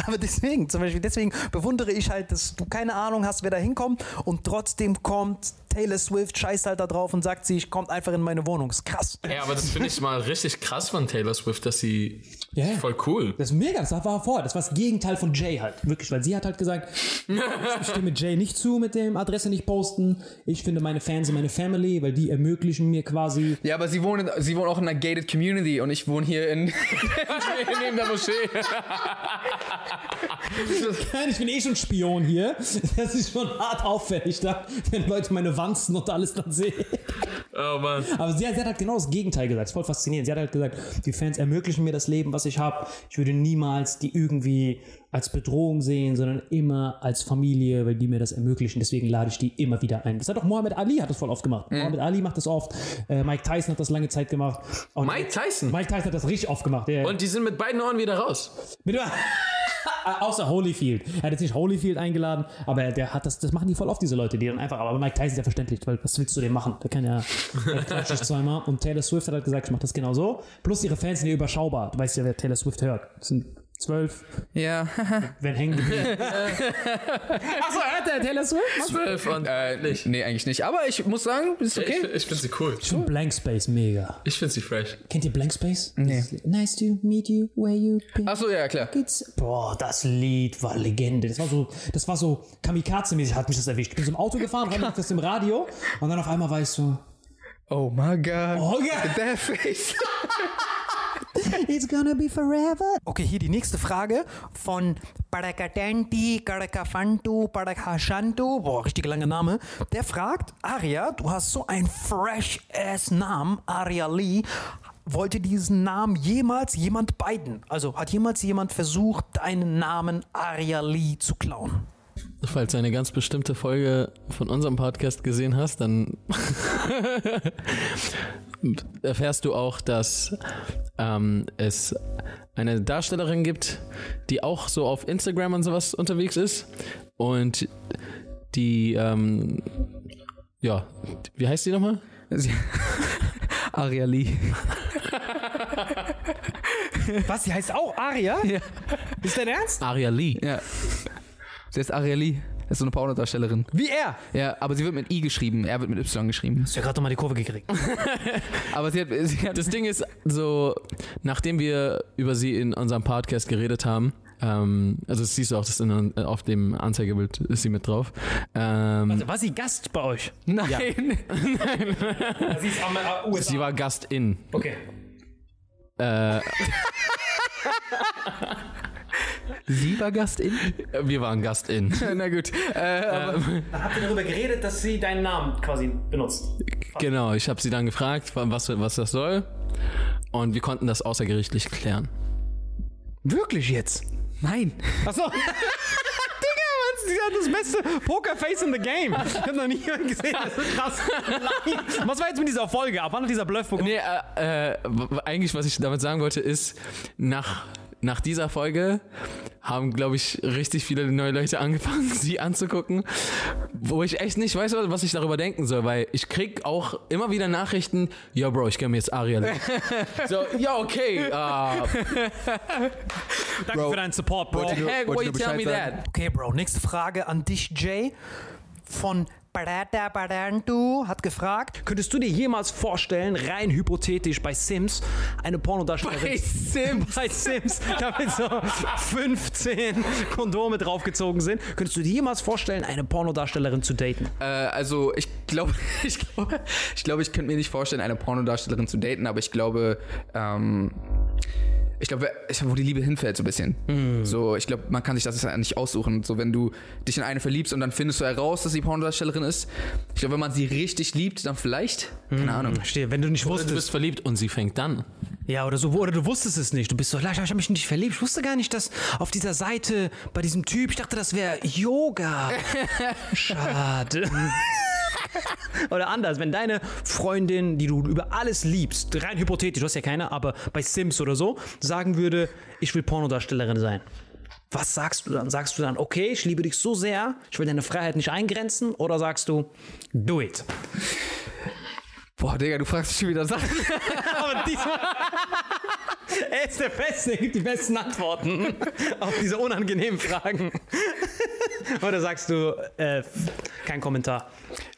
Aber deswegen, zum Beispiel, deswegen bewundere ich halt, dass du keine Ahnung hast, wer da hinkommt und trotzdem kommt Taylor Swift, scheißt halt da drauf und sagt sie, ich kommt einfach in meine Wohnung. Ist krass. Ja, aber das finde ich mal richtig krass von Taylor Swift, dass sie Ja. voll cool. Das ist mega, das war vor. Das war das Gegenteil von Jay halt. Wirklich, weil sie hat halt gesagt, ich stimme Jay nicht zu mit dem Adresse nicht posten. Ich finde meine Fans sind meine Family, weil die ermöglichen mir quasi. Ja, aber sie wohnen, sie wohnen auch in einer gated Community und ich wohne hier in. Neben der Moschee. Ich bin eh schon Spion hier. Das ist schon hart auffällig da, wenn Leute meine Wanzen und alles dann sehen. Oh Mann. Aber sie, hat- sie hat halt genau das Gegenteil gesagt. Das ist voll faszinierend. Sie hat halt gesagt, die Fans ermöglichen mir das Leben, was ich habe. Ich würde niemals die irgendwie als Bedrohung sehen, sondern immer als Familie, weil die mir das ermöglichen. Deswegen lade ich die immer wieder ein. Das hat auch Mohammed Ali hat das voll oft gemacht. Mohammed Ali macht das oft. Äh, Mike Tyson hat das lange Zeit gemacht. Und Mike Tyson? Mike Tyson hat das richtig oft gemacht. Der, Und die sind mit beiden Ohren wieder raus. mit, außer Holyfield. Er hat jetzt nicht Holyfield eingeladen, aber der hat das, das machen die voll oft, diese Leute, die dann einfach, aber Mike Tyson ist ja verständlich, weil was willst du dem machen? Der kann ja, klatscht dich zweimal. Und Taylor Swift hat halt gesagt, ich mach das genau so. Plus ihre Fans sind ja überschaubar. Du weißt ja, wer Taylor Swift hört. Das sind zwölf, ja. werden hängen geblieben. Achso, hört der Taylor Swift? Zwölf und äh, nee, eigentlich nicht. Aber ich muss sagen, ist okay. Ich, ich finde sie cool. Ich finde Blank Space mega. Ich finde sie fresh. Kennt ihr Blank Space? Nee. Nice to meet you, where you been. Achso, ja, klar. Geht's? Boah, das Lied war Legende. Das war so, das war so Kamikaze-mäßig, hat mich das erwischt. Ich bin so im Auto gefahren, hab das im Radio und dann auf einmal war ich so, Oh my god. oh ja, That face. it's gonna be forever. Okay, hier die nächste Frage von Parakatenti, Karakafantu, Parakashantu. Boah, richtig langer Name. Der fragt, Aria, du hast so einen fresh-ass-Namen, Aria Lee. Wollte diesen Namen jemals jemand beiden? Also hat jemals jemand versucht, deinen Namen Aria Lee zu klauen? Falls du eine ganz bestimmte Folge von unserem Podcast gesehen hast, dann erfährst du auch, dass ähm, es eine Darstellerin gibt, die auch so auf Instagram und sowas unterwegs ist. Und die, ähm, ja, wie heißt die nochmal? Aria Lee. Was, sie heißt auch Aria? Ja. Ist dein Ernst? Aria Lee. Ja. Sie ist Aria Lee. Das ist so eine Pornodarstellerin. Wie er? Ja, aber sie wird mit I geschrieben. Er wird mit Y geschrieben. Hast du ja gerade nochmal die Kurve gekriegt. Aber sie hat, sie hat Das Ding ist so, nachdem wir über sie in unserem Podcast geredet haben, ähm, also das siehst du auch, das in, auf dem Anzeigebild ist sie mit drauf. Ähm, War sie Gast bei euch? Nein. Sie ist am äh, USA. sie war Gastin. Okay. Äh, Sie war Gastin? wir waren Gastin. Na gut. Äh, Dann habt ihr darüber geredet, dass sie deinen Namen quasi benutzt. genau, ich habe sie dann gefragt, was, was das soll. Und wir konnten das außergerichtlich klären. wirklich jetzt? Nein. Achso. Sie hat das beste Pokerface in the game. Ich hab noch nie jemanden gesehen. Das ist krass. Was war jetzt mit dieser Folge? Ab wann hat dieser Bluff bekommen? Nee, äh, äh, eigentlich, was ich damit sagen wollte, ist, nach, nach dieser Folge haben, glaube ich, richtig viele neue Leute angefangen, sie anzugucken, wo ich echt nicht weiß, was ich darüber denken soll, weil ich krieg auch immer wieder Nachrichten, ja Bro, ich kenne mir jetzt Ariel. so, ja, okay. Uh, Danke für deinen Support, Bro. what heck, why you tell me that? Okay, Bro, nächste Frage an dich, Jay. Von hat gefragt. Könntest du dir jemals vorstellen, rein hypothetisch bei Sims eine Pornodarstellerin Bei Sims? bei Sims, damit so 15 Kondome draufgezogen sind, könntest du dir jemals vorstellen, eine Pornodarstellerin zu daten? Äh, also ich glaube, ich glaube, ich, glaube, ich könnte mir nicht vorstellen, eine Pornodarstellerin zu daten, aber ich glaube, ähm, ich glaube, ich- wo die Liebe hinfällt so ein bisschen. So, ich glaube, man kann sich das ja nicht aussuchen. So, wenn du dich in eine verliebst und dann findest du heraus, dass sie Pornodarstellerin ist. Ich glaube, wenn man sie richtig liebt, dann vielleicht. Keine Ahnung. Verstehe, wenn du nicht Oder du bist wusstest. verliebt und sie fängt dann. Ja, oder so, oder du wusstest es nicht. Du bist so, ich habe mich nicht verliebt. Ich wusste gar nicht, dass auf dieser Seite bei diesem Typ, ich dachte, das wäre Yoga. Schade. Oder anders, wenn deine Freundin, die du über alles liebst, rein hypothetisch, du hast ja keine, aber bei Sims oder so, sagen würde, ich will Pornodarstellerin sein. Was sagst du dann? Sagst du dann, okay, ich liebe dich so sehr, ich will deine Freiheit nicht eingrenzen? Oder sagst du, do it? Boah, Digga, du fragst mich schon wieder Sachen. Aber diesmal. er ist der Beste, er gibt die besten Antworten auf diese unangenehmen Fragen. Oder sagst du, äh, kein Kommentar?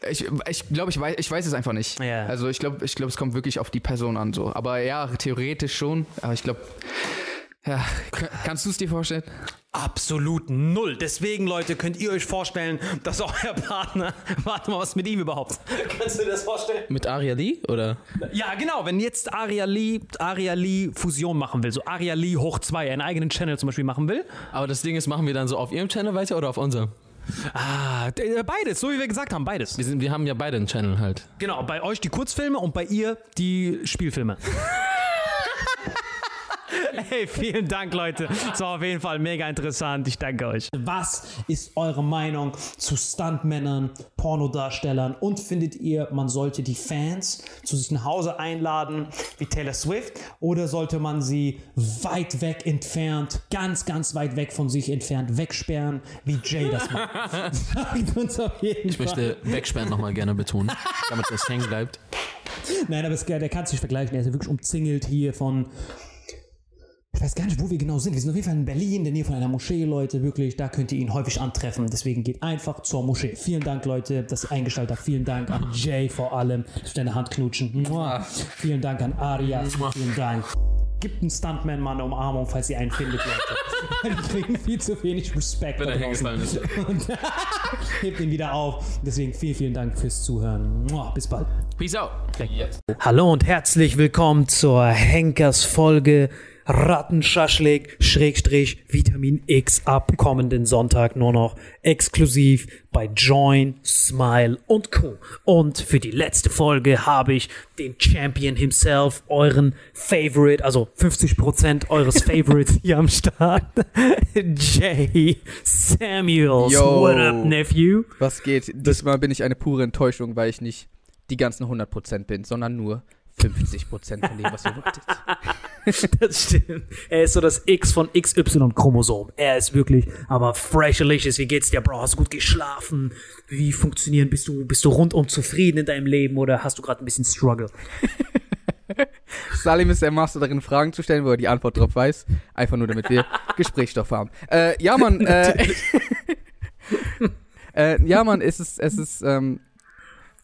Ich, ich glaube, ich weiß, ich weiß es einfach nicht. Ja. Also ich glaube, ich glaube, es kommt wirklich auf die Person an. So. Aber ja, theoretisch schon. Aber ich glaube, ja, kannst du es dir vorstellen? Absolut null. Deswegen, Leute, könnt ihr euch vorstellen, dass euer Partner. Warte mal, was mit ihm überhaupt? Kannst du dir das vorstellen? Mit Aria Lee? Oder? Ja, genau. Wenn jetzt Aria Lee, Aria Lee Fusion machen will, so Aria Lee hoch 2, einen eigenen Channel zum Beispiel machen will. Aber das Ding ist, machen wir dann so auf ihrem Channel weiter oder auf unserem? Ah, d- beides, so wie wir gesagt haben, beides. Wir, sind, wir haben ja beide einen Channel halt. Genau, bei euch die Kurzfilme und bei ihr die Spielfilme. Hey, vielen Dank, Leute. Das war auf jeden Fall mega interessant. Ich danke euch. Was ist eure Meinung zu Stuntmännern, Pornodarstellern und findet ihr, man sollte die Fans zu sich nach Hause einladen wie Taylor Swift oder sollte man sie weit weg entfernt, ganz, ganz weit weg von sich entfernt wegsperren, wie Jay das macht? Sagt uns auf jeden Ich möchte wegsperren nochmal gerne betonen, damit das hängen bleibt. Nein, aber es, der kann es nicht vergleichen. Er ist ja wirklich umzingelt hier von. Ich weiß gar nicht, wo wir genau sind. Wir sind auf jeden Fall in Berlin, in der Nähe von einer Moschee, Leute. Wirklich, da könnt ihr ihn häufig antreffen. Deswegen geht einfach zur Moschee. Vielen Dank, Leute, dass ihr eingeschaltet habt. Vielen Dank an Jay vor allem. Für deine Hand knutschen. Mua. Vielen Dank an Aria. Vielen Dank. Gibt einen Stuntman mal eine Umarmung, falls ihr einen findet, Leute. Die kriegen viel zu wenig Respekt. Wenn er hingefallen ist. Und hebt ihn wieder auf. Deswegen vielen, vielen Dank fürs Zuhören. Mua. Bis bald. Peace out. Hallo und herzlich willkommen zur Henkers-Folge Rattenschaschlik Schrägstrich Vitamin X ab kommenden Sonntag nur noch exklusiv bei Join, Smile und Co. Und für die letzte Folge habe ich den Champion himself, euren Favorite, also 50% eures Favorites hier am Start, Jay Samuels. Yo. What up, Nephew? Was geht? Diesmal bin ich eine pure Enttäuschung, weil ich nicht die ganzen 100% bin, sondern nur 50% von dem, was ihr wolltet. Das stimmt. Er ist so das X von XY-Chromosom. Er ist wirklich, aber freshalicious. Wie geht's dir, Bro? Hast du gut geschlafen? Wie funktionieren? Bist du, bist du rundum zufrieden in deinem Leben oder hast du gerade ein bisschen Struggle? Salim ist der Master darin, Fragen zu stellen, wo er die Antwort drauf weiß. Einfach nur, damit wir Gesprächsstoff haben. Äh, ja, Mann. Äh, äh, ja, Mann, es ist, es ist, ähm,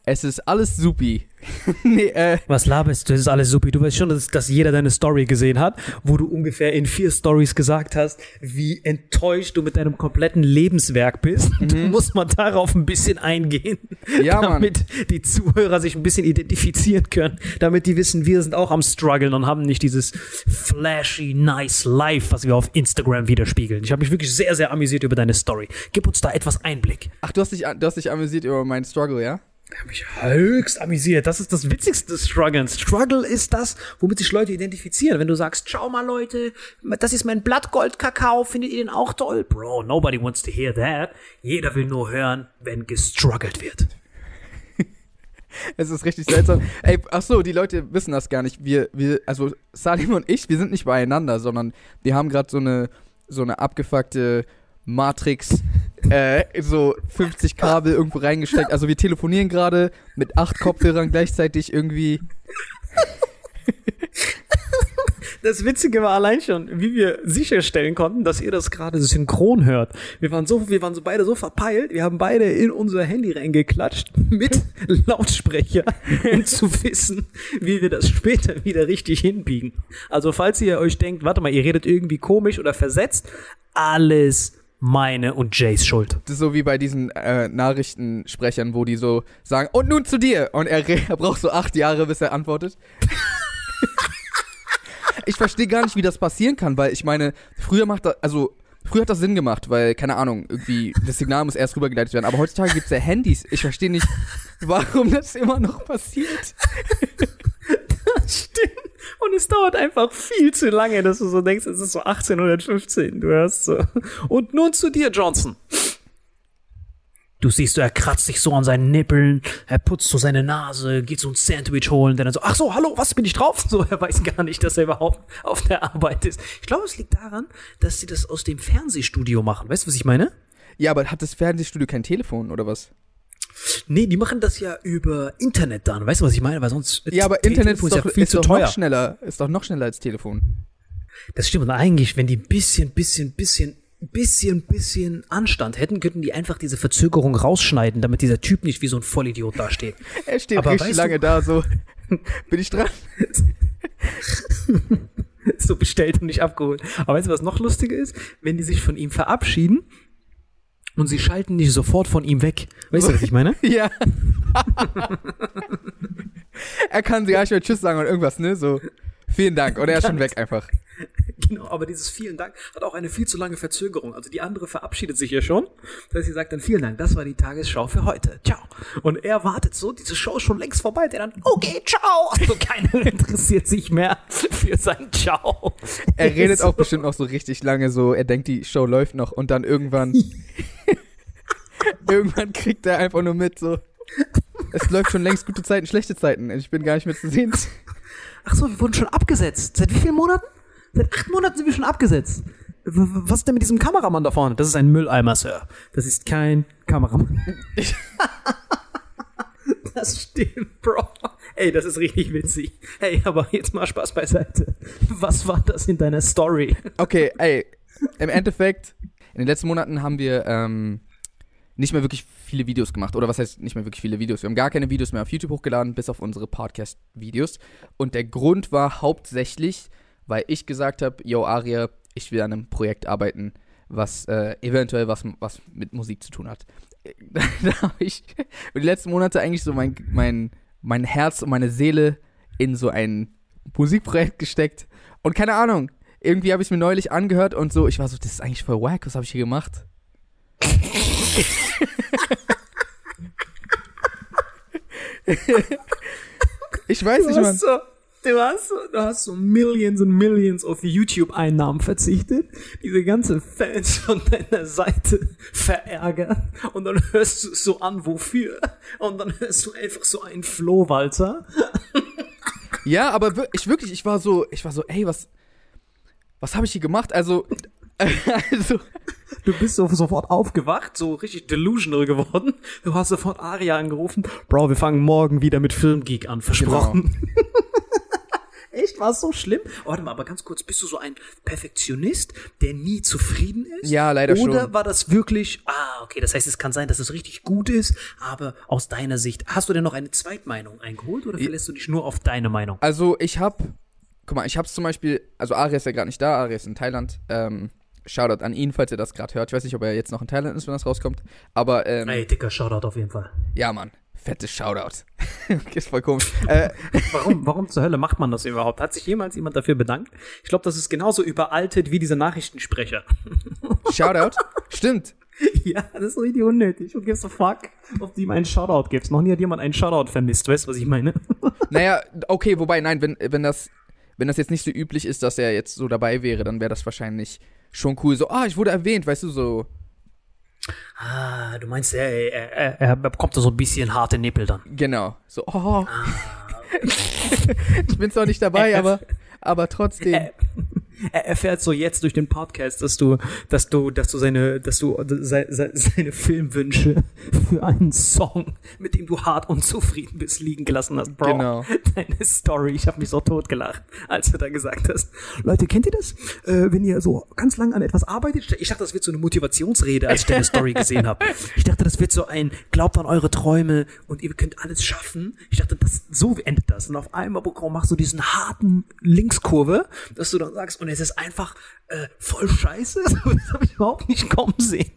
es ist alles supi. nee, äh, Was laberst du? Das ist alles supi. Du weißt schon, dass, dass jeder deine Story gesehen hat, wo du ungefähr in vier Stories gesagt hast, wie enttäuscht du mit deinem kompletten Lebenswerk bist. Du musst mal darauf ein bisschen eingehen, Ja, Mann. damit die Zuhörer sich ein bisschen identifizieren können, damit die wissen, wir sind auch am struggeln und haben nicht dieses flashy, nice Life, was wir auf Instagram widerspiegeln. Ich habe mich wirklich sehr, sehr amüsiert über deine Story. Gib uns da etwas Einblick. ach, du hast dich, du hast dich amüsiert über meinen Struggle, ja? Ich habe mich höchst amüsiert. Das ist das Witzigste des Strugglens. Struggle ist das, womit sich Leute identifizieren. Wenn du sagst, schau mal Leute, das ist mein Blattgold-Kakao, findet ihr den auch toll? Bro, nobody wants to hear that. Jeder will nur hören, wenn gestruggelt wird. Es ist richtig seltsam. Ey, ach so, die Leute wissen das gar nicht. Wir, wir, also Salim und ich, wir sind nicht beieinander, sondern wir haben gerade so eine so eine abgefuckte Matrix, äh, so 50 Kabel irgendwo reingesteckt. Also wir telefonieren gerade mit acht Kopfhörern gleichzeitig irgendwie. Das Witzige war allein schon, wie wir sicherstellen konnten, dass ihr das gerade synchron hört. Wir waren so, wir waren so beide so verpeilt, wir haben beide in unser Handy reingeklatscht mit Lautsprecher, um zu wissen, wie wir das später wieder richtig hinbiegen. Also falls ihr euch denkt, warte mal, ihr redet irgendwie komisch oder versetzt, alles meine und Jays Schuld. Das ist so wie bei diesen äh, Nachrichtensprechern, wo die so sagen, und nun zu dir. Und er, er braucht so acht Jahre, bis er antwortet. ich verstehe gar nicht, wie das passieren kann, weil ich meine, früher macht das, also früher hat das Sinn gemacht, weil, keine Ahnung, irgendwie das Signal muss erst rübergeleitet werden. Aber heutzutage gibt es ja Handys. Ich verstehe nicht, warum das immer noch passiert. Stimmt. Und es dauert einfach viel zu lange, dass du so denkst, es ist so 1815. Du hörst so. Und nun zu dir, Johnson. Du siehst, er kratzt sich so an seinen Nippeln, er putzt so seine Nase, geht so ein Sandwich holen, dann so, ach so, hallo, was bin ich drauf? So, er weiß gar nicht, dass er überhaupt auf der Arbeit ist. Ich glaube, es liegt daran, dass sie das aus dem Fernsehstudio machen. Weißt du, was ich meine? Ja, aber hat das Fernsehstudio kein Telefon oder was? Nee, die machen das ja über Internet dann. Weißt du, was ich meine? Weil sonst. Ja, aber Te- Internet ist Telefon doch, viel ist zu doch teuer. noch schneller. Ist doch noch schneller als Telefon. Das stimmt. Und eigentlich, wenn die bisschen, bisschen, bisschen, bisschen, bisschen Anstand hätten, könnten die einfach diese Verzögerung rausschneiden, damit dieser Typ nicht wie so ein Vollidiot dasteht. Er steht Aber richtig lange du- da, so. Bin ich dran? so bestellt und nicht abgeholt. Aber weißt du, was noch lustiger ist? Wenn die sich von ihm verabschieden und sie schalten nicht sofort von ihm weg. Weißt du, was ich meine? Ja. er kann sie gar nicht mehr Tschüss sagen und irgendwas, ne? So, vielen Dank. Und er ist schon weg einfach. Genau, aber dieses vielen Dank hat auch eine viel zu lange Verzögerung. Also die andere verabschiedet sich ja schon. Das heißt, sie sagt dann vielen Dank, das war die Tagesschau für heute. Ciao. Und er wartet so, diese Show ist schon längst vorbei. Der dann, okay, ciao. Also keiner interessiert sich mehr für sein Ciao. Er redet So. auch bestimmt noch so richtig lange, so, er denkt, die Show läuft noch und dann irgendwann. irgendwann kriegt er einfach nur mit, so. Es läuft schon längst gute Zeiten, schlechte Zeiten. Ich bin gar nicht mehr zu sehen. Ach so, wir wurden schon abgesetzt. Seit wie vielen Monaten? Seit acht Monaten sind wir schon abgesetzt. Was ist denn mit diesem Kameramann da vorne? Das ist ein Mülleimer, Sir. Das ist kein Kameramann. das stimmt, Bro. Ey, das ist richtig witzig. Hey, aber jetzt mal Spaß beiseite. Was war das in deiner Story? Okay, ey, im Endeffekt, in den letzten Monaten haben wir ähm, nicht mehr wirklich viele Videos gemacht. Oder was heißt nicht mehr wirklich viele Videos? Wir haben gar keine Videos mehr auf YouTube hochgeladen, bis auf unsere Podcast-Videos. Und der Grund war hauptsächlich, weil ich gesagt habe, yo, Aria, ich will an einem Projekt arbeiten, was äh, eventuell was, was mit Musik zu tun hat. da habe ich die letzten Monate eigentlich so mein, mein, mein Herz und meine Seele in so ein Musikprojekt gesteckt. Und keine Ahnung, irgendwie habe ich es mir neulich angehört und so, ich war so, das ist eigentlich voll wack, was habe ich hier gemacht? ich weiß nicht, Mann. so, du hast so, du hast so Millions und Millions auf YouTube-Einnahmen verzichtet, diese ganzen Fans von deiner Seite verärgern und dann hörst du es so an, wofür? Und dann hörst du einfach so einen Flohwalzer. Ja, aber ich wirklich, ich war so, ich war so, ey, was, was habe ich hier gemacht? Also, also, Du bist so, sofort aufgewacht, so richtig delusional geworden. Du hast sofort Aria angerufen. Bro, wir fangen morgen wieder mit Filmgeek an, versprochen. Echt? War es so schlimm? Warte mal, aber ganz kurz, bist du so ein Perfektionist, der nie zufrieden ist? Ja, leider Oder schon. war das wirklich, ah, okay, das heißt, es kann sein, dass es richtig gut ist, aber aus deiner Sicht, hast du denn noch eine Zweitmeinung eingeholt oder verlässt du dich nur auf deine Meinung? also ich hab, guck mal, ich hab's zum Beispiel, also Ari ist ja gerade nicht da, Ari ist in Thailand, ähm, Shoutout an ihn, falls ihr das gerade hört. Ich weiß nicht, ob er jetzt noch in Thailand ist, wenn das rauskommt. Aber, ähm, Ey, dicker Shoutout auf jeden Fall. ja, Mann. Fettes Shoutout. okay, ist voll komisch. äh, Warum, warum zur Hölle macht man das überhaupt? Hat sich jemals jemand dafür bedankt? Ich glaube, das ist genauso überaltet wie dieser Nachrichtensprecher. Shoutout? Stimmt. ja, das ist richtig unnötig. Who gives a fuck, ob du ihm einen Shoutout gibst? Noch nie hat jemand einen Shoutout vermisst. Weißt du, was ich meine? Naja, okay, wobei, nein, wenn, wenn das, wenn das jetzt nicht so üblich ist, dass er jetzt so dabei wäre, dann wäre das wahrscheinlich schon cool. So, ah, ich wurde erwähnt, weißt du, so. ah, du meinst, er, er, er, bekommt da so ein bisschen harte Nippel dann. Genau. So, oh. ich bin zwar nicht dabei, aber, aber trotzdem. Er erfährt so jetzt durch den Podcast, dass du, dass du, dass du seine, dass du se, se, seine Filmwünsche für einen Song, mit dem du hart unzufrieden bist, liegen gelassen hast, Bro. Genau. Deine Story, ich habe mich so totgelacht, als du da gesagt hast. Leute, kennt ihr das? Äh, wenn ihr so ganz lang an etwas arbeitet, ich dachte, das wird so eine Motivationsrede, als ich deine Story gesehen habe. Ich dachte, das wird so ein Glaubt an eure Träume und ihr könnt alles schaffen. Ich dachte, das so endet das. Und auf einmal bekomm, machst du diesen harten Linkskurve, dass du dann sagst, und es ist einfach äh, voll scheiße. Das habe ich überhaupt nicht kommen sehen,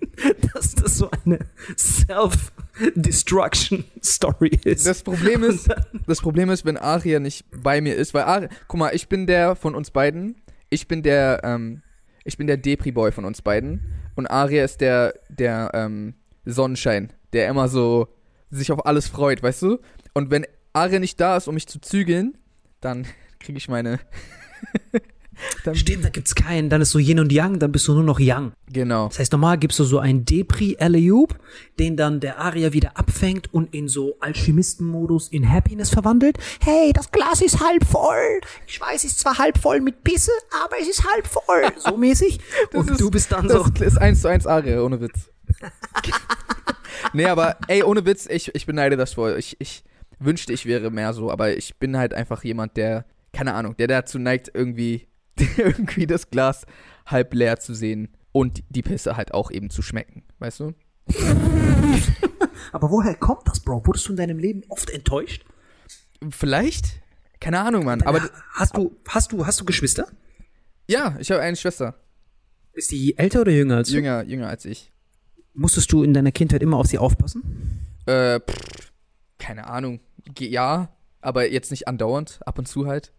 dass das so eine Self-Destruction-Story ist. Das Problem ist, das Problem ist, wenn Aria nicht bei mir ist, weil Aria, guck mal, ich bin der von uns beiden, ich bin der, ähm, ich bin der Depri-Boy von uns beiden und Aria ist der, der, ähm, Sonnenschein, der immer so sich auf alles freut, weißt du? Und wenn Aria nicht da ist, um mich zu zügeln, dann kriege ich meine, dann, Stimmt, da gibt's keinen. Dann ist so Yin und Yang, dann bist du nur noch Yang. genau. Das heißt, normal gibst du so einen Depri Alley-Oop, den dann der Aria wieder abfängt und in so Alchemistenmodus in Happiness verwandelt. Hey, das Glas ist halb voll. Ich weiß, es ist zwar halb voll mit Pisse, aber es ist halb voll. So mäßig. Und ist- du bist dann Das so. ist eins zu eins Aria, ohne Witz. nee, aber ey, ohne Witz, ich, ich beneide das voll. Ich, ich wünschte, ich wäre mehr so, aber ich bin halt einfach jemand, der, keine Ahnung, der dazu neigt, irgendwie, irgendwie das Glas halb leer zu sehen und die Pisse halt auch eben zu schmecken, weißt du? Aber woher kommt das, Bro? Wurdest du in deinem Leben oft enttäuscht? Vielleicht? Keine Ahnung, Mann. Aber hast du, hast du, hast du Geschwister? ja, ich habe eine Schwester. Ist die älter oder jünger als du? Jünger, jünger als ich. Musstest du in deiner Kindheit immer auf sie aufpassen? Äh, pff, keine Ahnung. Ja, aber jetzt nicht andauernd, ab und zu halt.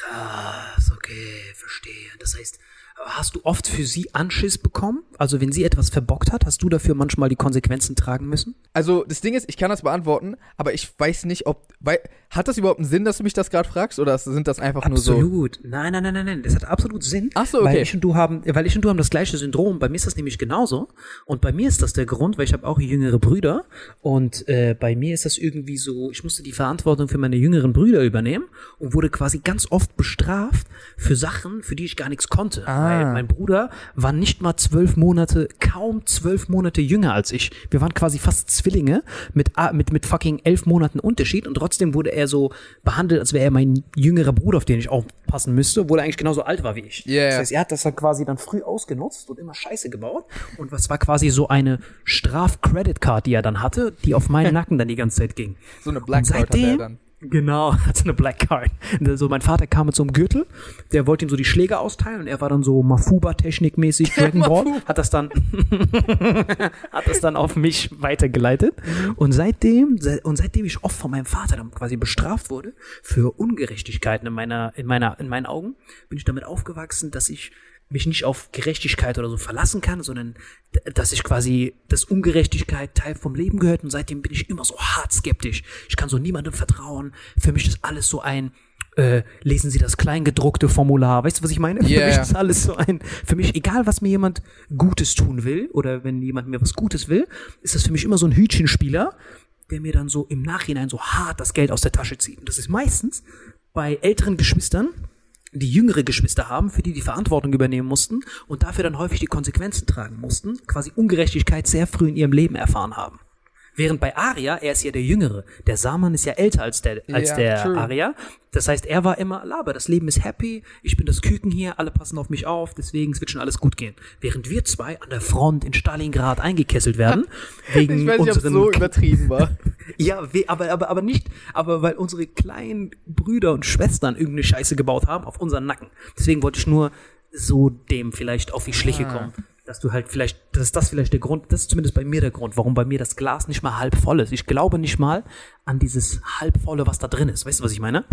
Krass, okay, verstehe. Das heißt, hast du oft für sie Anschiss bekommen? Also wenn sie etwas verbockt hat, hast du dafür manchmal die Konsequenzen tragen müssen? Also, das Ding ist, ich kann das beantworten, aber ich weiß nicht, ob. Weil, hat das überhaupt einen Sinn, dass du mich das gerade fragst? Oder sind das einfach nur so. Absolut. Nein, nein, nein, nein, nein. Das hat absolut Sinn. Ach so, Weil okay. ich und du haben, weil ich und du haben das gleiche Syndrom. Bei mir ist das nämlich genauso. Und bei mir ist das der Grund, weil ich habe auch jüngere Brüder. Und äh, bei mir ist das irgendwie so, ich musste die Verantwortung für meine jüngeren Brüder übernehmen und wurde quasi ganz oft bestraft für Sachen, für die ich gar nichts konnte. Ah. Weil mein Bruder war nicht mal zwölf Monate, kaum zwölf Monate jünger als ich. Wir waren quasi fast Zwillinge mit, a- mit, mit fucking elf Monaten Unterschied und trotzdem wurde er so behandelt, als wäre er mein jüngerer Bruder, auf den ich aufpassen müsste, obwohl er eigentlich genauso alt war wie ich. Ja. Das heißt, er hat das dann quasi dann früh ausgenutzt und immer Scheiße gebaut. Und was war quasi so eine Straf-Credit-Card, die er dann hatte, die auf meinen Nacken dann die ganze Zeit ging. So eine Black Card hat er dann. Genau, hatte eine Black Card. So, mein Vater kam mit so einem Gürtel, der wollte ihm so die Schläge austeilen und er war dann so Mafuba-Technik-mäßig Dragon Ball, hat das dann, hat das dann auf mich weitergeleitet. Und seitdem, se- und seitdem ich oft von meinem Vater dann quasi bestraft wurde für Ungerechtigkeiten in meiner, in meiner, in meinen Augen, bin ich damit aufgewachsen, dass ich mich nicht auf Gerechtigkeit oder so verlassen kann, sondern dass ich quasi, dass Ungerechtigkeit Teil vom Leben gehört und seitdem bin ich immer so hart skeptisch. Ich kann so niemandem vertrauen. Für mich ist alles so ein, äh, lesen Sie das kleingedruckte Formular. Weißt du, was ich meine? Für Ja, mich ist alles so ein, für mich, egal was mir jemand Gutes tun will oder wenn jemand mir was Gutes will, ist das für mich immer so ein Hütchenspieler, der mir dann so im Nachhinein so hart das Geld aus der Tasche zieht. Und das ist meistens bei älteren Geschwistern, die jüngere Geschwister haben, für die die Verantwortung übernehmen mussten und dafür dann häufig die Konsequenzen tragen mussten, quasi Ungerechtigkeit sehr früh in ihrem Leben erfahren haben. Während bei Aria, er ist ja der Jüngere, der Saman ist ja älter als der, als Ja, der true. Aria. Das heißt, er war immer, Laber, das Leben ist happy, ich bin das Küken hier, alle passen auf mich auf, deswegen es wird schon alles gut gehen. Während wir zwei an der Front in Stalingrad eingekesselt werden, wegen Ich weiß nicht, ob es unseren so übertrieben war. ja, we- aber, aber, aber nicht, aber weil unsere kleinen Brüder und Schwestern irgendeine Scheiße gebaut haben auf unseren Nacken. Deswegen wollte ich nur so dem vielleicht auf die Schliche kommen. Dass du halt vielleicht, das ist das vielleicht der Grund, das ist zumindest bei mir der Grund, warum bei mir das Glas nicht mal halb voll ist. Ich glaube nicht mal an dieses halbvolle, was da drin ist. Weißt du, was ich meine?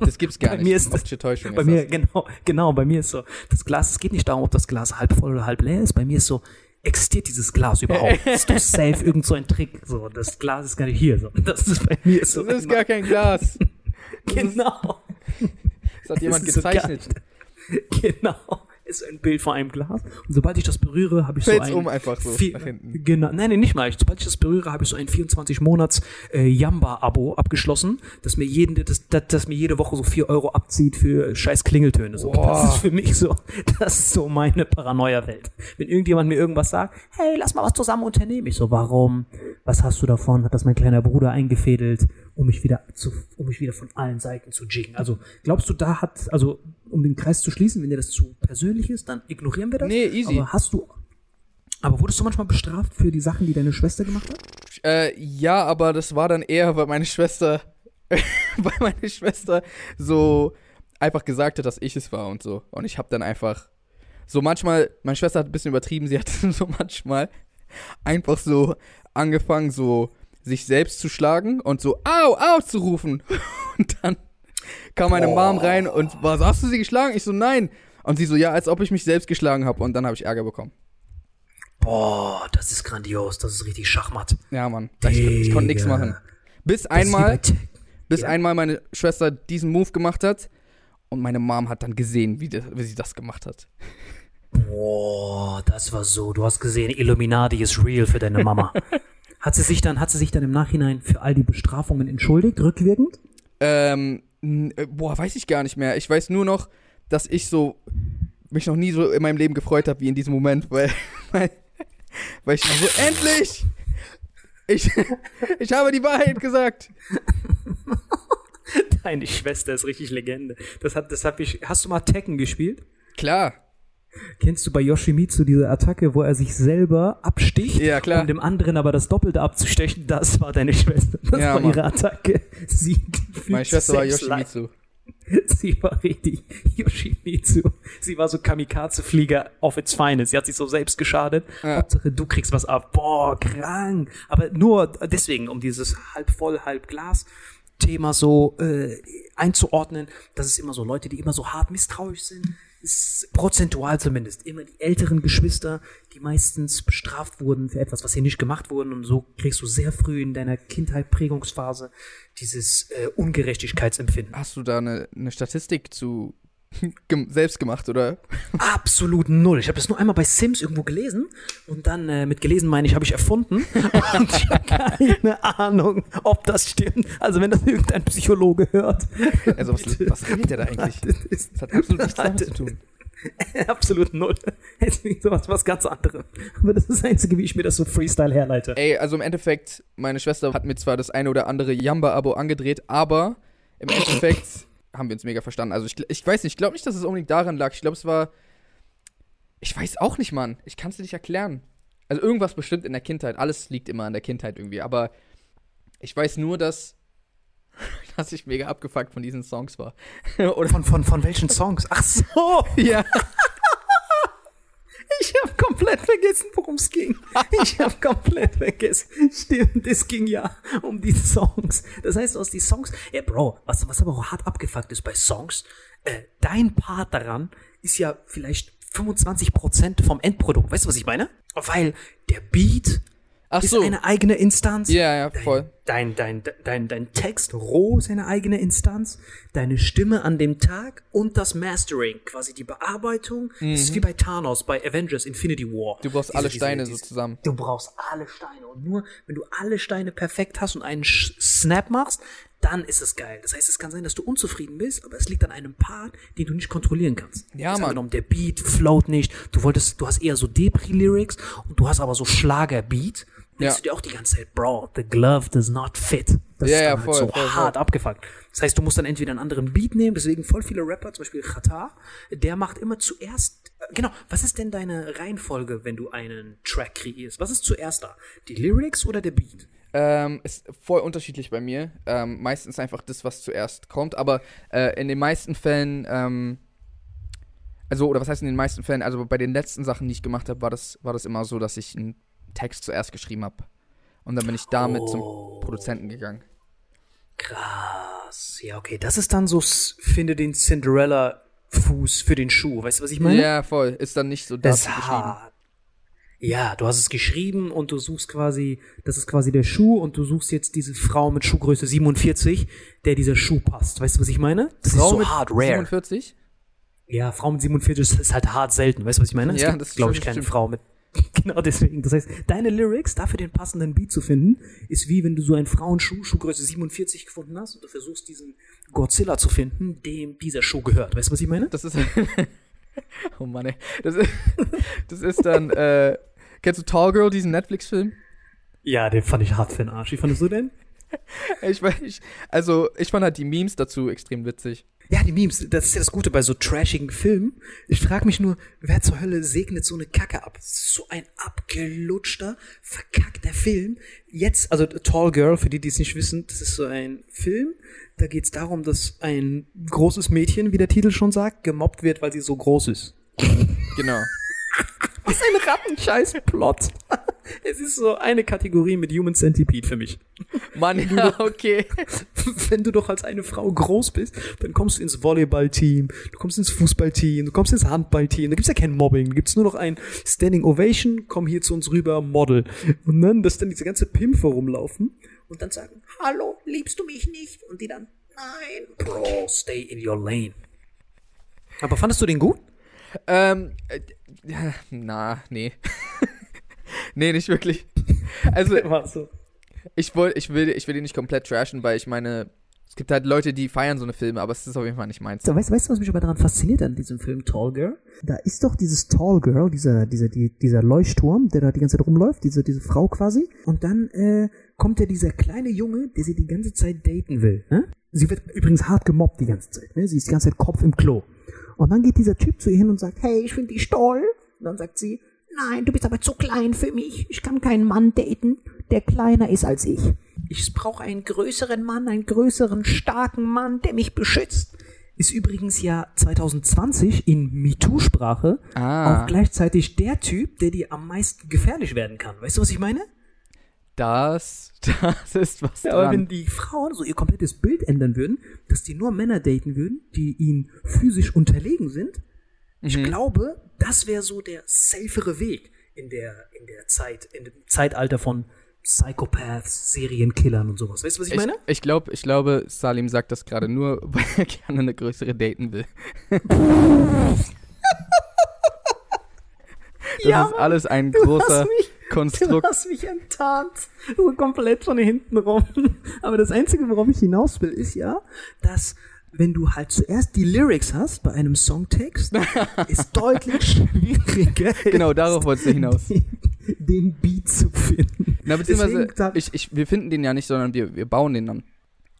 Das gibt's gar Bei nicht. mir ist das- Täuschung Bei ist mir, das. genau, genau, bei mir ist so, das Glas, es geht nicht darum, ob das Glas halb voll oder halb leer ist. Bei mir ist so, existiert dieses Glas überhaupt? ist doch safe irgend so ein Trick. So, das Glas ist gar nicht hier. So, das ist bei mir so. Das ist gar kein Glas. genau. Das hat jemand gezeichnet. Genau. Ist ein Bild vor einem Glas. Und sobald ich das berühre, habe ich Fällt's so ein um einfach so vier- nach hinten. Genau, nein, nein, nicht mal. Sobald ich das berühre, habe ich so ein 24 Monats äh, Yamba-Abo abgeschlossen, das mir jeden, das, das, das mir jede Woche so 4 Euro abzieht für scheiß Klingeltöne. So. Das ist für mich so, das ist so meine Paranoia-Welt. Wenn irgendjemand mir irgendwas sagt, hey, lass mal was zusammen unternehmen. Ich so, warum? Was hast du davon? Hat das mein kleiner Bruder eingefädelt, um mich wieder zu, um mich wieder von allen Seiten zu jiggen? Also, glaubst du, da hat, also, um den Kreis zu schließen, wenn dir das zu persönlich ist, dann ignorieren wir das. Nee, easy. Aber hast du, aber wurdest du manchmal bestraft für die Sachen, die deine Schwester gemacht hat? Äh, ja, aber das war dann eher, weil meine Schwester, weil meine Schwester so einfach gesagt hat, dass ich es war und so. Und ich habe dann einfach so manchmal, meine Schwester hat ein bisschen übertrieben, sie hat so manchmal einfach so angefangen, so sich selbst zu schlagen und so au, au zu rufen. Und dann kam meine Mom rein und war so, hast du sie geschlagen? Ich so, nein. Und sie so, ja, als ob ich mich selbst geschlagen habe. Und dann habe ich Ärger bekommen. Boah, das ist grandios, das ist richtig Schachmatt. Ja, Mann. Ich, ich konnte nichts machen. Bis einmal, bis Ja. einmal meine Schwester diesen Move gemacht hat und meine Mom hat dann gesehen, wie, das, wie sie das gemacht hat. Boah, das war so. Du hast gesehen, Illuminati ist real für deine Mama. hat sie sich dann, hat sie sich dann im Nachhinein für all die Bestrafungen entschuldigt, rückwirkend? Ähm, äh, boah, weiß ich gar nicht mehr. Ich weiß nur noch, dass ich so mich noch nie so in meinem Leben gefreut habe wie in diesem Moment, weil, weil, weil ich so, endlich! Ich, ich habe die Wahrheit gesagt. Deine Schwester ist richtig Legende. Das hat, das hab ich. Hast du mal Tekken gespielt? Klar. Kennst du bei Yoshimitsu diese Attacke, wo er sich selber absticht, Ja, klar. um dem anderen aber das Doppelte abzustechen? Das war deine Schwester. Das Ja, war Mann. ihre Attacke. Sie Meine Schwester war selbst leid. Yoshimitsu. Sie war richtig Yoshimitsu. Sie war so Kamikaze-Flieger auf its finest. Sie hat sich so selbst geschadet. Ja. Hauptsache, du kriegst was ab. Boah, krank. Aber nur deswegen, um dieses halb voll, halb Glas Thema so äh, einzuordnen, dass es immer so Leute, die immer so hart misstrauisch sind, prozentual zumindest immer die älteren Geschwister, die meistens bestraft wurden für etwas, was sie nicht gemacht wurden. Und so kriegst du sehr früh in deiner Kindheit, Prägungsphase, dieses äh, Ungerechtigkeitsempfinden. Hast du da eine, eine Statistik zu selbst gemacht, oder? Absolut null. Ich habe das nur einmal bei Sims irgendwo gelesen und dann äh, mit gelesen meine ich, habe ich erfunden und ich habe keine Ahnung, ob das stimmt. Also wenn das irgendein Psychologe hört. Also was, was redet der da eigentlich? Das hat absolut nichts damit zu tun. absolut null. Deswegen sowas was ganz anderes. Aber das ist das Einzige, wie ich mir das so Freestyle herleite. Ey, also im Endeffekt, meine Schwester hat mir zwar das eine oder andere Jamba-Abo angedreht, aber im Endeffekt haben wir uns mega verstanden. Also ich, ich weiß nicht, ich glaube nicht, dass es unbedingt daran lag. Ich glaube, es war. Ich weiß auch nicht, Mann. Ich kann es dir nicht erklären. Also irgendwas bestimmt in der Kindheit. Alles liegt immer an der Kindheit irgendwie. Aber ich weiß nur, dass, dass ich mega abgefuckt von diesen Songs war. oder Von, von, von welchen Songs? Ach so, ja. Ich habe komplett vergessen, worum es ging. Ich habe komplett vergessen. Stimmt, es ging ja um die Songs. Das heißt, aus die Songs, ja, Bro, was, was aber auch hart abgefuckt ist bei Songs, äh, dein Part daran ist ja vielleicht 25% vom Endprodukt. Weißt du, was ich meine? Weil der Beat Ach ist so. eine eigene Instanz. Ja, ja, voll. Dein, dein, dein, dein Text roh ist eine eigene Instanz, deine Stimme an dem Tag und das Mastering, quasi die Bearbeitung. Das ist wie bei Thanos, bei Avengers Infinity War. Mhm. Du brauchst Diese- alle diese- Steine diese- so zusammen. Du brauchst alle Steine. Und nur, wenn du alle Steine perfekt hast und einen Sch- Snap machst, dann ist es geil. Das heißt, es kann sein, dass du unzufrieden bist, aber es liegt an einem Part, den du nicht kontrollieren kannst. Ja, Mann. Angenommen, der Beat float nicht. Du wolltest, du hast eher so Depri-Lyrics und du hast aber so Schlager-Beat. Denkst Ja. du dir auch die ganze Zeit, Bro, the glove does not fit. Das Ja, ist ja, dann halt voll, so voll, voll. hart abgefuckt. Das heißt, du musst dann entweder einen anderen Beat nehmen, deswegen voll viele Rapper, zum Beispiel Qatar, der macht immer zuerst, äh, genau, was ist denn deine Reihenfolge, wenn du einen Track kreierst? Was ist zuerst da? Die Lyrics oder der Beat? Ähm, ist voll unterschiedlich bei mir. Ähm, meistens einfach das, was zuerst kommt, aber äh, in den meisten Fällen, ähm, also, oder was heißt in den meisten Fällen, also bei den letzten Sachen, die ich gemacht habe, war das, war das immer so, dass ich einen Text zuerst geschrieben habe. Und dann bin ich damit Oh. zum Produzenten gegangen. Krass. Ja, okay, das ist dann so, finde den Cinderella-Fuß für den Schuh. Weißt du, was ich meine? Ja, voll. Ist dann nicht so Das dazu ist geschrieben. hart. Ja, du hast es geschrieben und du suchst quasi, das ist quasi der Schuh und du suchst jetzt diese Frau mit Schuhgröße 47, der dieser Schuh passt. Weißt du, was ich meine? Das Frau ist so mit hart, rare. 47? Ja, Frau mit 47 ist- ist halt hart selten, weißt du, was ich meine? Es Ja, gibt, das ist glaube ich, keine stimmt. Frau mit. Genau deswegen. Das heißt, deine Lyrics, dafür den passenden Beat zu finden, ist wie wenn du so einen Frauenschuh, Schuhgröße 47 gefunden hast und du versuchst, diesen Godzilla zu finden, dem dieser Schuh gehört. Weißt du, was ich meine? Das ist. oh Mann, ey. Das ist, das ist dann. Äh, kennst du Tall Girl, diesen Netflix-Film? Ja, den fand ich hart für den Arsch. Wie fandest du den? Ich weiß nicht. Also, ich fand halt die Memes dazu extrem witzig. Ja, die Memes, das ist ja das Gute bei so trashigen Filmen. Ich frage mich nur, wer zur Hölle segnet so eine Kacke ab? So ein abgelutschter, verkackter Film. Jetzt, also Tall Girl, für die, die es nicht wissen, das ist so ein Film. Da geht es darum, dass ein großes Mädchen, wie der Titel schon sagt, gemobbt wird, weil sie so groß ist. Genau. Ist ein Rattenscheiß-Plot. es ist so eine Kategorie mit Human Centipede für mich. Mann, ja, okay. wenn du doch als eine Frau groß bist, dann kommst du ins Volleyballteam, du kommst ins Fußballteam, du kommst ins Handballteam. Da gibt's ja kein Mobbing, da gibt's nur noch ein Standing Ovation, komm hier zu uns rüber, Model. Und dann, dass dann diese ganze Pimpfe rumlaufen und dann sagen, hallo, liebst du mich nicht? Und die dann, nein, Bro, stay in your lane. Aber fandest du den gut? Ähm, äh, na, nee. Nee, nicht wirklich. Also, so. ich, woll, ich, will, ich will den nicht komplett trashen, weil ich meine, es gibt halt Leute, die feiern so eine Filme, aber es ist auf jeden Fall nicht meins. So, weißt, weißt du, was mich aber daran fasziniert an diesem Film Tall Girl? Da ist doch dieses Tall Girl, dieser, dieser, die, dieser Leuchtturm, der da die ganze Zeit rumläuft, diese, diese Frau quasi. Und dann äh, kommt ja dieser kleine Junge, der sie die ganze Zeit daten will. Ne? Sie wird übrigens hart gemobbt die ganze Zeit. Ne? Sie ist die ganze Zeit Kopf im Klo. Und dann geht dieser Typ zu ihr hin und sagt, hey, ich finde dich toll. Und dann sagt sie, nein, du bist aber zu klein für mich. Ich kann keinen Mann daten, der kleiner ist als ich. Ich brauche einen größeren Mann, einen größeren, starken Mann, der mich beschützt. Ist übrigens ja 2020 in MeToo-Sprache Ah. auch gleichzeitig der Typ, der dir am meisten gefährlich werden kann. Weißt du, was ich meine? Das, das ist was Ja, aber wenn dran. die Frauen so ihr komplettes Bild ändern würden, dass die nur Männer daten würden, die ihnen physisch unterlegen sind, ich glaube, das wäre so der safere Weg in der, in der Zeit, in dem Zeitalter von Psychopaths, Serienkillern und sowas. Weißt du, was ich, Ich, meine? ich glaube, ich glaube, Salim sagt das gerade nur, weil er gerne eine größere daten will. Das Ja, ist alles ein du großer mich- Du Konstrukt. hast mich enttarnt. So komplett von hinten rum. Aber das Einzige, worauf ich hinaus will, ist ja, dass wenn du halt zuerst die Lyrics hast bei einem Songtext, ist deutlich schwieriger. Genau, darauf wolltest du hinaus. Den, den Beat zu finden. Na, beziehungsweise, ich, ich, wir finden den ja nicht, sondern wir, wir bauen den dann.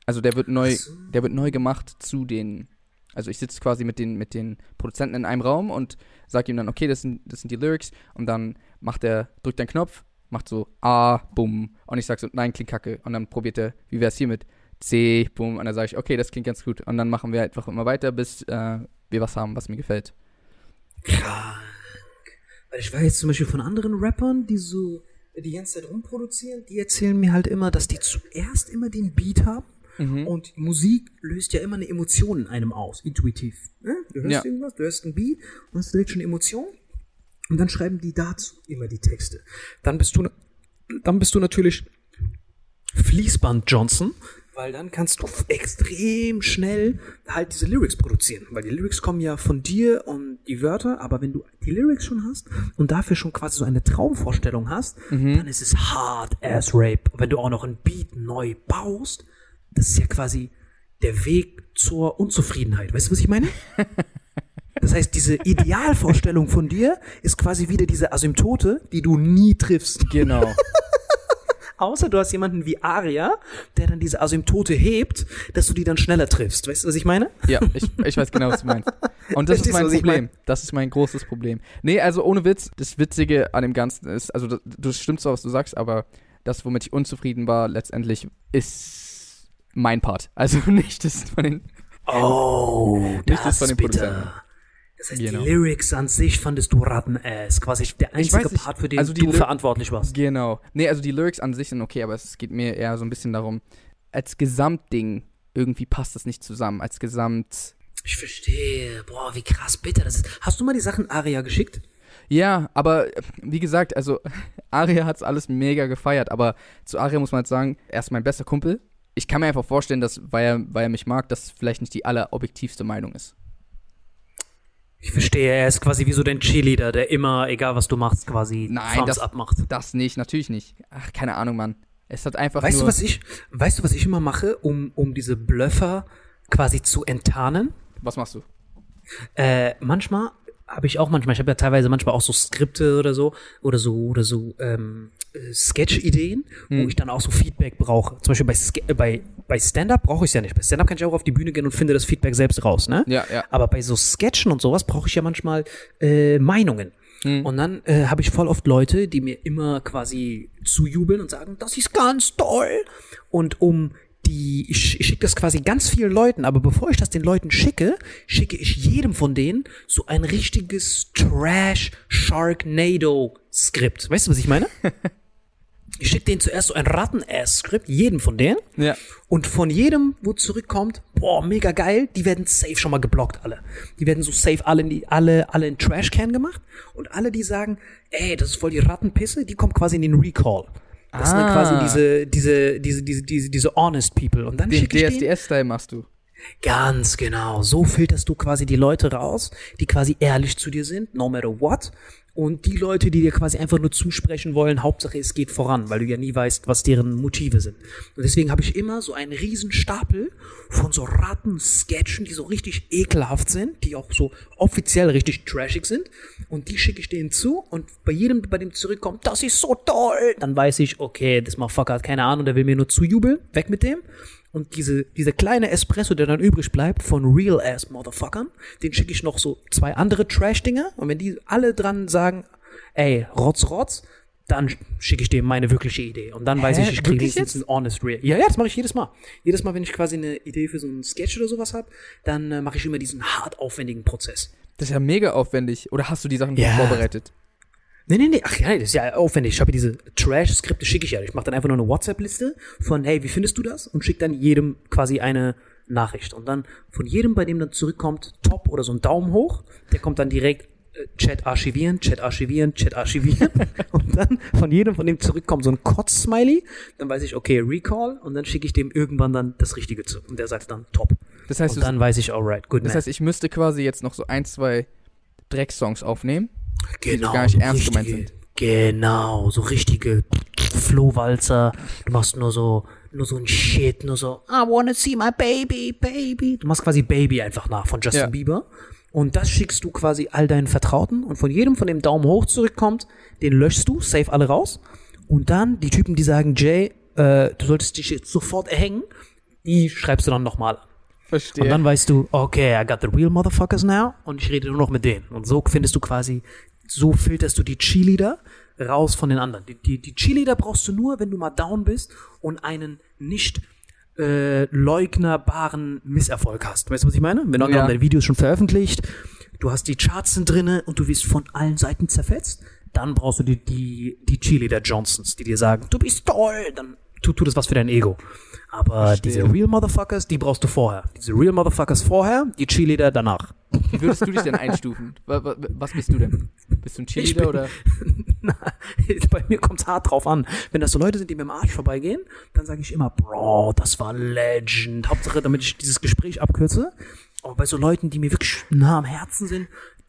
Also der wird neu, so. der wird neu gemacht zu den. Also ich sitze quasi mit den, mit den Produzenten in einem Raum und sage ihm dann, okay, das sind, das sind die Lyrics und dann macht er, drückt einen Knopf, macht so A, bumm und ich sag so, nein, klingt kacke und dann probiert er, wie wär's hier mit C, bumm und dann sage ich, okay, das klingt ganz gut und dann machen wir einfach immer weiter, bis äh, wir was haben, was mir gefällt. Krank. Weil ich weiß jetzt zum Beispiel von anderen Rappern, die so die ganze Zeit rumproduzieren, die erzählen mir halt immer, dass die zuerst immer den Beat haben und Musik löst ja immer eine Emotion in einem aus, intuitiv. Ne? Du hörst Ja. irgendwas, du hörst einen Beat und hast direkt schon eine Emotion und dann schreiben die dazu immer die Texte. Dann bist du, dann bist du natürlich Fließband Johnson, weil dann kannst du extrem schnell halt diese Lyrics produzieren, weil die Lyrics kommen ja von dir und die Wörter, aber wenn du die Lyrics schon hast und dafür schon quasi so eine Traumvorstellung hast, dann ist es hard ass rape. Und wenn du auch noch ein Beat neu baust, das ist ja quasi der Weg zur Unzufriedenheit. Weißt du, was ich meine? Das heißt, diese Idealvorstellung von dir ist quasi wieder diese Asymptote, die du nie triffst. Genau. Außer du hast jemanden wie Aria, der dann diese Asymptote hebt, dass du die dann schneller triffst. Weißt du, was ich meine? Ja, ich, ich weiß genau, was du meinst. Und das ist Verstehst mein Problem. mein? Das ist mein großes Problem. Nee, also ohne Witz, das Witzige an dem Ganzen ist, also das, das stimmt so, was du sagst, aber das, womit ich unzufrieden war, letztendlich ist mein Part. Also nicht das von den. Oh, Nicht das von den bitter. Produzenten. Das heißt, Genau. die Lyrics an sich fandest du Ratten-Ass. Quasi der einzige weiß. Part, für den Also die du Ly- verantwortlich warst. Genau. Nee, also die Lyrics an sich sind okay, aber es geht mir eher so ein bisschen darum, als Gesamtding, irgendwie passt das nicht zusammen. Als Gesamt. Ich verstehe. Boah, wie krass bitter das ist. Hast du mal die Sachen Aria geschickt? Ja, aber äh, wie gesagt, also Aria hat's alles mega gefeiert, aber zu Aria muss man halt sagen, er ist mein bester Kumpel. Ich kann mir einfach vorstellen, dass, weil er, weil er mich mag, das vielleicht nicht die allerobjektivste Meinung ist. Ich verstehe, er ist quasi wie so dein Cheerleader, der immer, egal was du machst, quasi Nein, Thumbs das, up macht. das nicht, natürlich nicht. Ach, keine Ahnung, Mann. Es hat einfach Weißt nur... du, was ich, weißt du, was ich immer mache, um, um diese Bluffer quasi zu enttarnen? was machst du? Äh, manchmal habe ich auch manchmal, ich habe ja teilweise manchmal auch so Skripte oder so oder so oder so ähm, äh, Sketch-Ideen, wo ich dann auch so Feedback brauche. Zum Beispiel bei, Ske- äh, bei, bei Stand-up brauche ich es ja nicht. Bei Stand-up kann ich auch auf die Bühne gehen und finde das Feedback selbst raus, ne? Ja, ja. Aber bei so Sketchen und sowas brauche ich ja manchmal äh, Meinungen. Und dann äh, habe ich voll oft Leute, die mir immer quasi zujubeln und sagen, das ist ganz toll. Und um die, ich, ich schicke das quasi ganz vielen Leuten, aber bevor ich das den Leuten schicke, schicke ich jedem von denen so ein richtiges Trash Sharknado Skript. Weißt du, was ich meine? Ich schicke denen zuerst so ein Ratten-Ass-Skript, jedem von denen. Ja. Und von jedem, wo zurückkommt, boah, mega geil, die werden safe schon mal geblockt, alle. Die werden so safe alle in die, alle, alle in Trashcan gemacht. Und alle, die sagen, ey, das ist voll die Rattenpisse, die kommen quasi in den Recall. Das sind dann Ah. quasi diese, diese, diese, diese, diese, diese honest people. Und dann Den DSDS-Style machst du. Ganz genau. So filterst du quasi die Leute raus, die quasi ehrlich zu dir sind, no matter what. Und die Leute, die dir quasi einfach nur zusprechen wollen, Hauptsache es geht voran, weil du ja nie weißt, was deren Motive sind. Und deswegen habe ich immer so einen riesen Stapel von so Ratten-Sketchen, die so richtig ekelhaft sind, die auch so offiziell richtig trashig sind. Und die schicke ich denen zu und bei jedem, bei dem zurückkommt, das ist so toll, dann weiß ich, okay, das Motherfucker hat keine Ahnung, der will mir nur zujubeln, weg mit dem. Und diese, diese kleine Espresso, der dann übrig bleibt von Real Ass Motherfuckern, den schicke ich noch so zwei andere Trash-Dinger. Und wenn die alle dran sagen, ey, Rotz, Rotz, dann schicke ich dem meine wirkliche Idee. Und dann weiß Hä? ich, ich kriege wenigstens ein honest real. Ja, ja, das mache ich jedes Mal. Jedes Mal, wenn ich quasi eine Idee für so einen Sketch oder sowas habe, dann äh, mache ich immer diesen hart aufwendigen Prozess. Das ist ja mega aufwendig. Oder hast du die Sachen Ja. vorbereitet? Nee, nee, nee, ach ja, das ist ja aufwendig. Ich habe diese Trash-Skripte, schicke ich ja. Ich mache dann einfach nur eine WhatsApp-Liste von, hey, wie findest du das? Und schicke dann jedem quasi eine Nachricht. Und dann von jedem, bei dem dann zurückkommt, top oder so ein Daumen hoch, der kommt dann direkt äh, Chat archivieren, Chat archivieren, Chat archivieren. und dann von jedem, von dem zurückkommt so ein Kotz-Smiley. Dann weiß ich, okay, Recall. Und dann schicke ich dem irgendwann dann das Richtige zu. Und der sagt dann top. Das heißt, Und dann weiß ich, alright, good das man. heißt, ich müsste quasi jetzt noch so ein, zwei Drecksongs aufnehmen. Genau, gar nicht so ernst gemeint richtige- sind. Genau, so richtige Flohwalzer. Du machst nur so, nur so ein Shit, nur so, I wanna see my baby, baby. Du machst quasi Baby einfach nach von Justin Ja. Bieber. Und das schickst du quasi all deinen Vertrauten. Und von jedem von dem Daumen hoch zurückkommt, den löschst du, save alle raus. Und dann die Typen, die sagen, Jay, äh, du solltest dich jetzt sofort erhängen, die schreibst du dann nochmal an. Verstehe. Und dann weißt du, okay, I got the real motherfuckers now und ich rede nur noch mit denen. Und so findest du quasi, so filterst du die Cheerleader raus von den anderen. Die, die, die Cheerleader brauchst du nur, wenn du mal down bist und einen nicht äh, leugnerbaren Misserfolg hast. Weißt du, was ich meine? Wenn du Ja. dein Video ist schon veröffentlicht, du hast die Charts sind drinne und du wirst von allen Seiten zerfetzt, dann brauchst du die, die, die Cheerleader Johnsons, die dir sagen, du bist toll, dann tu, tu das was für dein Ego. Aber diese Real Motherfuckers, die brauchst du vorher. Diese Real Motherfuckers vorher, die Cheerleader danach. Wie würdest du dich denn einstufen? Wa- wa- Was bist du denn? Bist du ein Cheerleader bin- oder? Na, bei mir kommt's hart drauf an. Wenn das so Leute sind, die mir im Arsch vorbeigehen, dann sage ich immer, Bro, das war Legend. Hauptsache, damit ich dieses Gespräch abkürze. Aber bei so Leuten, die mir wirklich nah am Herzen sind,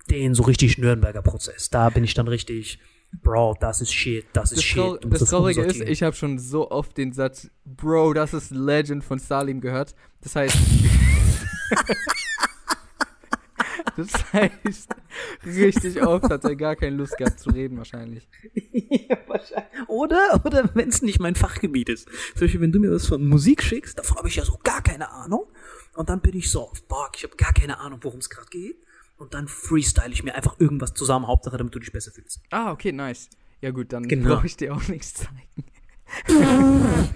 den so richtig Nürnberger Prozess. Da bin ich dann richtig, Bro, das ist Shit, das ist Das, Shit. Trau musst das Traurige ist, ich habe schon so oft den Satz, Bro, das ist Legend von Salim gehört. Das heißt. das heißt, richtig oft hat er gar keine Lust gehabt zu reden, wahrscheinlich. Ja, wahrscheinlich. Oder, oder wenn es nicht mein Fachgebiet ist. Zum Beispiel, wenn du mir was von Musik schickst, davon habe ich ja so gar keine Ahnung. Und dann bin ich so, fuck, ich habe gar keine Ahnung, worum es gerade geht. Und dann freestyle ich mir einfach irgendwas zusammen, Hauptsache, damit du dich besser fühlst. Ah, okay, nice. Ja gut, dann Genau. brauche ich dir auch nichts zeigen.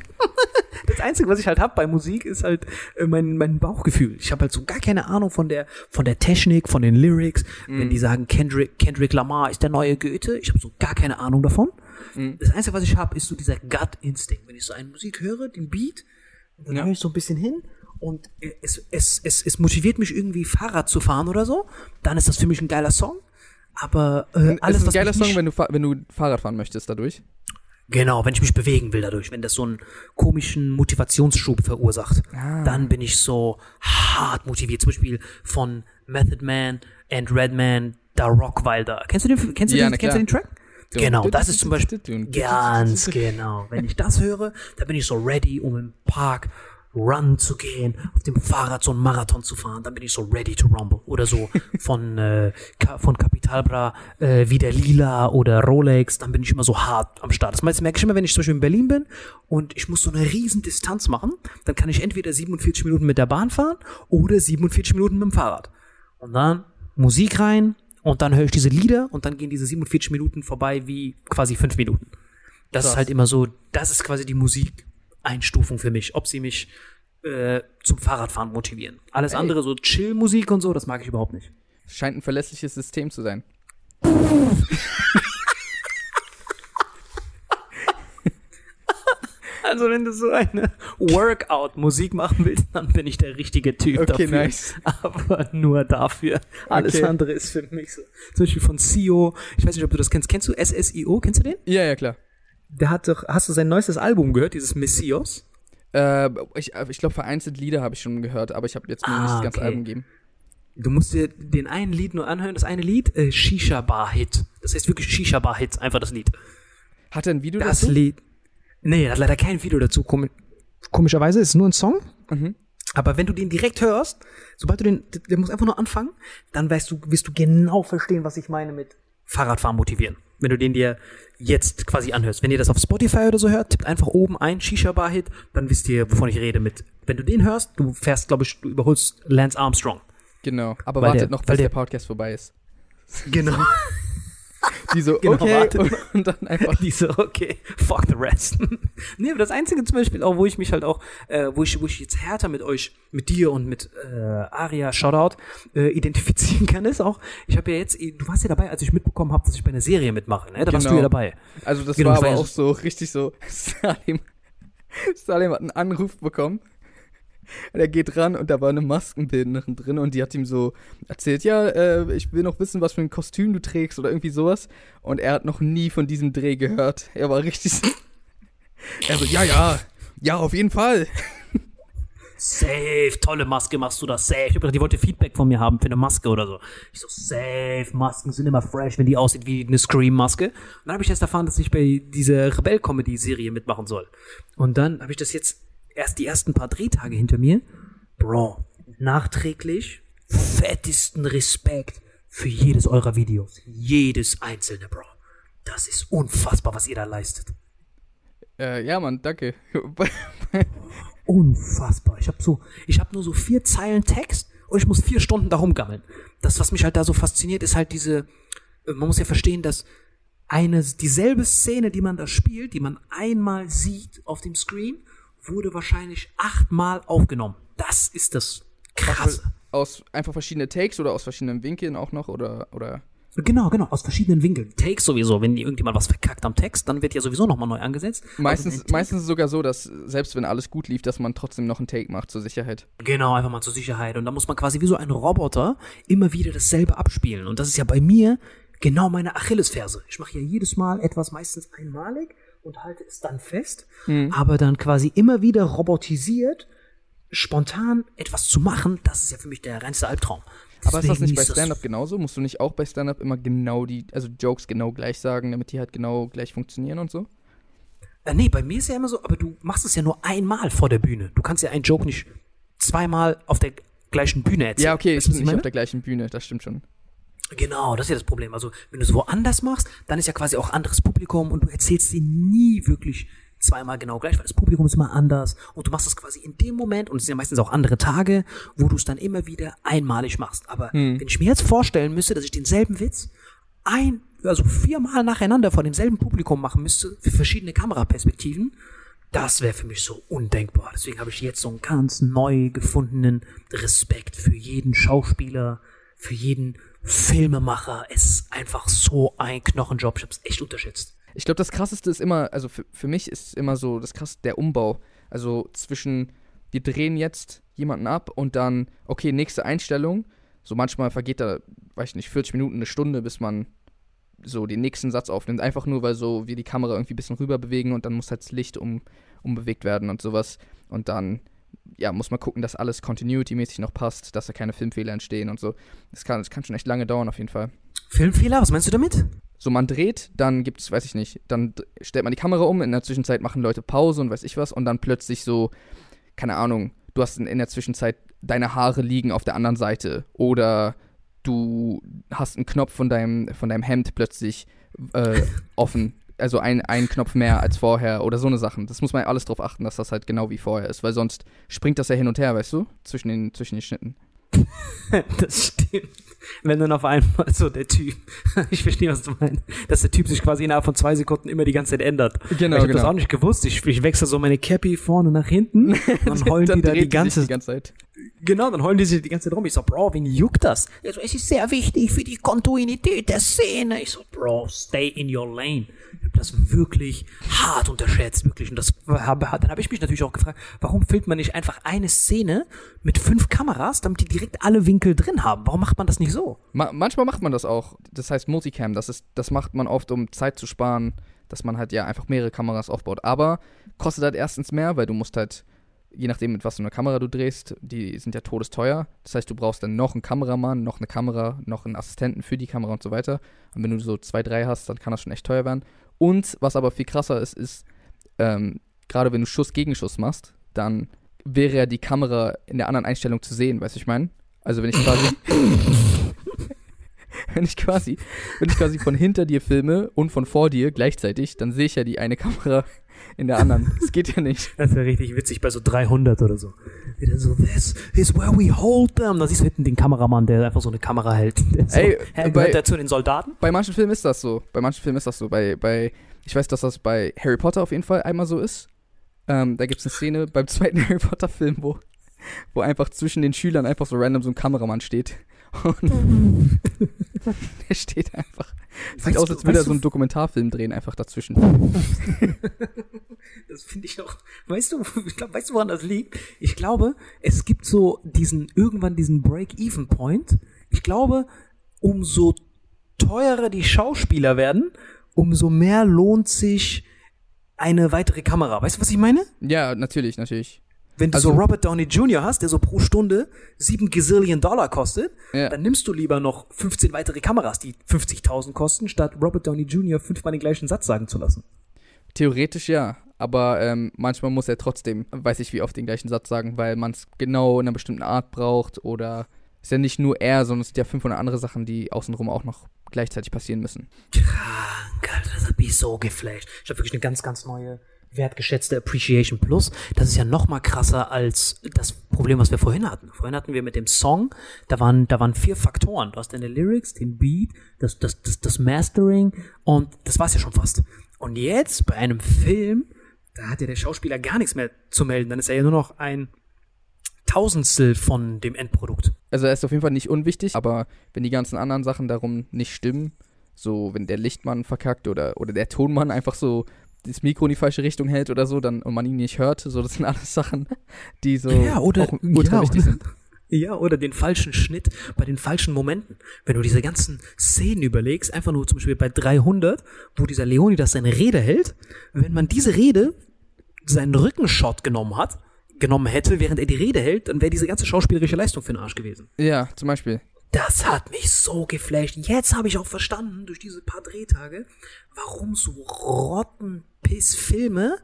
Das Einzige, was ich halt hab bei Musik, ist halt äh, mein, mein Bauchgefühl. Ich habe halt so gar keine Ahnung von der, von der Technik, von den Lyrics. Wenn die sagen, Kendrick, Kendrick Lamar ist der neue Goethe, ich habe so gar keine Ahnung davon. Das Einzige, was ich habe, ist so dieser Gut-Instinct. Wenn ich so eine Musik höre, den Beat, dann höre ich so ein bisschen hin und es, es, es, es motiviert mich irgendwie Fahrrad zu fahren oder so, dann ist das für mich ein geiler Song. Aber äh, Alles ist ein was geiler Song, wenn du, wenn du Fahrrad fahren möchtest dadurch. Genau, wenn ich mich bewegen will dadurch, wenn das so einen komischen Motivationsschub verursacht, Ah. dann bin ich so hart motiviert. Zum Beispiel von Method Man, and Redman, Da Rockwilder. Kennst du den, kennst du Ja, den, kennst du den. Track? Genau, das ist zum Beispiel ganz genau. Wenn ich das höre, da bin ich so ready, um im Park Run zu gehen, auf dem Fahrrad so einen Marathon zu fahren, dann bin ich so ready to rumble. Oder so von, äh, Ka- von Capitalbra äh, wie der Lila oder Rolex, dann bin ich immer so hart am Start. Das meiste merke ich immer, wenn ich zum Beispiel in Berlin bin und ich muss so eine riesen Distanz machen, dann kann ich entweder 47 Minuten mit der Bahn fahren oder 47 Minuten mit dem Fahrrad. Und dann Musik rein und dann höre ich diese Lieder und dann gehen diese 47 Minuten vorbei wie quasi fünf Minuten. Das ist halt immer so, das ist quasi die Musikeinstufung für mich, ob sie mich äh, zum Fahrradfahren motivieren. Alles andere, so Chill-Musik und so, das mag ich überhaupt nicht. Scheint ein verlässliches System zu sein. Also wenn du so eine Workout-Musik machen willst, dann bin ich der richtige Typ Okay, dafür. nice. Aber nur dafür. Alles Okay. andere ist für mich so. Zum Beispiel von Sio, ich weiß nicht, ob du das kennst. Kennst du SSIO? Kennst du den? Ja, ja, klar. Der hat doch, hast du sein neuestes Album gehört, dieses Messios? Äh, ich ich glaube, vereinzelt Lieder habe ich schon gehört, aber ich habe jetzt mir Ah, nicht das ganze okay. Album gegeben. Du musst dir den einen Lied nur anhören, das eine Lied, äh, Shisha Bar Hit. Das heißt wirklich Shisha Bar Hit, einfach das Lied. Hat er ein Video Das dazu? Lied. Nee, er hat leider kein Video dazu. Komi komischerweise ist es nur ein Song. Mhm. Aber wenn du den direkt hörst, sobald du den, der muss einfach nur anfangen, dann weißt du, wirst du genau verstehen, was ich meine mit Fahrradfahren motivieren. Wenn du den dir jetzt quasi anhörst. Wenn ihr das auf Spotify oder so hört, tippt einfach oben ein Shisha Bar Hit, dann wisst ihr, wovon ich rede mit. Wenn du den hörst, du fährst, glaube ich, du überholst Lance Armstrong. Genau. Aber Weil wartet der- noch, weil bis der, der- Podcast vorbei ist. Genau. Die so, Genau, okay, und, und dann einfach. Die so, okay, fuck the rest. nee, aber das Einzige zum Beispiel auch, wo ich mich halt auch, äh, wo ich, wo ich jetzt härter mit euch, mit dir und mit äh, Aria, Shoutout, äh, identifizieren kann, ist auch, ich habe ja jetzt, du warst ja dabei, als ich mitbekommen habe, dass ich bei einer Serie mitmache, ne? Da warst du Genau. ja dabei. Also das Genau, war aber auch so richtig so, Salim, Salim hat einen Anruf bekommen. Und er geht ran und da war eine Maskenbildnerin drin und die hat ihm so erzählt, ja, äh, ich will noch wissen, was für ein Kostüm du trägst oder irgendwie sowas. Und er hat noch nie von diesem Dreh gehört. Er war richtig er so, ja, ja, ja, auf jeden Fall. Safe, tolle Maske machst du das, safe. Ich hab gedacht, die wollte Feedback von mir haben für eine Maske oder so. Ich so, safe, Masken sind immer fresh, wenn die aussieht wie eine Scream-Maske. Und dann habe ich erst erfahren, dass ich bei dieser Rebell-Comedy-Serie mitmachen soll. Und dann habe ich das jetzt erst die ersten paar Drehtage hinter mir. Bro, nachträglich fettesten Respekt für jedes eurer Videos. Jedes einzelne, Bro. Das ist unfassbar, was ihr da leistet. Äh, ja, Mann, danke. unfassbar. Ich habe so, ich habe nur so vier Zeilen Text und ich muss vier Stunden da rumgammeln. Das, was mich halt da so fasziniert, ist halt diese, äh, man muss ja verstehen, dass eine, dieselbe Szene, die man da spielt, die man einmal sieht auf dem Screen, wurde wahrscheinlich achtmal aufgenommen. Das ist das Krasse. aus einfach verschiedene Takes oder aus verschiedenen Winkeln auch noch oder, oder Genau, genau, aus verschiedenen Winkeln. Takes sowieso, wenn irgendjemand was verkackt am Text, dann wird ja sowieso nochmal neu angesetzt. meistens, meistens sogar so, dass selbst wenn alles gut lief, dass man trotzdem noch einen Take macht zur Sicherheit. Genau, einfach mal zur Sicherheit. Und da muss man quasi wie so ein Roboter immer wieder dasselbe abspielen. Und das ist ja bei mir genau meine Achillesferse. Ich mache ja jedes Mal etwas meistens einmalig und halte es dann fest, aber dann quasi immer wieder robotisiert, spontan etwas zu machen, das ist ja für mich der reinste Albtraum. Aber ist das Deswegen nicht bei Stand-Up genauso? Musst du nicht auch bei Stand-Up immer genau die, also Jokes genau gleich sagen, damit die halt genau gleich funktionieren und so? Äh, nee, bei mir ist ja immer so, aber du machst es ja nur einmal vor der Bühne. Du kannst ja einen Joke nicht zweimal auf der gleichen Bühne erzählen. Ja, okay, ich bin ich nicht meine? auf der gleichen Bühne, das stimmt schon. Genau, das ist ja das Problem. Also, wenn du es woanders machst, dann ist ja quasi auch anderes Publikum und du erzählst dir nie wirklich zweimal genau gleich, weil das Publikum ist immer anders und du machst es quasi in dem Moment und es sind ja meistens auch andere Tage, wo du es dann immer wieder einmalig machst. Aber wenn ich mir jetzt vorstellen müsste, dass ich denselben Witz ein, also viermal nacheinander vor demselben Publikum machen müsste, für verschiedene Kameraperspektiven, das wäre für mich so undenkbar. Deswegen habe ich jetzt so einen ganz neu gefundenen Respekt für jeden Schauspieler, für jeden Filmemacher. Ist einfach so ein Knochenjob. Ich habe es echt unterschätzt. Ich glaube, das krasseste ist immer, also für, für mich ist immer so das krasseste der Umbau. Also zwischen, wir drehen jetzt jemanden ab und dann, okay, nächste Einstellung. So manchmal vergeht da, weiß ich nicht, 40 Minuten, eine Stunde, bis man so den nächsten Satz aufnimmt. Einfach nur, weil so wir die Kamera irgendwie ein bisschen rüber bewegen und dann muss halt das Licht um, umbewegt werden und sowas. Und dann ja, muss man gucken, dass alles continuity-mäßig noch passt, dass da keine Filmfehler entstehen und so. Das kann, das kann schon echt lange dauern auf jeden Fall. Filmfehler, was meinst du damit? So, man dreht, dann gibt's, weiß ich nicht, dann stellt man die Kamera um, in der Zwischenzeit machen Leute Pause und weiß ich was und dann plötzlich so, keine Ahnung, du hast in, in der Zwischenzeit, deine Haare liegen auf der anderen Seite oder du hast einen Knopf von deinem, von deinem Hemd plötzlich äh, offen. Also ein, ein Knopf mehr als vorher oder so eine Sachen. Das muss man alles drauf achten, dass das halt genau wie vorher ist, weil sonst springt das ja hin und her, weißt du, zwischen den, zwischen den Schnitten. Das stimmt. Wenn dann auf einmal so der Typ, ich verstehe, was du meinst, dass der Typ sich quasi innerhalb von zwei Sekunden immer die ganze Zeit ändert. Genau, ich habe das genau. auch nicht gewusst. Ich, ich wechsle so meine Cappy vorne nach hinten, dann heulen die da die ganze, die ganze Zeit. Genau, dann heulen die sich die ganze Zeit rum. Ich so, Bro, wen juckt das? So, es ist sehr wichtig für die Kontinuität der Szene. Ich so, Bro, stay in your lane. Ich habe das wirklich hart unterschätzt, wirklich. Und das habe, dann habe ich mich natürlich auch gefragt, warum filmt man nicht einfach eine Szene mit fünf Kameras, damit die direkt alle Winkel drin haben? Warum macht man das nicht so? Ma manchmal macht man das auch. Das heißt Multicam. Das, ist, das macht man oft, um Zeit zu sparen, dass man halt ja einfach mehrere Kameras aufbaut. Aber kostet halt erstens mehr, weil du musst halt, je nachdem, mit was für einer Kamera du drehst, die sind ja todesteuer. Das heißt, du brauchst dann noch einen Kameramann, noch eine Kamera, noch einen Assistenten für die Kamera und so weiter. Und wenn du so zwei, drei hast, dann kann das schon echt teuer werden. Und was aber viel krasser ist, ist, ähm, gerade wenn du Schuss gegen Schuss machst, dann wäre ja die Kamera in der anderen Einstellung zu sehen, weißt du, ich meine? Also wenn ich quasi wenn ich quasi, wenn ich quasi von hinter dir filme und von vor dir gleichzeitig, dann sehe ich ja die eine Kamera in der anderen. Das geht ja nicht. Das wäre richtig witzig bei so 300 oder so. Wieder so, this is where we hold them. Da siehst du hinten den Kameramann, der einfach so eine Kamera hält. Der so, Ey, Hä, bei- gehört der zu den Soldaten? Bei manchen Filmen ist das so. Bei manchen Filmen ist das so. Bei, bei ich weiß, dass das bei Harry Potter auf jeden Fall einmal so ist. Ähm, da gibt es eine Szene beim zweiten Harry Potter Film, wo, wo einfach zwischen den Schülern einfach so random so ein Kameramann steht. Und der steht einfach. Sieht aus, als würde er so einen Dokumentarfilm drehen, einfach dazwischen. Das finde ich auch. Weißt du, ich glaub, weißt du, woran das liegt? Ich glaube, es gibt so diesen, irgendwann diesen Break-Even-Point. Ich glaube, umso teurer die Schauspieler werden, umso mehr lohnt sich eine weitere Kamera. Weißt du, was ich meine? Ja, natürlich, natürlich. Wenn du Also- so Robert Downey Jr. hast, der so pro Stunde sieben Gazillion Dollar kostet, Ja. dann nimmst du lieber noch 15 weitere Kameras, die 50.000 kosten, statt Robert Downey Jr. fünfmal den gleichen Satz sagen zu lassen. Theoretisch ja, aber ähm, manchmal muss er trotzdem, weiß ich wie oft den gleichen Satz sagen, weil man es genau in einer bestimmten Art braucht oder ist ja nicht nur er, sondern es sind ja 500 andere Sachen, die außenrum auch noch gleichzeitig passieren müssen. Krank, Alter, das hat mich so geflasht. Ich habe wirklich eine ganz, ganz neue, wertgeschätzte Appreciation Plus. Das ist ja noch mal krasser als das Problem, was wir vorhin hatten. Vorhin hatten wir mit dem Song, da waren, da waren vier Faktoren. Du hast deine Lyrics, den Beat, das, das, das, das Mastering und das war's ja schon fast. Und jetzt bei einem Film, da hat ja der Schauspieler gar nichts mehr zu melden. Dann ist er ja nur noch ein Tausendstel von dem Endprodukt. Also er ist auf jeden Fall nicht unwichtig, aber wenn die ganzen anderen Sachen darum nicht stimmen, so wenn der Lichtmann verkackt oder, oder der Tonmann einfach so das Mikro in die falsche Richtung hält oder so, dann und man ihn nicht hört, so das sind alles Sachen, die so Ja, oder- auch ultra ja, wichtig oder- sind. Ja, oder den falschen Schnitt bei den falschen Momenten. Wenn du diese ganzen Szenen überlegst, einfach nur zum Beispiel bei 300, wo dieser Leonidas seine Rede hält, wenn man diese Rede, seinen Rückenshot genommen hat, genommen hätte, während er die Rede hält, dann wäre diese ganze schauspielerische Leistung für den Arsch gewesen. Ja, zum Beispiel. Das hat mich so geflasht. Jetzt habe ich auch verstanden, durch diese paar Drehtage, warum so Rottenpiss-Filme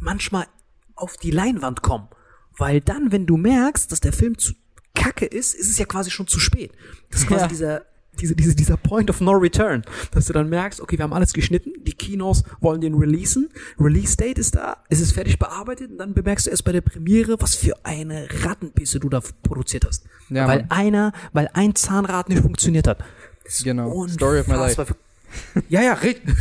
manchmal auf die Leinwand kommen. Weil dann, wenn du merkst, dass der Film zu kacke ist, ist es ja quasi schon zu spät. Das ist quasi Ja. dieser, diese, diese, dieser Point of No Return. Dass du dann merkst, okay, wir haben alles geschnitten, die Kinos wollen den releasen, Release Date ist da, es ist fertig bearbeitet und dann bemerkst du erst bei der Premiere, was für eine Rattenpisse du da produziert hast. Ja, weil Mann. einer, weil ein Zahnrad nicht funktioniert hat. Genau. Story of my life. Ja, ja, richtig.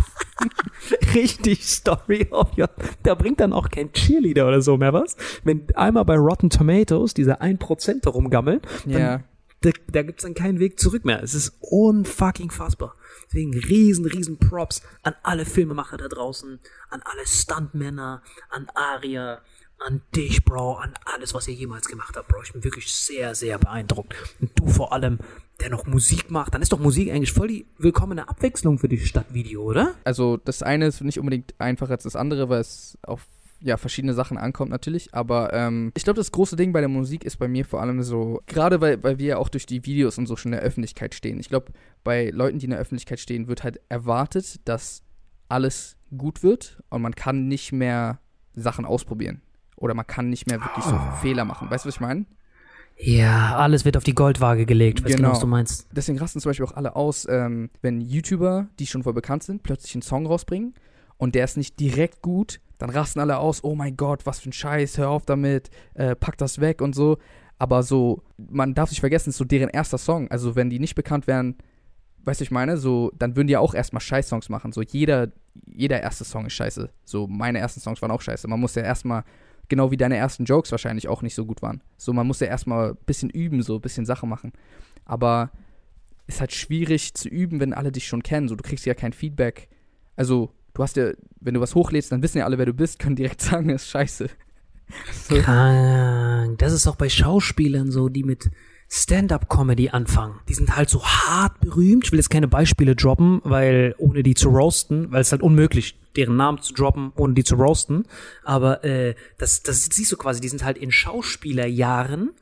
richtig Story of your. Da bringt dann auch kein Cheerleader oder so mehr was. Wenn einmal bei Rotten Tomatoes diese 1% rumgammeln, dann Ja. Da, da gibt's dann keinen Weg zurück mehr. Es ist unfucking fassbar. Deswegen riesen, riesen Props an alle Filmemacher da draußen, an alle Stuntmänner, an Aria, an dich, Bro, an alles, was ihr jemals gemacht habt, Bro. Ich bin wirklich sehr, sehr beeindruckt. Und du vor allem, der noch Musik macht, dann ist doch Musik eigentlich voll die willkommene Abwechslung für dich statt Video, oder? Also das eine ist nicht unbedingt einfacher als das andere, weil es auf ja, verschiedene Sachen ankommt natürlich. Aber ähm, ich glaube, das große Ding bei der Musik ist bei mir vor allem so, gerade weil, weil wir ja auch durch die Videos und so schon in der Öffentlichkeit stehen. Ich glaube, bei Leuten, die in der Öffentlichkeit stehen, wird halt erwartet, dass alles gut wird und man kann nicht mehr Sachen ausprobieren. Oder man kann nicht mehr wirklich so Fehler machen. Weißt du, was ich meine? Ja, alles wird auf die Goldwaage gelegt. Ich weiß genau, Genau. was du meinst. Deswegen rasten zum Beispiel auch alle aus, ähm, wenn YouTuber, die schon voll bekannt sind, plötzlich einen Song rausbringen und der ist nicht direkt gut, dann rasten alle aus, oh mein Gott, was für ein Scheiß, hör auf damit, äh, pack das weg und so. Aber so, man darf nicht vergessen, es ist so deren erster Song. Also wenn die nicht bekannt wären, weißt du, ich meine, so, dann würden die ja auch erstmal Scheiß-Songs machen. So jeder, jeder erste Song ist scheiße. So meine ersten Songs waren auch scheiße. Man muss ja erstmal, genau wie deine ersten Jokes wahrscheinlich auch nicht so gut waren. So, man muss ja erstmal ein bisschen üben, so ein bisschen Sache machen. Aber ist halt schwierig zu üben, wenn alle dich schon kennen. So, du kriegst ja kein Feedback. Also, du hast ja, wenn du was hochlädst, dann wissen ja alle, wer du bist, können direkt sagen, das ist scheiße. So. Krank. Das ist auch bei Schauspielern so, die mit Stand-up-Comedy anfangen. Die sind halt so hart berühmt. Ich will jetzt keine Beispiele droppen, weil ohne die zu roasten, weil es halt unmöglich, deren Namen zu droppen, ohne die zu roasten. Aber äh, das, das siehst du quasi, die sind halt in Schauspielerjahren,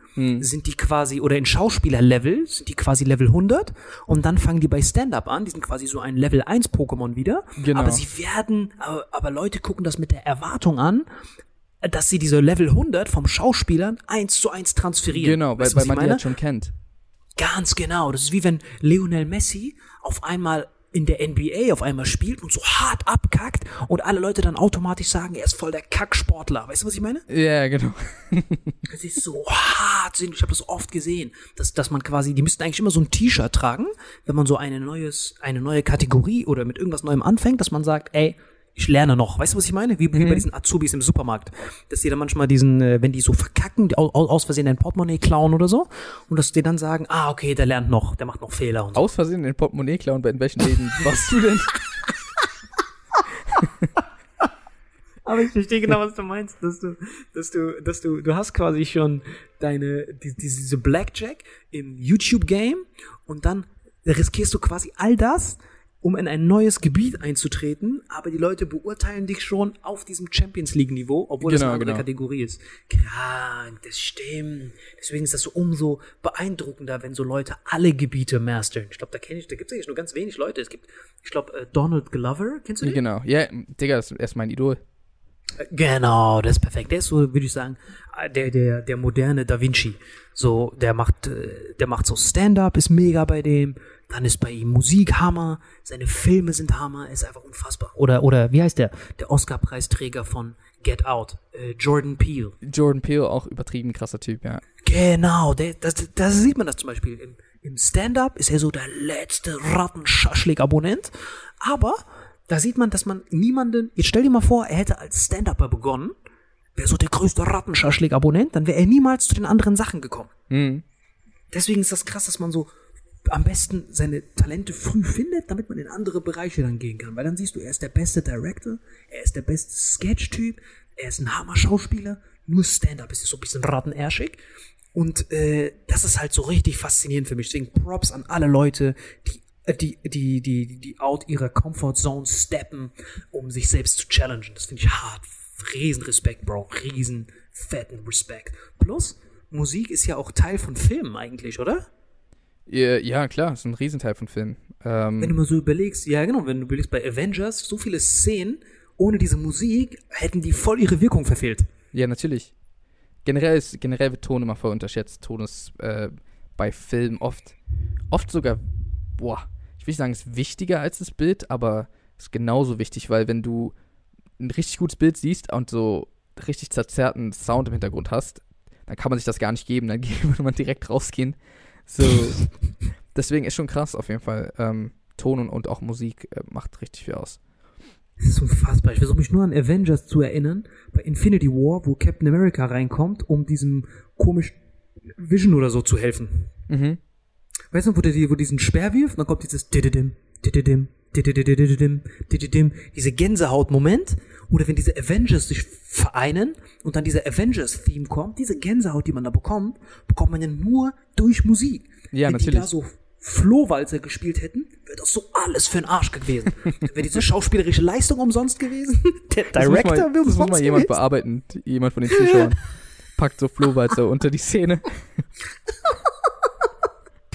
sind die quasi, oder in Schauspielerlevel, sind die quasi Level 100 und dann fangen die bei Stand-up an, die sind quasi so ein Level 1 Pokémon wieder. Genau. Aber sie werden, aber, aber Leute gucken das mit der Erwartung an, dass sie diese Level 100 vom Schauspielern eins zu eins transferieren. Genau, weil, Weißt weil ich man die meine? halt schon kennt. Ganz genau. Das ist wie wenn Lionel Messi auf einmal in der NBA auf einmal spielt und so hart abkackt und alle Leute dann automatisch sagen, er ist voll der Kacksportler. Weißt du, was ich meine? Ja, genau. Das ist so hart. Ich habe das oft gesehen, dass, dass man quasi, die müssten eigentlich immer so ein T-Shirt tragen, wenn man so eine neues, eine neue Kategorie oder mit irgendwas Neuem anfängt, dass man sagt, ey, ich lerne noch. Weißt du, was ich meine? Wie, wie bei diesen Azubis im Supermarkt. Dass die dann manchmal diesen, äh, wenn die so verkacken, die au- au- aus Versehen ein Portemonnaie klauen oder so, und dass die dann sagen, ah, okay, der lernt noch, der macht noch Fehler und so. Aus Versehen den Portemonnaie klauen, bei in welchen Läden warst du denn? Aber ich verstehe genau, was du meinst, dass du, dass du, dass du, du hast quasi schon deine, die, diese Blackjack im YouTube-Game und dann riskierst du quasi all das, um in ein neues Gebiet einzutreten, aber die Leute beurteilen dich schon auf diesem Champions League-Niveau, obwohl das Genau, eine andere genau. Kategorie ist. Krank, das stimmt. Deswegen ist das so umso beeindruckender, wenn so Leute alle Gebiete mastern. Ich glaube, da kenne ich, da gibt es eigentlich nur ganz wenig Leute. Es gibt, ich glaube, äh, Donald Glover, kennst du den? genau. Ja, Digga, das ist mein Idol. Genau, das ist perfekt. Der ist so, würde ich sagen, der, der, der moderne Da Vinci. So, der macht, äh, der macht so Stand-up, ist mega bei dem. Dann ist bei ihm Musik Hammer. Seine Filme sind Hammer, ist einfach unfassbar. Oder, oder, wie heißt der? Der Oscar-Preisträger von Get Out, äh, Jordan Peele. Jordan Peele, auch übertrieben krasser Typ, ja. Genau, der, das, das sieht man das zum Beispiel. Im, im Stand-up ist er so der letzte Rattenschaschlik-Abonnent. Aber da sieht man, dass man niemanden. Jetzt stell dir mal vor, er hätte als Stand-Upper begonnen, wäre so der größte Rattenschaschlik-Abonnent, dann wäre er niemals zu den anderen Sachen gekommen. Mhm. Deswegen ist das krass, dass man so am besten seine Talente früh findet, damit man in andere Bereiche dann gehen kann. Weil dann siehst du, er ist der beste Director, er ist der beste Sketch-Typ, er ist ein Hammer-Schauspieler, nur Stand-Up ist so ein bisschen rattenärschig. Und äh, das ist halt so richtig faszinierend für mich. Deswegen Props an alle Leute, die äh, die, die, die, die out ihrer Comfort Zone steppen, um sich selbst zu challengen. Das finde ich hart. Riesen Respekt, Bro. Riesen fetten Respekt. Plus, Musik ist ja auch Teil von Filmen eigentlich, oder? Ja, ja, klar, ist ein Riesenteil von Filmen. Wenn du Ähm, mal so überlegst, ja genau, wenn du überlegst bei Avengers, so viele Szenen, ohne diese Musik hätten die voll ihre Wirkung verfehlt. ja, natürlich. Generell, ist, generell wird Ton immer voll unterschätzt. Ton ist äh, bei Filmen oft, oft sogar, boah, ich will nicht sagen, ist wichtiger als das Bild, aber ist genauso wichtig, weil wenn du ein richtig gutes Bild siehst und so richtig verzerrten Sound im Hintergrund hast, dann kann man sich das gar nicht geben, dann würde man direkt rausgehen. So, deswegen ist schon krass auf jeden Fall. Ähm, Ton und, und auch Musik äh, macht richtig viel aus. Das ist unfassbar. Ich versuche mich nur an Avengers zu erinnern, bei Infinity War, wo Captain America reinkommt, um diesem komischen Vision oder so zu helfen. Mhm. Weißt du, wo der wo diesen Speer wirft, und dann kommt dieses dididim, dididim, diese Gänsehaut-Moment. Oder wenn diese Avengers sich vereinen und dann dieser Avengers-Theme kommt, diese Gänsehaut, die man da bekommt, bekommt man ja nur durch Musik. Ja, wenn natürlich. Die da so Flohwalzer gespielt hätten, wäre das so alles für den Arsch gewesen. wäre diese schauspielerische Leistung umsonst gewesen. Der Das muss Director mal, wäre das muss mal jemand gewesen. bearbeiten. Jemand von den Zuschauern. Packt so Flohwalzer unter die Szene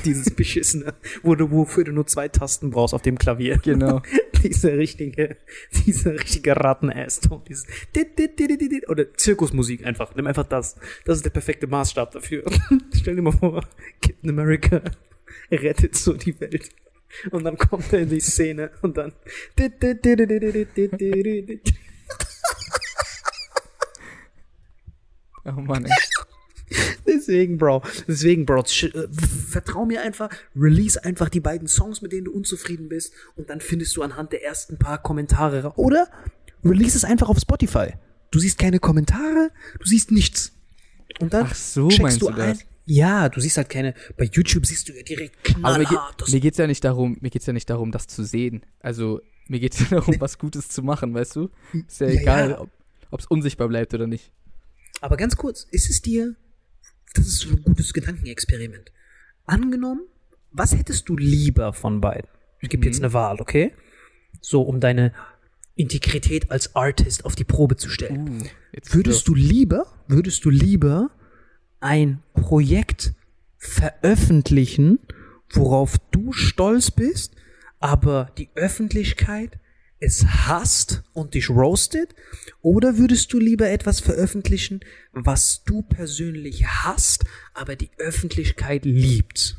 dieses beschissene, wo du, wofür du nur zwei Tasten brauchst auf dem Klavier. Genau. dieser richtige, dieser richtige Rattenäston, oder Zirkusmusik einfach. Nimm einfach das. Das ist der perfekte Maßstab dafür. Stell dir mal vor, Captain America rettet so die Welt. Und dann kommt er in die Szene und dann. oh Mann, echt. Deswegen, Bro. Deswegen, Bro. äh, Vertrau mir einfach. Release einfach die beiden Songs, mit denen du unzufrieden bist. Und dann findest du anhand der ersten paar Kommentare. Oder release es einfach auf Spotify. Du siehst keine Kommentare, du siehst nichts. Und dann Ach so, checkst meinst du du ein. das? Ja, du siehst halt keine. Bei YouTube siehst du ja direkt Aber mir, geht, knallhart. das- mir geht's ja nicht darum, mir geht's ja nicht darum, das zu sehen. Also, mir geht's ja darum, was Gutes zu machen, weißt du? Ist ja, Ja, egal, ja. ob ob's unsichtbar bleibt oder nicht. Aber ganz kurz, ist es dir, das ist so ein gutes Gedankenexperiment. Angenommen, was hättest du lieber von beiden? Ich gebe jetzt eine Wahl, okay? So, um deine Integrität als Artist auf die Probe zu stellen. Uh, Würdest du lieber, würdest du lieber ein Projekt veröffentlichen, worauf du stolz bist, aber die Öffentlichkeit es hasst und dich roastet? Oder würdest du lieber etwas veröffentlichen, was du persönlich hasst, aber die Öffentlichkeit liebt?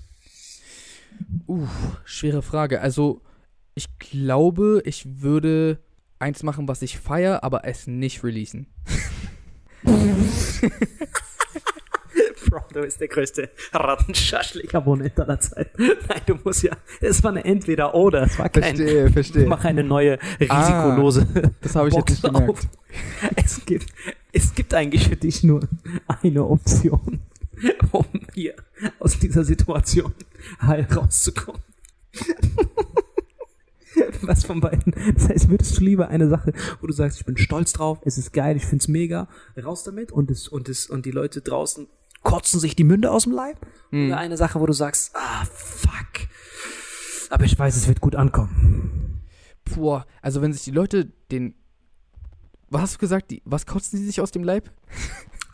Uh, schwere Frage. Also, ich glaube, ich würde eins machen, was ich feier, aber es nicht releasen. Bro, du bist der größte Rattenschaschlik-Abonnent aller Zeiten. Nein, du musst ja, es war eine Entweder-Oder, es war kein, Verstehe, verstehe. mach eine neue, risikolose das habe ich jetzt nicht Box gemerkt. auf. Es gibt, es gibt eigentlich für dich nur eine Option, um hier aus dieser Situation heil rauszukommen. Was von beiden? Das heißt, würdest du lieber eine Sache, wo du sagst, ich bin stolz drauf, es ist geil, ich find's mega, raus damit und es, und es, und die Leute draußen kotzen sich die Münde aus dem Leib? Oder eine Sache, wo du sagst, ah, fuck. Aber ich weiß, es wird gut ankommen. Puh, also wenn sich die Leute den. Was hast du gesagt? Die, was kotzen die sich aus dem Leib?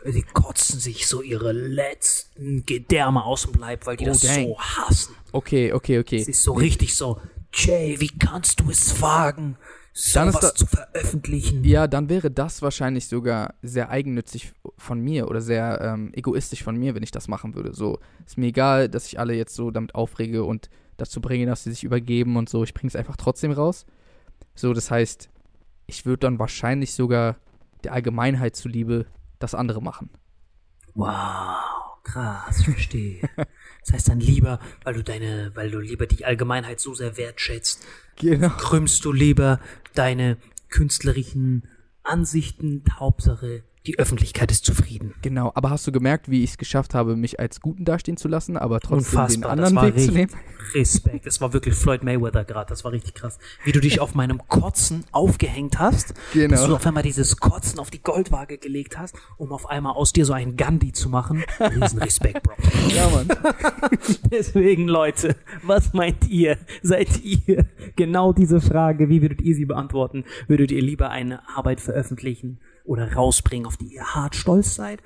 Die kotzen sich so ihre letzten Gedärme aus dem Leib, weil die Oh, das dang. so hassen. Okay, okay, okay. Es ist so richtig so, Jay, wie kannst du es wagen, Dann ist sowas da- zu veröffentlichen? Ja, dann wäre das wahrscheinlich sogar sehr eigennützig von mir oder sehr ähm, egoistisch von mir, wenn ich das machen würde. So, ist mir egal, dass ich alle jetzt so damit aufrege und dazu bringe, dass sie sich übergeben und so. Ich bringe es einfach trotzdem raus. So, das heißt, ich würde dann wahrscheinlich sogar der Allgemeinheit zuliebe das andere machen. Wow, krass, ich verstehe. Das heißt dann lieber, weil du deine, weil du lieber die Allgemeinheit so sehr wertschätzt, Genau. krümmst du lieber deine künstlerischen Ansichten, Hauptsache die Öffentlichkeit ist zufrieden. Genau, aber hast du gemerkt, wie ich es geschafft habe, mich als Guten dastehen zu lassen, aber trotzdem den Unfassbar, anderen das war Weg zu nehmen? Respekt. Das war wirklich Floyd Mayweather gerade, das war richtig krass. Wie du dich auf meinem Kotzen aufgehängt hast, Genau. dass du auf einmal dieses Kotzen auf die Goldwaage gelegt hast, um auf einmal aus dir so einen Gandhi zu machen. Riesen Respekt, Bro. Ja, Mann. Deswegen, Leute, was meint ihr? Seid ihr genau diese Frage, wie würdet ihr sie beantworten? Würdet ihr lieber eine Arbeit veröffentlichen oder rausbringen, auf die ihr hart stolz seid,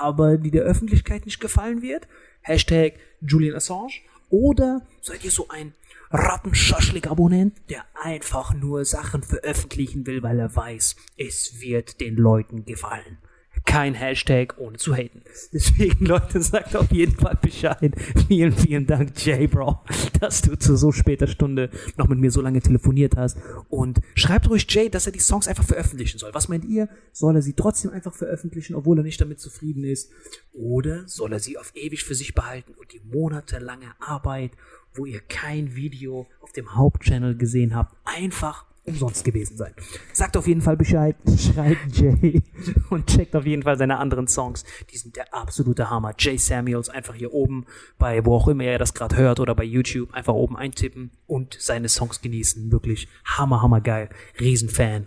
aber die der Öffentlichkeit nicht gefallen wird? Hashtag Julian Assange. Oder seid ihr so ein Rattenschaschlik-Abonnent, der einfach nur Sachen veröffentlichen will, weil er weiß, es wird den Leuten gefallen? Kein Hashtag, ohne zu haten. Deswegen, Leute, sagt auf jeden Fall Bescheid. Vielen, vielen Dank, Jay, Bro, dass du zu so später Stunde noch mit mir so lange telefoniert hast. Und schreibt ruhig Jay, dass er die Songs einfach veröffentlichen soll. Was meint ihr? Soll er sie trotzdem einfach veröffentlichen, obwohl er nicht damit zufrieden ist? Oder soll er sie auf ewig für sich behalten und die monatelange Arbeit, wo ihr kein Video auf dem Hauptchannel gesehen habt, einfach umsonst gewesen sein. Sagt auf jeden Fall Bescheid, schreibt Jay und checkt auf jeden Fall seine anderen Songs. Die sind der absolute Hammer. Jay Samuels einfach hier oben bei wo auch immer ihr das gerade hört oder bei YouTube einfach oben eintippen und seine Songs genießen. Wirklich hammer, hammer geil. Riesenfan.